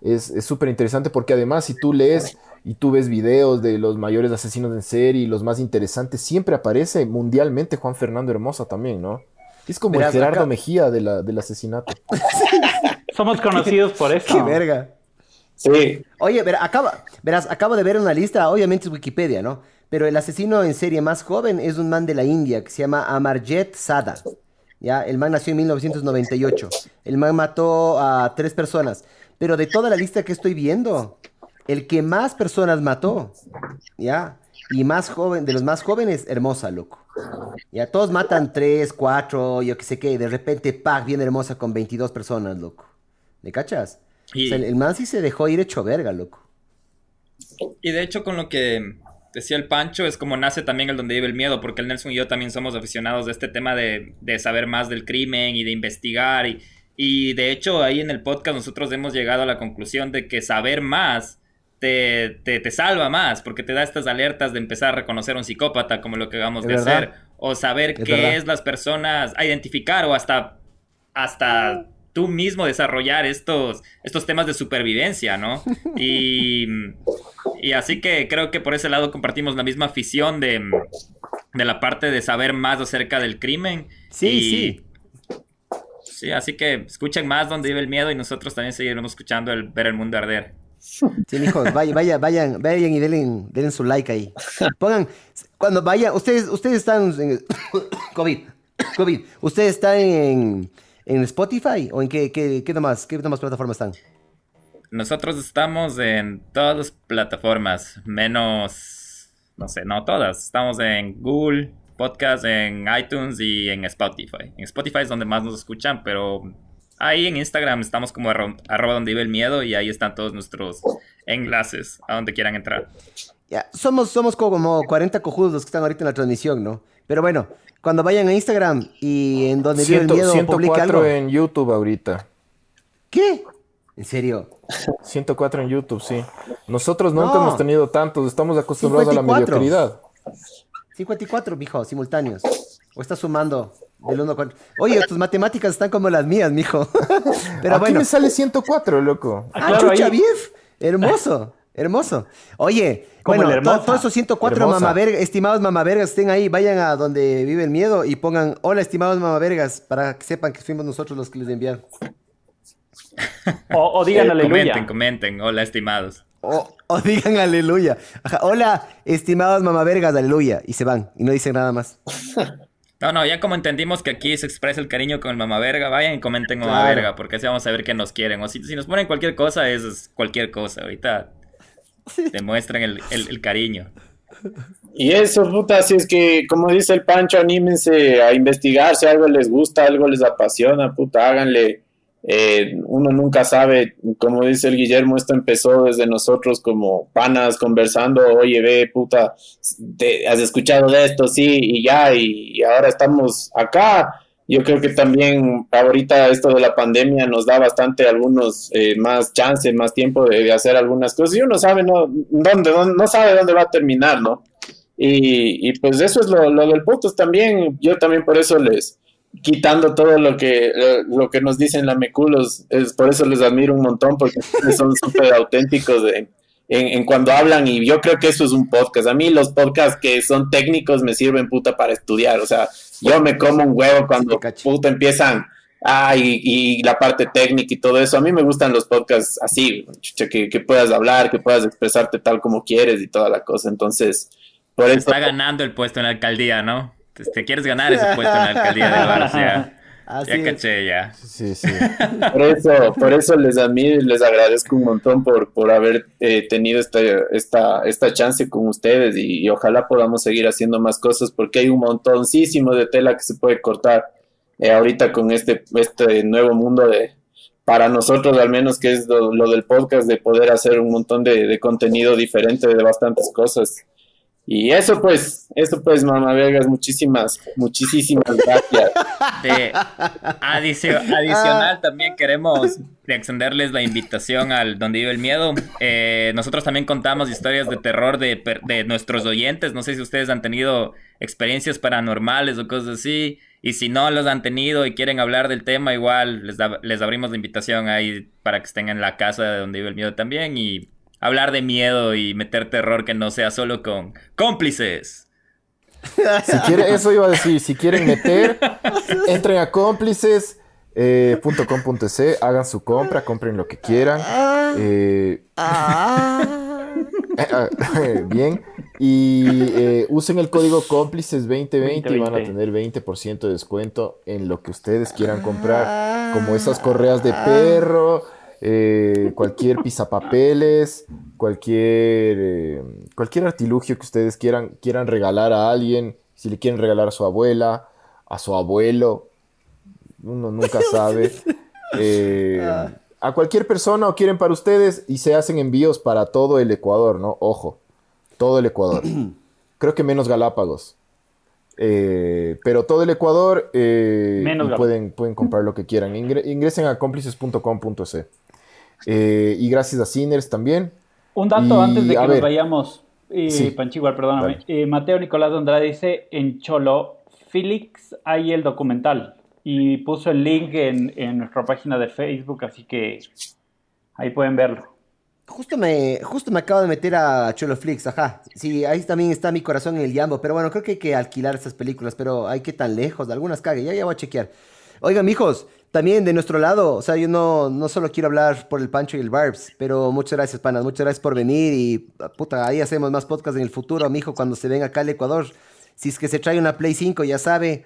es es súper interesante porque además si tú lees y tú ves videos de los mayores asesinos en serie y los más interesantes, siempre aparece mundialmente Juan Fernando Hermosa también, ¿no? Es como Verás, el Gerardo acá- Mejía de la, del asesinato. Somos conocidos por eso. Qué verga. Sí, Oye, ver, acaba, verás, acabo de ver una lista, obviamente es Wikipedia, ¿no? Pero el asesino en serie más joven es un man de la India que se llama Amarjet Sada. ¿Ya? El man nació en 1998. El man mató a tres personas. Pero de toda la lista que estoy viendo, el que más personas mató, ¿ya? Y más joven, de los más jóvenes, Hermosa, loco. Ya, todos matan tres, cuatro, yo qué sé qué, y de repente, ¡pac! viene Hermosa con 22 personas, loco. ¿Me cachas? Y- O sea, el, el man sí se dejó ir hecho verga, loco. Y de hecho, con lo que decía el Pancho, es como nace también el donde vive el miedo, porque el Nelson y yo también somos aficionados de este tema de, de saber más del crimen y de investigar. Y, y de hecho, ahí en el podcast nosotros hemos llegado a la conclusión de que saber más te, te, te salva más, porque te da estas alertas de empezar a reconocer a un psicópata como lo que acabamos de verdad. hacer, o saber Es qué verdad. es las personas, a identificar o hasta, hasta tú mismo desarrollar estos, estos temas de supervivencia, ¿no? Y, y así que creo que por ese lado compartimos la misma afición de, de la parte de saber más acerca del crimen. Sí, Y- sí. Sí, así que escuchen más donde vive el miedo y nosotros también seguiremos escuchando el ver el mundo arder. Sí, mijos, vaya, vaya, vayan, vayan y denle, denle su like ahí. Pongan, cuando vayan, ustedes, ustedes están en COVID, COVID, ustedes están en, en Spotify o en qué, qué, qué demás, qué demás plataformas están. Nosotros estamos en todas las plataformas, menos, no sé, no todas. Estamos en Google Podcast, en iTunes y en Spotify. En Spotify es donde más nos escuchan, pero ahí en Instagram estamos como arro- arroba donde vive el miedo y ahí están todos nuestros enlaces a donde quieran entrar. Ya, somos, somos como 40 cojudos los que están ahorita en la transmisión, ¿no? Pero bueno, cuando vayan a Instagram y en donde vive el miedo publique 104 algo. en YouTube ahorita. ¿Qué? ¿En serio? 104 en YouTube, sí. Nosotros nunca No. hemos tenido tantos, estamos acostumbrados a la 54. mediocridad. 54, mijo, simultáneos. ¿O estás sumando del 1 4? Oye, tus matemáticas están como las mías, mijo. Pero Aquí bueno. me sale 104, loco. Ah, Claro, chucha, ahí. Hermoso, hermoso. Oye, Como bueno, todos esos 104 Hermosa. mamavergas, estimados mamavergas, estén ahí, vayan a donde vive el miedo y pongan hola, estimados mamavergas, para que sepan que fuimos nosotros los que les enviaron. O, o digan aleluya. comenten, comenten. Hola, estimados. O, o digan aleluya. Ajá, hola, estimados mamavergas, aleluya. Y se van, y no dicen nada más. No, no, ya como entendimos que aquí se expresa el cariño con el mamaverga, vayan y comenten Claro. mamaverga, porque así vamos a ver que nos quieren. O si, si nos ponen cualquier cosa, es cualquier cosa. Ahorita demuestran el, el- el cariño. Y eso, puta, si es que, como dice el Pancho, anímense a investigar, si algo les gusta, algo les apasiona, puta, háganle. Eh, uno nunca sabe, como dice el Guillermo, esto empezó desde nosotros como panas conversando, oye, ve, puta, te- has escuchado de esto, sí, y ya, y, y ahora estamos acá yo creo que también ahorita esto de la pandemia nos da bastante algunos eh, más chance, más tiempo de, hacer algunas cosas. Y uno sabe no dónde, no sabe dónde va a terminar, ¿no? Y, pues eso es lo, del podcast también, yo también por eso les, quitando todo lo que lo que nos dicen la Meculos, es por eso les admiro un montón porque son súper auténticos en, en, cuando hablan y yo creo que eso es un podcast. A mí los podcasts que son técnicos me sirven puta para estudiar, o sea, yo me como un huevo cuando puta empiezan ah, y, la parte técnica y todo eso. A mí me gustan los podcasts así, que, que puedas hablar, que puedas expresarte tal como quieres y toda la cosa. Entonces, por eso... Está ganando el puesto en la alcaldía, ¿no? te quieres ganar ese puesto en la alcaldía de Barcia. ya caché, ya. Sí, sí. Por eso, por eso les admiro y les agradezco un montón por, por haber eh, tenido esta, esta, esta chance con ustedes y, ojalá podamos seguir haciendo más cosas porque hay un montoncísimo de tela que se puede cortar eh, ahorita con este, este nuevo mundo de, para nosotros al menos que es lo, del podcast, de poder hacer un montón de, de contenido diferente de bastantes cosas. Y eso pues, eso pues, mamá Vegas, muchísimas, muchísimas gracias. De adicional también queremos extenderles la invitación al Donde vive el miedo. Eh, nosotros también contamos historias de terror de, de nuestros oyentes. No sé si ustedes han tenido experiencias paranormales o cosas así. Y si no los han tenido y quieren hablar del tema, igual les, les abrimos la invitación ahí para que estén en la casa de donde vive el miedo también. Y hablar de miedo y meter terror que no sea solo con cómplices. Si quiere, eso iba a decir, si quieren meter, entren a cómplices. Eh, hagan su compra, compren lo que quieran. Eh, bien. Y eh, usen el código cómplices 2020 y van a tener 20% de descuento en lo que ustedes quieran comprar, como esas correas de perro eh, cualquier pisapapeles, cualquier, eh, cualquier artilugio que ustedes quieran, quieran regalar a alguien, si le quieren regalar a su abuela, a su abuelo, uno nunca sabe. Eh, a cualquier persona o quieren para ustedes y se hacen envíos para todo el Ecuador, ¿no? Ojo, todo el Ecuador. Creo que menos Galápagos. Eh, pero todo el Ecuador pueden, pueden comprar lo que quieran. ingresen a cómplices.com.c. Eh, y gracias a Sinners también. Un dato antes de que nos vayamos, eh, Panchigual, perdóname. Eh, Mateo Nicolás Andrade dice, en Cholo Felix hay el documental y puso el link en, en, nuestra página de Facebook, así que ahí pueden verlo. Justo me, justo me acabo de meter a Cholo Flix, ajá. Sí, ahí también está mi corazón en el Yambo, pero bueno, creo que hay que alquilar esas películas, pero hay que tan lejos, algunas cague, ya, ya voy a chequear. Oigan, mijos, también de nuestro lado, o sea, yo no, no solo quiero hablar por el Pancho y el Barbs, pero muchas gracias, panas, muchas gracias por venir y puta, ahí hacemos más podcasts en el futuro, mijo, cuando se venga acá al Ecuador. Si es que se trae una Play 5, ya sabe,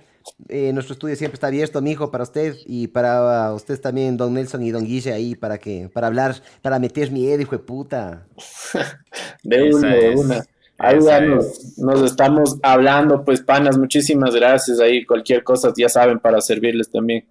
eh, nuestro estudio siempre está abierto, mijo, para usted y para ustedes también, don Nelson y don Guille ahí, para que, para hablar, para meter miedo, hijo de puta. de una, de una. Ahí nos, nos, estamos hablando, pues, panas, muchísimas gracias. Ahí cualquier cosa, ya saben, para servirles también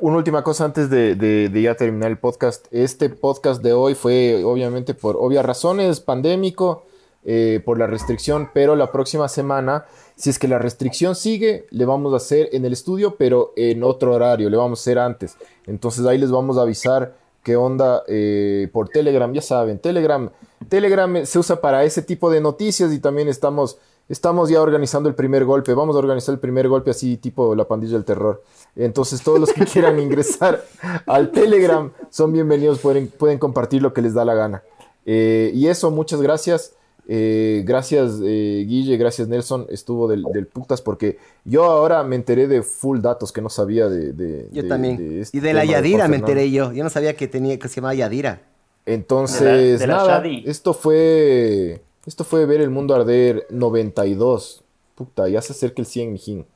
una última cosa antes de, ya terminar el podcast. Este podcast de hoy fue obviamente por obvias razones, pandémico, eh, por la restricción, pero la próxima semana, si es que la restricción sigue, le vamos a hacer en el estudio, pero en otro horario, le vamos a hacer antes. Entonces ahí les vamos a avisar qué onda eh, por Telegram, ya saben, Telegram, Telegram se usa para ese tipo de noticias y también estamos estamos ya organizando el primer golpe. Vamos a organizar el primer golpe así tipo la pandilla del terror. Entonces todos los que quieran ingresar al Telegram son bienvenidos, pueden, pueden compartir lo que les da la gana. Eh, y eso, muchas gracias. Eh, gracias eh, Guille, gracias Nelson, estuvo del, putas porque yo ahora me enteré de full datos que no sabía de... yo también. Este y de la Yadira me enteré yo, yo no sabía que, tenía, que se llamaba Yadira. Entonces, nada, esto fue... Esto fue ver el mundo arder 92. Puta, ya se acerca el 100, mijín.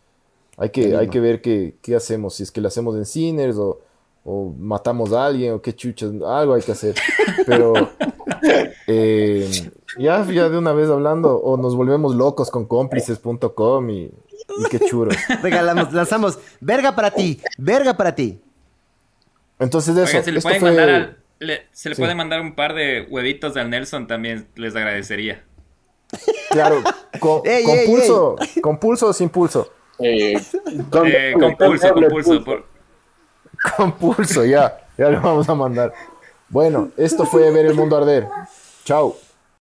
Hay que, hay que ver qué, qué, hacemos, si es que lo hacemos en cines o, o, matamos a alguien o qué chuchas, algo hay que hacer. Pero eh, ya, ya de una vez hablando, o nos volvemos locos con cómplices.com y, y qué churo. Regalamos, lanzamos, verga para ti, verga para ti. Entonces eso, se le esto fue se le puede mandar un par de huevitos al Nelson también, les agradecería. Claro, con, pulso, con pulso o sin pulso. Eh, con, Eh, con pulso, con pulso. por- Con pulso, ya. Ya lo vamos a mandar. Bueno, esto fue Ver el Mundo Arder. Chao.